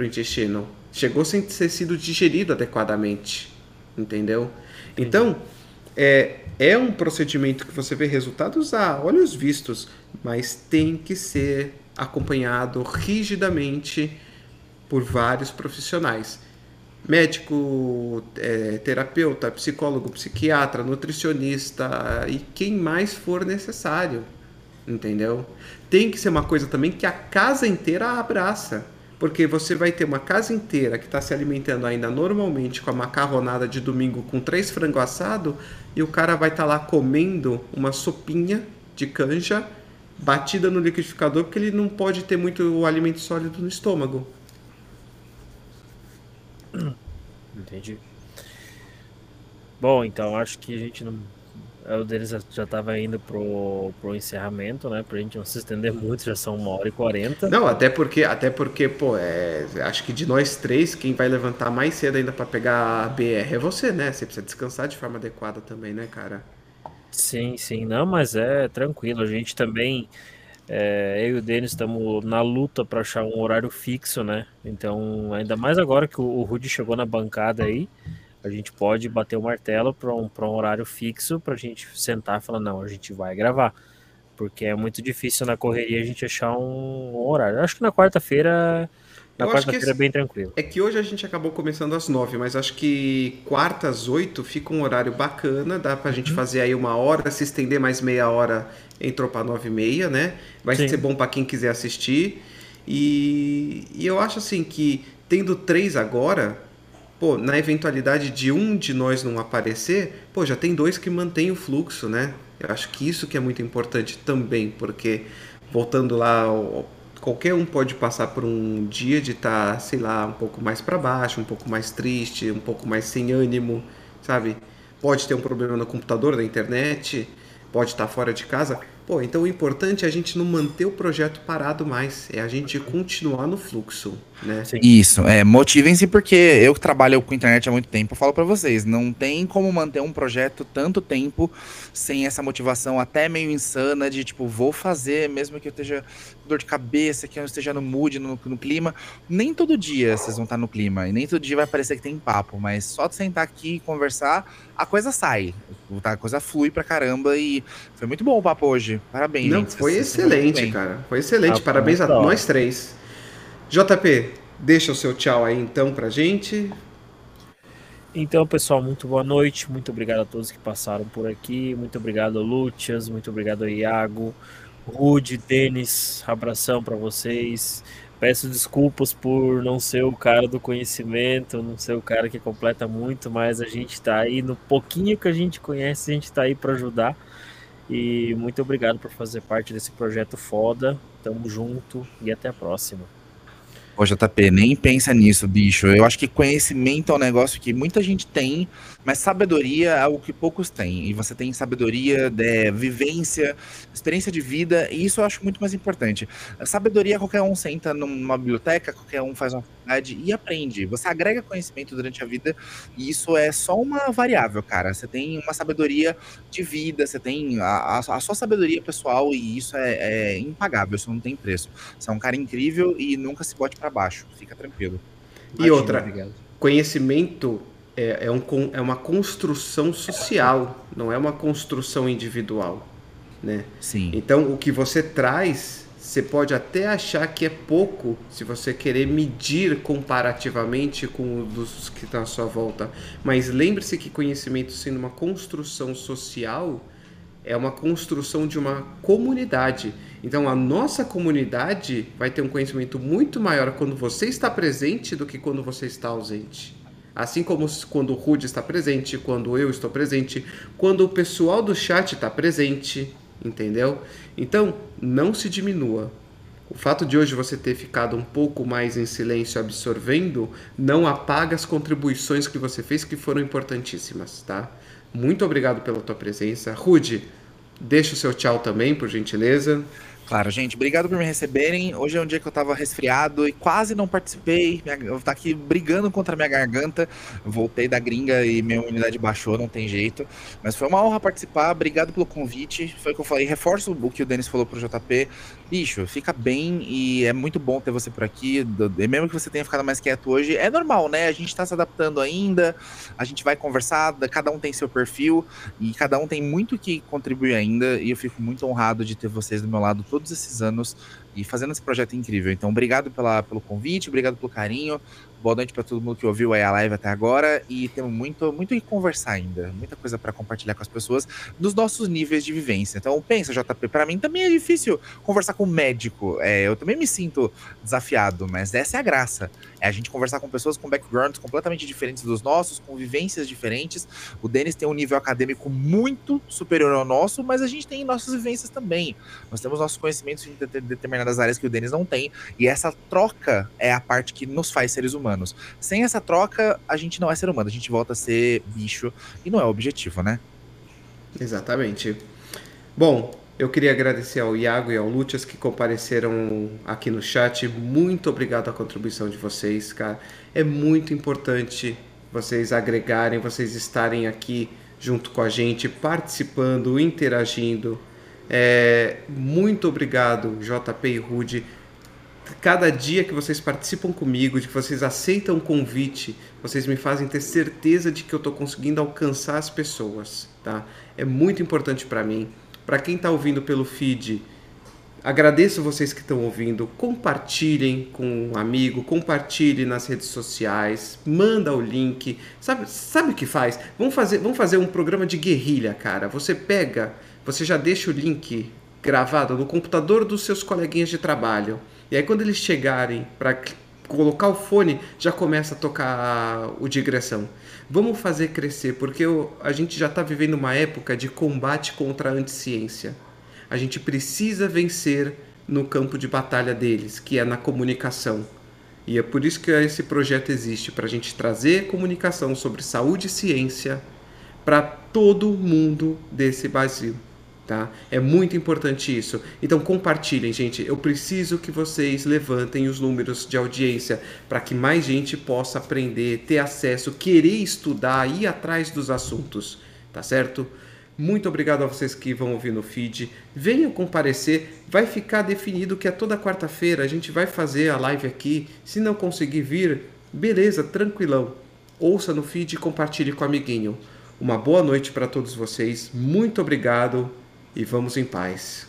intestino. Chegou sem ter sido digerido adequadamente. Entendeu? Então, é, é um procedimento que você vê resultados a olhos vistos, mas tem que ser acompanhado rigidamente por vários profissionais médico, é, terapeuta, psicólogo, psiquiatra, nutricionista e quem mais for necessário, entendeu? Tem que ser uma coisa também que a casa inteira abraça, porque você vai ter uma casa inteira que está se alimentando ainda normalmente com a macarronada de domingo com três frango assado e o cara vai estar tá lá comendo uma sopinha de canja batida no liquidificador porque ele não pode ter muito alimento sólido no estômago. Entendi. Bom, então acho que a gente não. O deles já estava indo pro, pro encerramento, né? Pra gente não se estender muito, já são uma hora e quarenta. Não, até porque, até porque, pô, é, acho que de nós três, quem vai levantar mais cedo ainda para pegar a BR é você, né? Você precisa descansar de forma adequada também, né, cara? Sim, sim, não, mas é tranquilo. A gente também é, eu e o Denis estamos na luta para achar um horário fixo, né? Então, ainda mais agora que o, Rudy chegou na bancada aí, a gente pode bater o martelo para um, um horário fixo para a gente sentar e falar: não, a gente vai gravar. Porque é muito difícil na correria a gente achar um, um horário. Eu acho que na quarta-feira na quarta-feira é bem tranquilo. É que hoje a gente acabou começando às nove, mas acho que quarta às oito fica um horário bacana, dá pra uhum. gente fazer aí uma hora, se estender mais meia hora, entrou pra nove e meia, né? Vai Sim. ser bom para quem quiser assistir. E, e eu acho assim que tendo três agora, pô, na eventualidade de um de nós não aparecer, pô, já tem dois que mantêm o fluxo, né? Eu acho que isso que é muito importante também, porque voltando lá ao, qualquer um pode passar por um dia de estar, tá, sei lá, um pouco mais para baixo, um pouco mais triste, um pouco mais sem ânimo, sabe? Pode ter um problema no computador, na internet, pode estar tá fora de casa. Pô, então o importante é a gente não manter o projeto parado mais, é a gente continuar no fluxo, né? Isso, é, motivem-se porque eu que trabalho com internet há muito tempo, eu falo para vocês, não tem como manter um projeto tanto tempo sem essa motivação até meio insana de tipo, vou fazer, mesmo que eu esteja dor de cabeça, que eu não esteja no mood, no, no clima, nem todo dia vocês vão estar no clima, e nem todo dia vai parecer que tem papo, mas só de sentar aqui e conversar, a coisa sai, a coisa flui pra caramba e foi muito bom o papo hoje. Parabéns, Não, gente. Foi excelente, cara. Foi excelente. Ah, Parabéns a nós três. JP, deixa o seu tchau aí então pra gente. Então, pessoal, muito boa noite. Muito obrigado a todos que passaram por aqui. Muito obrigado, Lúcias. Muito obrigado, Iago, Rude, Denis. Abração para vocês. Peço desculpas por não ser o cara do conhecimento, não ser o cara que completa muito, mas a gente está aí no pouquinho que a gente conhece, a gente está aí para ajudar. E muito obrigado por fazer parte desse projeto foda. Tamo junto e até a próxima. Ô, JP, nem pensa nisso, bicho. Eu acho que conhecimento é um negócio que muita gente tem, mas sabedoria é algo que poucos têm. E você tem sabedoria, é, vivência, experiência de vida, e isso eu acho muito mais importante. A sabedoria, qualquer um senta numa biblioteca, qualquer um faz uma faculdade e aprende. Você agrega conhecimento durante a vida, e isso é só uma variável, cara. Você tem uma sabedoria de vida, você tem a, a, a sua sabedoria pessoal, e isso é, é, impagável, isso não tem preço. Você é um cara incrível e nunca se bote para baixo. Fica tranquilo. Imagina, e outra, obrigado. conhecimento é, é, um, é uma construção social, não é uma construção individual. Né? Sim. Então, o que você traz, você pode até achar que é pouco se você querer medir comparativamente com os que estão à sua volta. Mas lembre-se que conhecimento sendo uma construção social é uma construção de uma comunidade. Então a nossa comunidade vai ter um conhecimento muito maior quando você está presente do que quando você está ausente. Assim como quando o Rude está presente, quando eu estou presente, quando o pessoal do chat está presente, entendeu? Então, não se diminua. O fato de hoje você ter ficado um pouco mais em silêncio absorvendo não apaga as contribuições que você fez que foram importantíssimas, tá? Muito obrigado pela tua presença. Rude, deixa o seu tchau também, por gentileza. Claro, gente, obrigado por me receberem. Hoje é um dia que eu tava resfriado e quase não participei. Eu tá aqui brigando contra a minha garganta. Voltei da gringa e minha imunidade baixou, não tem jeito. Mas foi uma honra participar. Obrigado pelo convite. Foi o que eu falei. Reforço o que o Denis falou pro JP. Bicho, fica bem e é muito bom ter você por aqui. Mesmo que você tenha ficado mais quieto hoje, é normal, né? A gente tá se adaptando ainda. A gente vai conversar, cada um tem seu perfil e cada um tem muito que contribuir ainda. E eu fico muito honrado de ter vocês do meu lado todos esses anos e fazendo esse projeto incrível. Então, obrigado pela, pelo convite, obrigado pelo carinho. Boa noite para todo mundo que ouviu a live até agora e temos muito, muito que conversar ainda, muita coisa para compartilhar com as pessoas dos nossos níveis de vivência. Então, pensa, JP, para mim também é difícil conversar com um médico. É, eu também me sinto desafiado, mas essa é a graça. É a gente conversar com pessoas com backgrounds completamente diferentes dos nossos, com vivências diferentes. O Denis tem um nível acadêmico muito superior ao nosso, mas a gente tem nossas vivências também. Nós temos nossos conhecimentos em determinadas áreas que o Denis não tem, e essa troca é a parte que nos faz seres humanos. Sem essa troca, a gente não é ser humano, a gente volta a ser bicho e não é o objetivo, né? Exatamente. Bom, eu queria agradecer ao Iago e ao Lúcias que compareceram aqui no chat. Muito obrigado a contribuição de vocês, cara. É muito importante vocês agregarem, vocês estarem aqui junto com a gente, participando, interagindo. É, muito obrigado, JP e Rude, cada dia que vocês participam comigo, de que vocês aceitam o convite, vocês me fazem ter certeza de que eu estou conseguindo alcançar as pessoas, tá? É muito importante para mim. Para quem está ouvindo pelo feed, agradeço vocês que estão ouvindo. Compartilhem com um amigo, compartilhe nas redes sociais, manda o link. Sabe, sabe o que faz? Vamos fazer, vamos fazer um programa de guerrilha, cara. Você pega, você já deixa o link gravado no computador dos seus coleguinhas de trabalho e aí quando eles chegarem para colocar o fone, já começa a tocar o digressão. Vamos fazer crescer, porque a gente já está vivendo uma época de combate contra a anticiência. A gente precisa vencer no campo de batalha deles, que é na comunicação. E é por isso que esse projeto existe, para a gente trazer comunicação sobre saúde e ciência para todo mundo desse Brasil. Tá? É muito importante isso. Então compartilhem, gente. Eu preciso que vocês levantem os números de audiência para que mais gente possa aprender, ter acesso, querer estudar, ir atrás dos assuntos, tá certo? Muito obrigado a vocês que vão ouvir no feed. Venham comparecer. Vai ficar definido que é toda quarta-feira a gente vai fazer a live aqui. Se não conseguir vir, beleza, tranquilão. Ouça no feed e compartilhe com o amiguinho. Uma boa noite para todos vocês. Muito obrigado e vamos em paz.